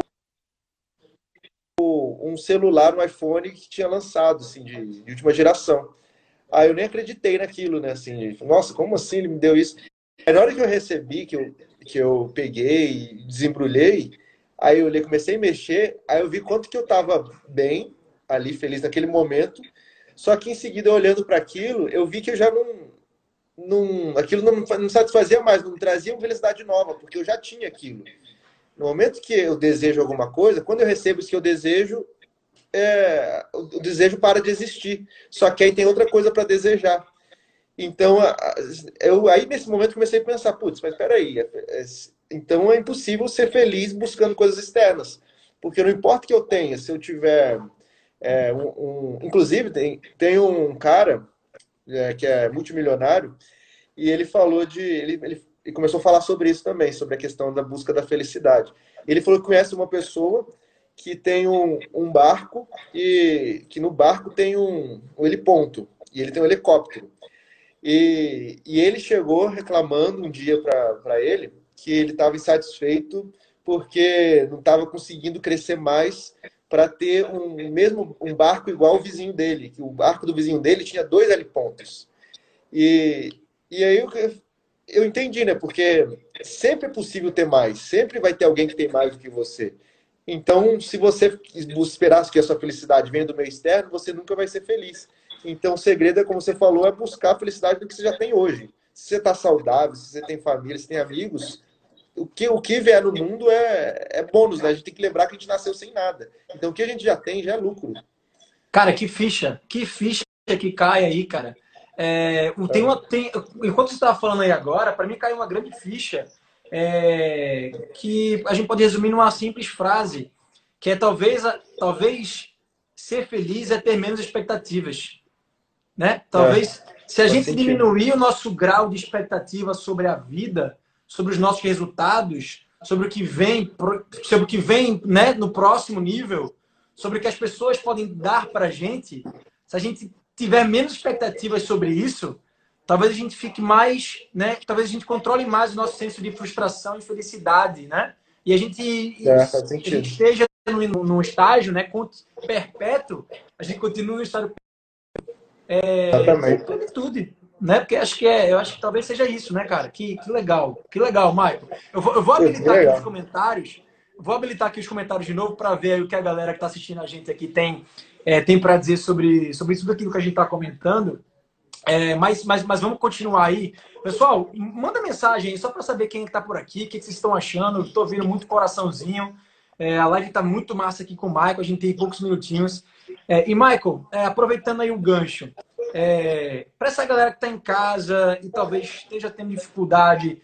o, um celular, um iPhone que tinha lançado, assim, de, de, última geração. Aí eu nem acreditei naquilo, né? Assim, nossa, como assim ele me deu isso? Aí na hora que eu recebi, que eu, que eu peguei e desembrulhei, aí eu comecei a mexer, aí eu vi quanto que eu tava bem ali, feliz naquele momento. Só que em seguida, olhando para aquilo, eu vi que eu já não, não aquilo não, satisfazia mais, não trazia uma felicidade nova, porque eu já tinha aquilo. No momento que eu desejo alguma coisa, quando eu recebo isso que eu desejo, é, o desejo para de existir. Só que aí tem outra coisa para desejar. Então, eu aí nesse momento comecei a pensar, putz, mas peraí, é, é, então é impossível ser feliz buscando coisas externas. Porque não importa que eu tenha, se eu tiver. É, um, um, inclusive, tem, tem um cara é, que é multimilionário, e ele falou de. Ele, ele, ele começou a falar sobre isso também, sobre a questão da busca da felicidade. Ele falou que conhece uma pessoa que tem um, um barco e que no barco tem um, um heliponto e ele tem um helicóptero. E, e ele chegou reclamando um dia para ele que ele estava insatisfeito porque não estava conseguindo crescer mais para ter um mesmo um barco igual ao vizinho dele, que o barco do vizinho dele tinha dois helipontos. E, e aí eu, eu entendi, né? Porque sempre é possível ter mais, sempre vai ter alguém que tem mais do que você. Então, se você esperasse que a sua felicidade venha do meio externo, você nunca vai ser feliz. Então, o segredo é, como você falou, é buscar a felicidade do que você já tem hoje. Se você está saudável, se você tem família, se tem amigos, o que, o que vier no mundo é, é bônus, né? A gente tem que lembrar que a gente nasceu sem nada. Então, o que a gente já tem já é lucro. Cara, que ficha, que ficha que cai aí, cara. É, tem uma, tem, enquanto você estava falando aí agora, para mim caiu uma grande ficha é, que a gente pode resumir numa simples frase, que é talvez, talvez ser feliz é ter menos expectativas. Né? Talvez, é, se a gente sentido. diminuir o nosso grau de expectativa sobre a vida, sobre os nossos resultados, sobre o que vem, sobre o que vem né, no próximo nível, sobre o que as pessoas podem dar para a gente, se a gente tiver menos expectativas sobre isso, talvez a gente fique mais, né? Talvez a gente controle mais o nosso senso de frustração e felicidade, né? E a gente, é, a gente esteja num estágio, né? Perpétuo, a gente continua no estado é, Exatamente. plenitude, né? Porque acho que é, eu acho que talvez seja isso, né, cara? Que, que legal, que legal, Michael. Eu vou, eu vou habilitar aqui os comentários, vou habilitar aqui os comentários de novo para ver o que a galera que está assistindo a gente aqui tem, é, tem para dizer sobre, sobre isso aquilo que a gente está comentando. É, mas, mas, mas vamos continuar aí. Pessoal, manda mensagem aí só para saber quem está por aqui, o que, vocês estão achando. Estou vendo muito coraçãozinho. É, a live está muito massa aqui com o Michael, a gente tem poucos minutinhos. É, e, Michael, é, aproveitando aí o gancho, é, para essa galera que está em casa e talvez esteja tendo dificuldade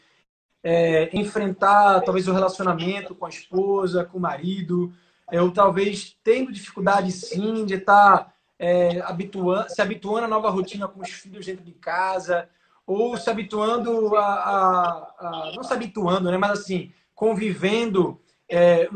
é, enfrentar talvez o relacionamento com a esposa, com o marido, ou talvez tendo dificuldade sim de estar tá é, habituando, se habituando à nova rotina com os filhos dentro de casa, ou se habituando a, a, a não se habituando, né, mas assim, convivendo é,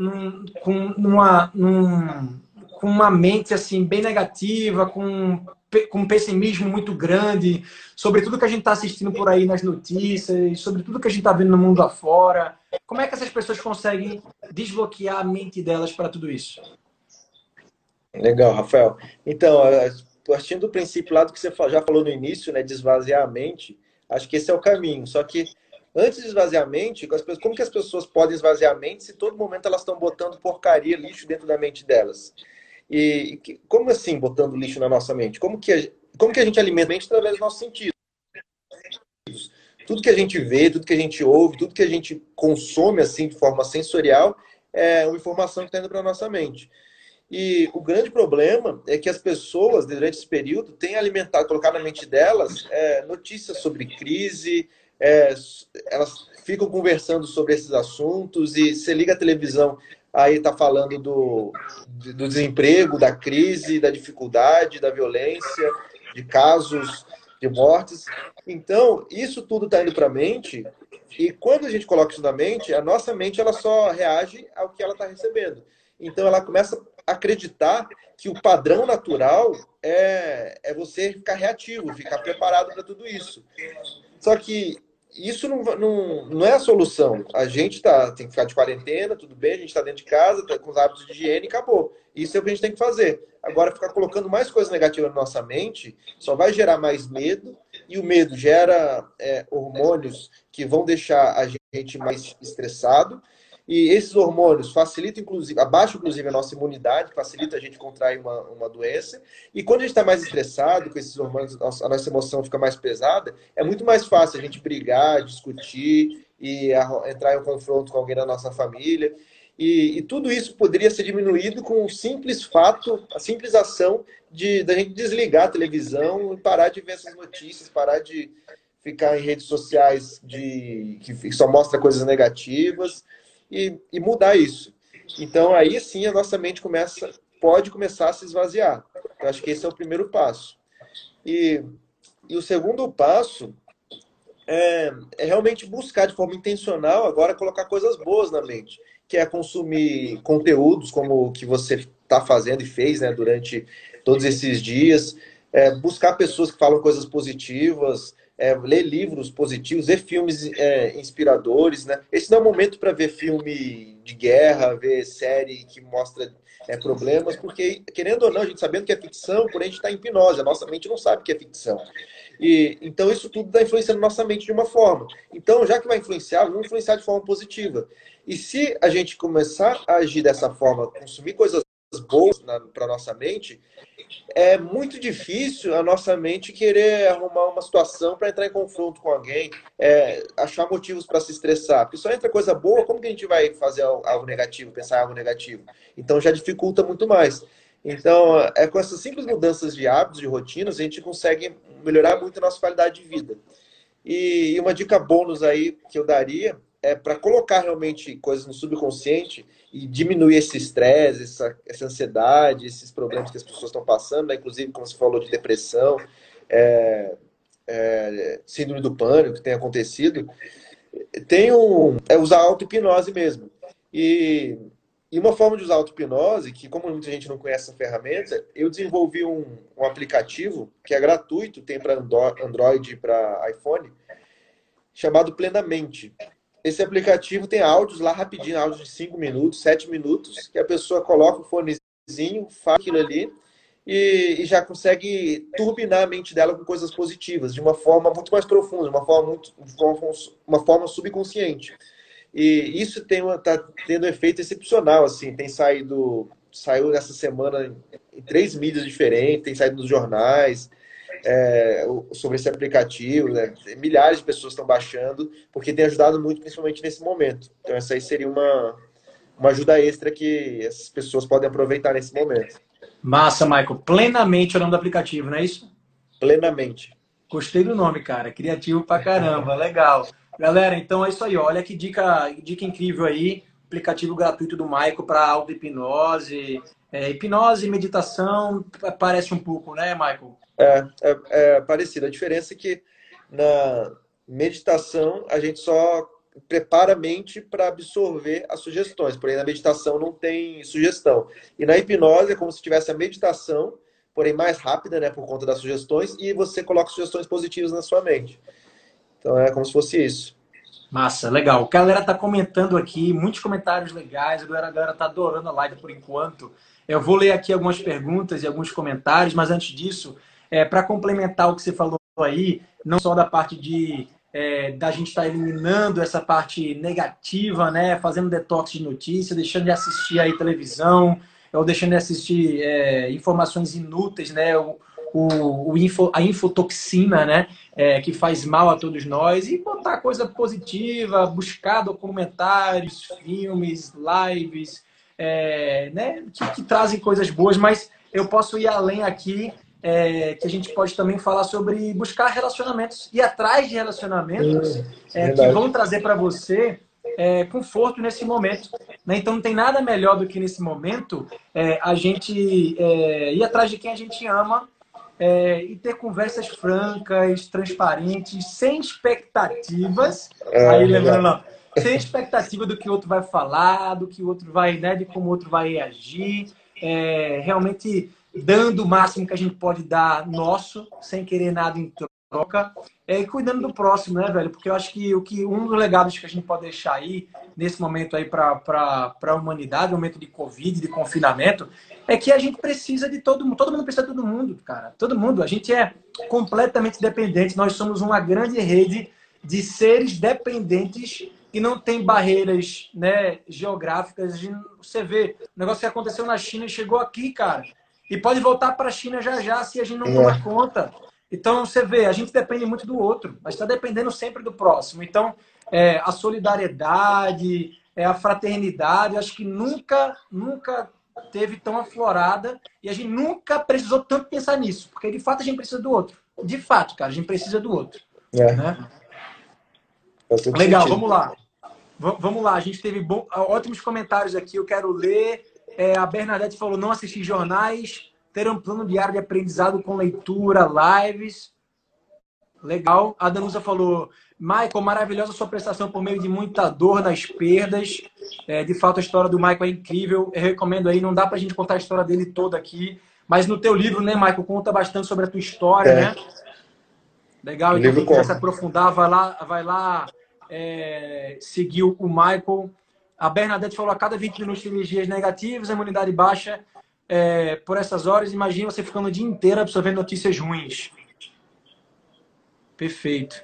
com, numa, num, com uma mente assim bem negativa, com, com um pessimismo muito grande sobre tudo que a gente está assistindo por aí nas notícias, sobre tudo que a gente está vendo no mundo afora. Como é que essas pessoas conseguem desbloquear a mente delas para tudo isso? Legal, Rafael. Então, partindo do princípio lá do que você já falou no início, né, de esvaziar a mente, acho que esse é o caminho. Só que antes de esvaziar a mente, como que as pessoas podem esvaziar a mente se todo momento elas estão botando porcaria, lixo dentro da mente delas? E como assim botando lixo na nossa mente? Como que a, como que a gente alimenta a mente através dos nossos sentidos? Tudo que a gente vê, tudo que a gente ouve, tudo que a gente consome assim de forma sensorial é uma informação que está indo para a nossa mente. E o grande problema é que as pessoas, durante esse período, têm alimentado, colocado na mente delas é, notícias sobre crise, é, elas ficam conversando sobre esses assuntos e você liga a televisão, aí está falando do, do desemprego, da crise, da dificuldade, da violência, de casos de mortes. Então, isso tudo está indo para a mente e quando a gente coloca isso na mente, a nossa mente ela só reage ao que ela está recebendo. Então, ela começa acreditar que o padrão natural é, é você ficar reativo, ficar preparado para tudo isso. Só que isso não, não, não é a solução. A gente tá, tem que ficar de quarentena, tudo bem, a gente está dentro de casa, tá com os hábitos de higiene e acabou. Isso é o que a gente tem que fazer. Agora, ficar colocando mais coisas negativas na nossa mente só vai gerar mais medo, e o medo gera é, hormônios que vão deixar a gente mais estressado, e esses hormônios facilitam, inclusive, abaixam, inclusive, a nossa imunidade, facilita a gente contrair uma, uma doença. E quando a gente está mais estressado com esses hormônios, a nossa emoção fica mais pesada, é muito mais fácil a gente brigar, discutir e entrar em um confronto com alguém da nossa família. E, e, tudo isso poderia ser diminuído com um simples fato, a simples ação de da gente desligar a televisão e parar de ver essas notícias, parar de ficar em redes sociais de que só mostra coisas negativas e, e mudar isso. Então, aí sim, a nossa mente começa, pode começar a se esvaziar. Eu acho que esse é o primeiro passo. E, e o segundo passo é, é, realmente buscar de forma intencional agora colocar coisas boas na mente, que é consumir conteúdos como o que você está fazendo e fez né, durante todos esses dias, é, buscar pessoas que falam coisas positivas, é, ler livros positivos, ver filmes é, inspiradores, né? Esse não é o momento para ver filme de guerra, ver série que mostra é, problemas, porque, querendo ou não, a gente sabendo que é ficção, porém a gente está em hipnose, a nossa mente não sabe que é ficção. E, então isso tudo está influenciando nossa mente de uma forma. Então, já que vai influenciar, vamos influenciar de forma positiva. E se a gente começar a agir dessa forma, consumir coisas boas para nossa mente, é muito difícil a nossa mente querer arrumar uma situação para entrar em confronto com alguém, é, achar motivos para se estressar. Porque só entra coisa boa, como que a gente vai fazer algo negativo, pensar algo negativo? Então já dificulta muito mais. Então, é com essas simples mudanças de hábitos, de rotinas, a gente consegue melhorar muito a nossa qualidade de vida. E uma dica bônus aí que eu daria é para colocar realmente coisas no subconsciente e diminuir esse estresse, essa, essa ansiedade, esses problemas que as pessoas estão passando, né? inclusive, como você falou, de depressão, é, é, síndrome do pânico que tem acontecido, tem um, é usar auto-hipnose mesmo. E, e uma forma de usar auto-hipnose, que como muita gente não conhece essa ferramenta, eu desenvolvi um, um aplicativo que é gratuito, tem para Android e para iPhone, chamado Plenamente. Esse aplicativo tem áudios lá rapidinho, áudios de 5 minutos, 7 minutos, que a pessoa coloca o fonezinho, faz aquilo ali e, e, já consegue turbinar a mente dela com coisas positivas, de uma forma muito mais profunda, uma forma, muito, uma, forma subconsciente. E isso está tendo um efeito excepcional, assim, tem saído, saiu nessa semana em três mídias diferentes, tem saído nos jornais, é, sobre esse aplicativo. Né? Milhares de pessoas estão baixando, porque tem ajudado muito, principalmente nesse momento. Então, essa aí seria uma, uma ajuda extra que essas pessoas podem aproveitar nesse momento. Massa, Michael. Plenamente é o nome do aplicativo, não é isso? Plenamente. Gostei do nome, cara. Criativo pra caramba. <laughs> Legal. Galera, então é isso aí. Olha que dica, dica incrível aí. Aplicativo gratuito do Michael para auto-hipnose. É, hipnose e meditação parece um pouco, né, Michael? É, é, é parecido. A diferença é que na meditação a gente só prepara a mente para absorver as sugestões. Porém, na meditação não tem sugestão. E na hipnose é como se tivesse a meditação, porém mais rápida, né, por conta das sugestões, e você coloca sugestões positivas na sua mente. Então é como se fosse isso. Massa, legal. A galera tá comentando aqui, muitos comentários legais. A galera, a galera tá adorando a live por enquanto. Eu vou ler aqui algumas perguntas e alguns comentários, mas antes disso, é, para complementar o que você falou aí, não só da parte de é, da gente estar tá eliminando essa parte negativa, né? Fazendo detox de notícia, deixando de assistir aí televisão, ou deixando de assistir é, informações inúteis, né? O, o, o info, a infotoxina, né? É, que faz mal a todos nós, e botar coisa positiva, buscar documentários, filmes, lives, é, né? Que, que trazem coisas boas, mas eu posso ir além aqui é, que a gente pode também falar sobre buscar relacionamentos e atrás de relacionamentos é, que vão trazer para você é, conforto nesse momento. Né? Então não tem nada melhor do que nesse momento é, a gente é, ir atrás de quem a gente ama é, e ter conversas francas, transparentes, sem expectativas. aí lembrando, sem expectativa do que o outro vai falar, do que o outro vai, né, de como o outro vai reagir. realmente dando o máximo que a gente pode dar nosso, sem querer nada em troca, é, e cuidando do próximo, né, velho? Porque eu acho que, o que um dos legados que a gente pode deixar aí, nesse momento aí para a humanidade, momento de Covid, de confinamento, é que a gente precisa de todo mundo. Todo mundo precisa de todo mundo, cara. Todo mundo. A gente é completamente dependente. Nós somos uma grande rede de seres dependentes que não tem barreiras né, geográficas. Você vê, o negócio que aconteceu na China chegou aqui, cara. E pode voltar para a China já já se a gente não tomar é. conta. Então, você vê, a gente depende muito do outro, mas está dependendo sempre do próximo. Então, é, a solidariedade, é, a fraternidade, acho que nunca, nunca teve tão aflorada e a gente nunca precisou tanto pensar nisso, porque de fato a gente precisa do outro. De fato, cara, a gente precisa do outro. É. Né? Legal, sentido. vamos lá. V vamos lá, a gente teve bom, ótimos comentários aqui, eu quero ler é, a Bernadette falou não assistir jornais, ter um plano diário de aprendizado com leitura, lives. Legal. A Danusa falou, Michael, maravilhosa sua prestação por meio de muita dor nas perdas. É, de fato, a história do Michael é incrível. Eu recomendo aí, não dá pra gente contar a história dele toda aqui. Mas no teu livro, né, Michael, conta bastante sobre a tua história, é. né? Legal. Então, quem quiser se aprofundar, vai lá, vai lá é, seguir o Michael. A Bernadette falou a cada 20 minutos energias negativas, a imunidade baixa é, por essas horas. Imagina você ficando o dia inteiro absorvendo notícias ruins. Perfeito.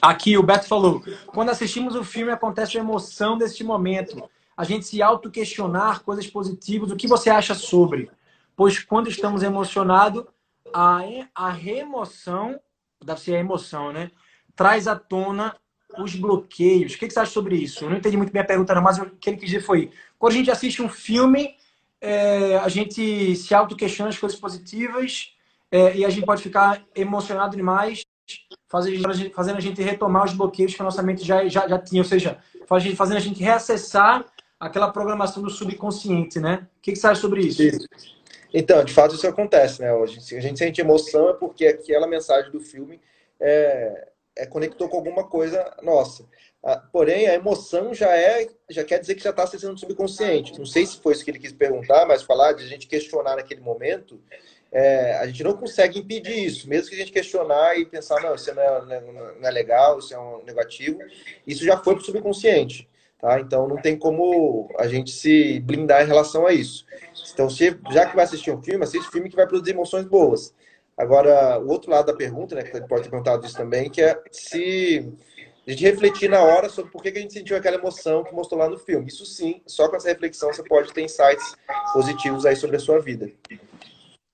Aqui o Beto falou: quando assistimos o filme, acontece a emoção deste momento. A gente se auto-questionar coisas positivas. O que você acha sobre? Pois quando estamos emocionados, a, a remoção, deve ser a emoção, né? Traz à tona os bloqueios. O que você acha sobre isso? Eu não entendi muito bem a pergunta, não, mas o que ele quis dizer foi: quando a gente assiste um filme, é, a gente se auto-questiona as coisas positivas é, e a gente pode ficar emocionado demais, fazendo, a gente retomar os bloqueios que a nossa mente já, já, já tinha, ou seja, fazendo a gente reacessar aquela programação do subconsciente, né? O que você acha sobre isso? isso. Então, de fato, isso acontece, né? Hoje, se a gente sente emoção é porque aquela mensagem do filme é, é, conectou com alguma coisa nossa. Ah, porém, a emoção já é, já quer dizer que já está acessando subconsciente. Não sei se foi isso que ele quis perguntar, mas falar de a gente questionar naquele momento, é, a gente não consegue impedir isso. Mesmo que a gente questionar e pensar, não, isso não é, não é, não é legal, isso é um negativo, isso já foi para o subconsciente. Tá? Então não tem como a gente se blindar em relação a isso. Então, se, já que vai assistir um filme, assiste filme que vai produzir emoções boas. Agora, o outro lado da pergunta, né, que pode ter perguntado isso também, que é se a gente refletir na hora sobre por que a gente sentiu aquela emoção que mostrou lá no filme. Isso sim, só com essa reflexão você pode ter insights positivos aí sobre a sua vida.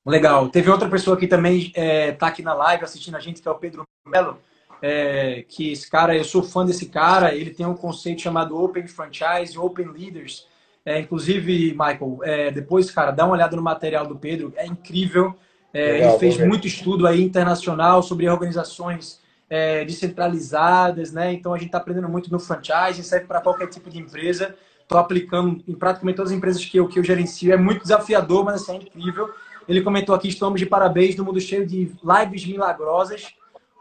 Legal. Teve outra pessoa que também está é, tá aqui na live assistindo a gente, que é o Pedro Melo. É, que esse cara, eu sou fã desse cara, ele tem um conceito chamado Open Franchise, Open Leaders. É, inclusive, Michael, é, depois, cara, dá uma olhada no material do Pedro, é incrível. É, Legal, ele fez muito estudo aí internacional sobre organizações é, descentralizadas, né? Então a gente está aprendendo muito no franchise, serve para qualquer tipo de empresa. Estou aplicando em praticamente todas as empresas que eu, que eu gerencio. É muito desafiador, mas assim, é incrível. Ele comentou aqui: estamos de parabéns no mundo cheio de lives milagrosas,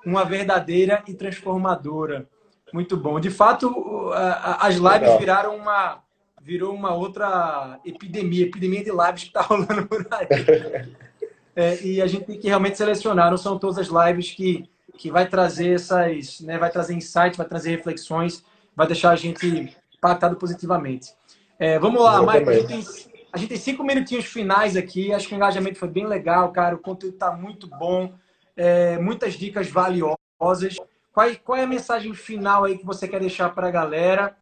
uma verdadeira e transformadora. Muito bom. De fato, as lives Legal. viraram uma virou uma outra epidemia, epidemia de lives que está <laughs> rolando por aí. <laughs> É, e a gente tem que realmente selecionar, não são todas as lives que, que vai trazer essas, né, vai trazer insights, vai trazer reflexões, vai deixar a gente impactado positivamente. É, vamos lá, Mike, a gente, tem, a gente tem cinco minutinhos finais aqui, acho que o engajamento foi bem legal, cara, o conteúdo está muito bom, é, muitas dicas valiosas. Qual, qual é a mensagem final aí que você quer deixar para a galera?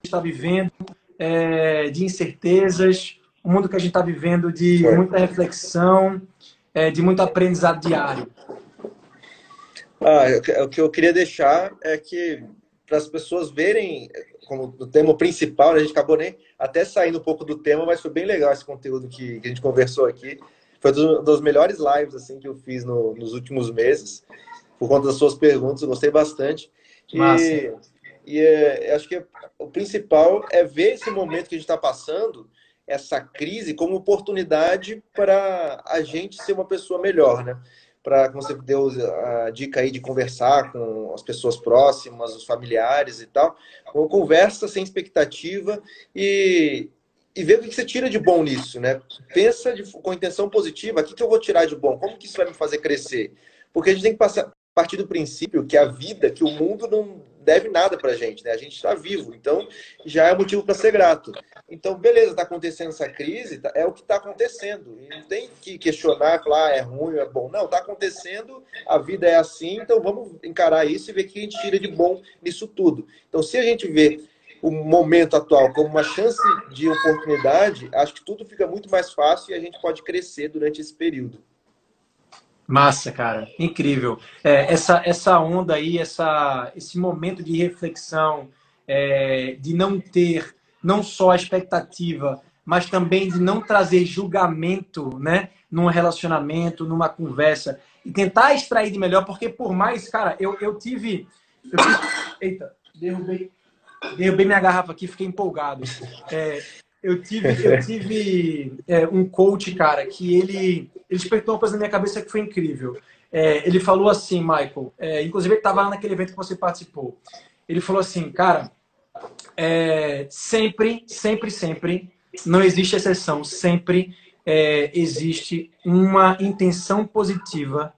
Que está vivendo, é, de incertezas, o mundo que a gente está vivendo de muita reflexão, é, de muito aprendizado diário? Ah, o que eu queria deixar é que para as pessoas verem como o tema principal, né, a gente acabou nem até saindo um pouco do tema, mas foi bem legal esse conteúdo que, que a gente conversou aqui. Foi um dos melhores lives assim que eu fiz no, nos últimos meses, por conta das suas perguntas, eu gostei bastante. Massa. E, e é, acho que o principal é ver esse momento que a gente está passando essa crise como oportunidade para a gente ser uma pessoa melhor, né? Para você deu a dica aí de conversar com as pessoas próximas, os familiares e tal, uma conversa sem expectativa e, e ver o que você tira de bom nisso, né? Pensa de, com intenção positiva, o que, que eu vou tirar de bom? Como que isso vai me fazer crescer? Porque a gente tem que passar, partir do princípio que a vida, que o mundo não deve nada para a gente, né? A gente está vivo, então já é motivo para ser grato. Então, beleza, está acontecendo essa crise, tá, é o que está acontecendo. E não tem que questionar, falar, ah, é ruim, é bom. Não, está acontecendo, a vida é assim, então vamos encarar isso e ver o que a gente tira de bom nisso tudo. Então, se a gente vê o momento atual como uma chance de oportunidade, acho que tudo fica muito mais fácil e a gente pode crescer durante esse período. Massa, cara, incrível. É, essa, essa onda aí, essa, esse momento de reflexão, é, de não ter não só a expectativa, mas também de não trazer julgamento, né, num relacionamento, numa conversa e tentar extrair de melhor, porque por mais, cara, eu, eu tive, eu <coughs> eita, derrubei, derrubei minha garrafa aqui, fiquei empolgado. É, eu tive, eu <laughs> tive é, um coach, cara, que ele, ele despertou uma coisa na minha cabeça que foi incrível. É, ele falou assim, Michael, é, inclusive ele estava lá naquele evento que você participou. Ele falou assim, cara, é, sempre, sempre, sempre, não existe exceção, sempre é, existe uma intenção positiva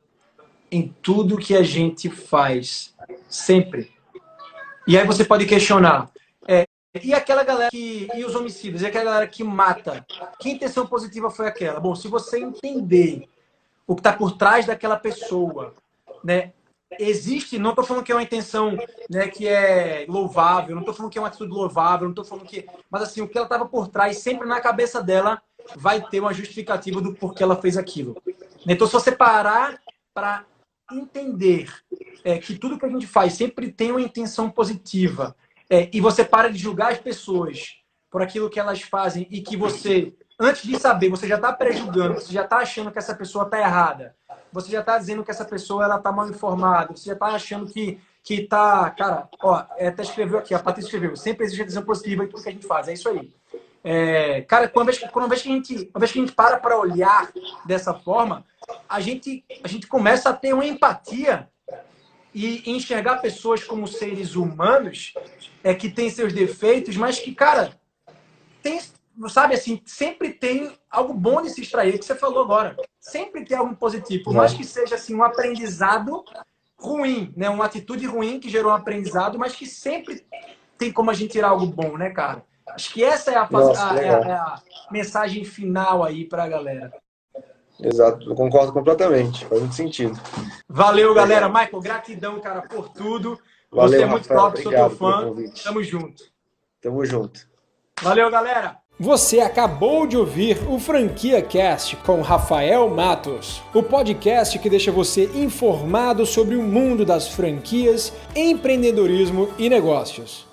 em tudo que a gente faz. Sempre. E aí você pode questionar, e aquela galera que. E os homicídios? E aquela galera que mata? Que intenção positiva foi aquela? Bom, se você entender o que está por trás daquela pessoa, né? Existe, não estou falando que é uma intenção né, que é louvável, não estou falando que é uma atitude louvável, não estou falando que. Mas assim, o que ela estava por trás, sempre na cabeça dela, vai ter uma justificativa do porquê ela fez aquilo. Então, se você parar para entender é, que tudo que a gente faz sempre tem uma intenção positiva, é, e você para de julgar as pessoas por aquilo que elas fazem e que você, antes de saber, você já está prejulgando, você já está achando que essa pessoa está errada, você já está dizendo que essa pessoa ela está mal informada, você já está achando que que tá, cara, ó, é, até escreveu aqui, a Patrícia escreveu, sempre existe a visão positiva em tudo que a gente faz, é isso aí. É, cara, quando vez, quando vez que a gente, uma vez que a gente para para olhar dessa forma, a gente, a gente começa a ter uma empatia e enxergar pessoas como seres humanos é que tem seus defeitos, mas que, cara, tem, sabe assim, sempre tem algo bom de se extrair, que você falou agora. Sempre tem algo positivo, por mais que seja assim um aprendizado ruim, né, uma atitude ruim que gerou um aprendizado, mas que sempre tem como a gente tirar algo bom, né, cara? Acho que essa é a, Nossa, a, a, é a mensagem final aí para a galera. Exato, eu concordo completamente, faz muito sentido. Valeu, galera. Michael, gratidão, cara, por tudo. Valeu, Você é muito Rafael, top, sou teu fã. Tamo junto. Tamo junto. Valeu, galera. Você acabou de ouvir o Franquia Cast com Rafael Matos, o podcast que deixa você informado sobre o mundo das franquias, empreendedorismo e negócios.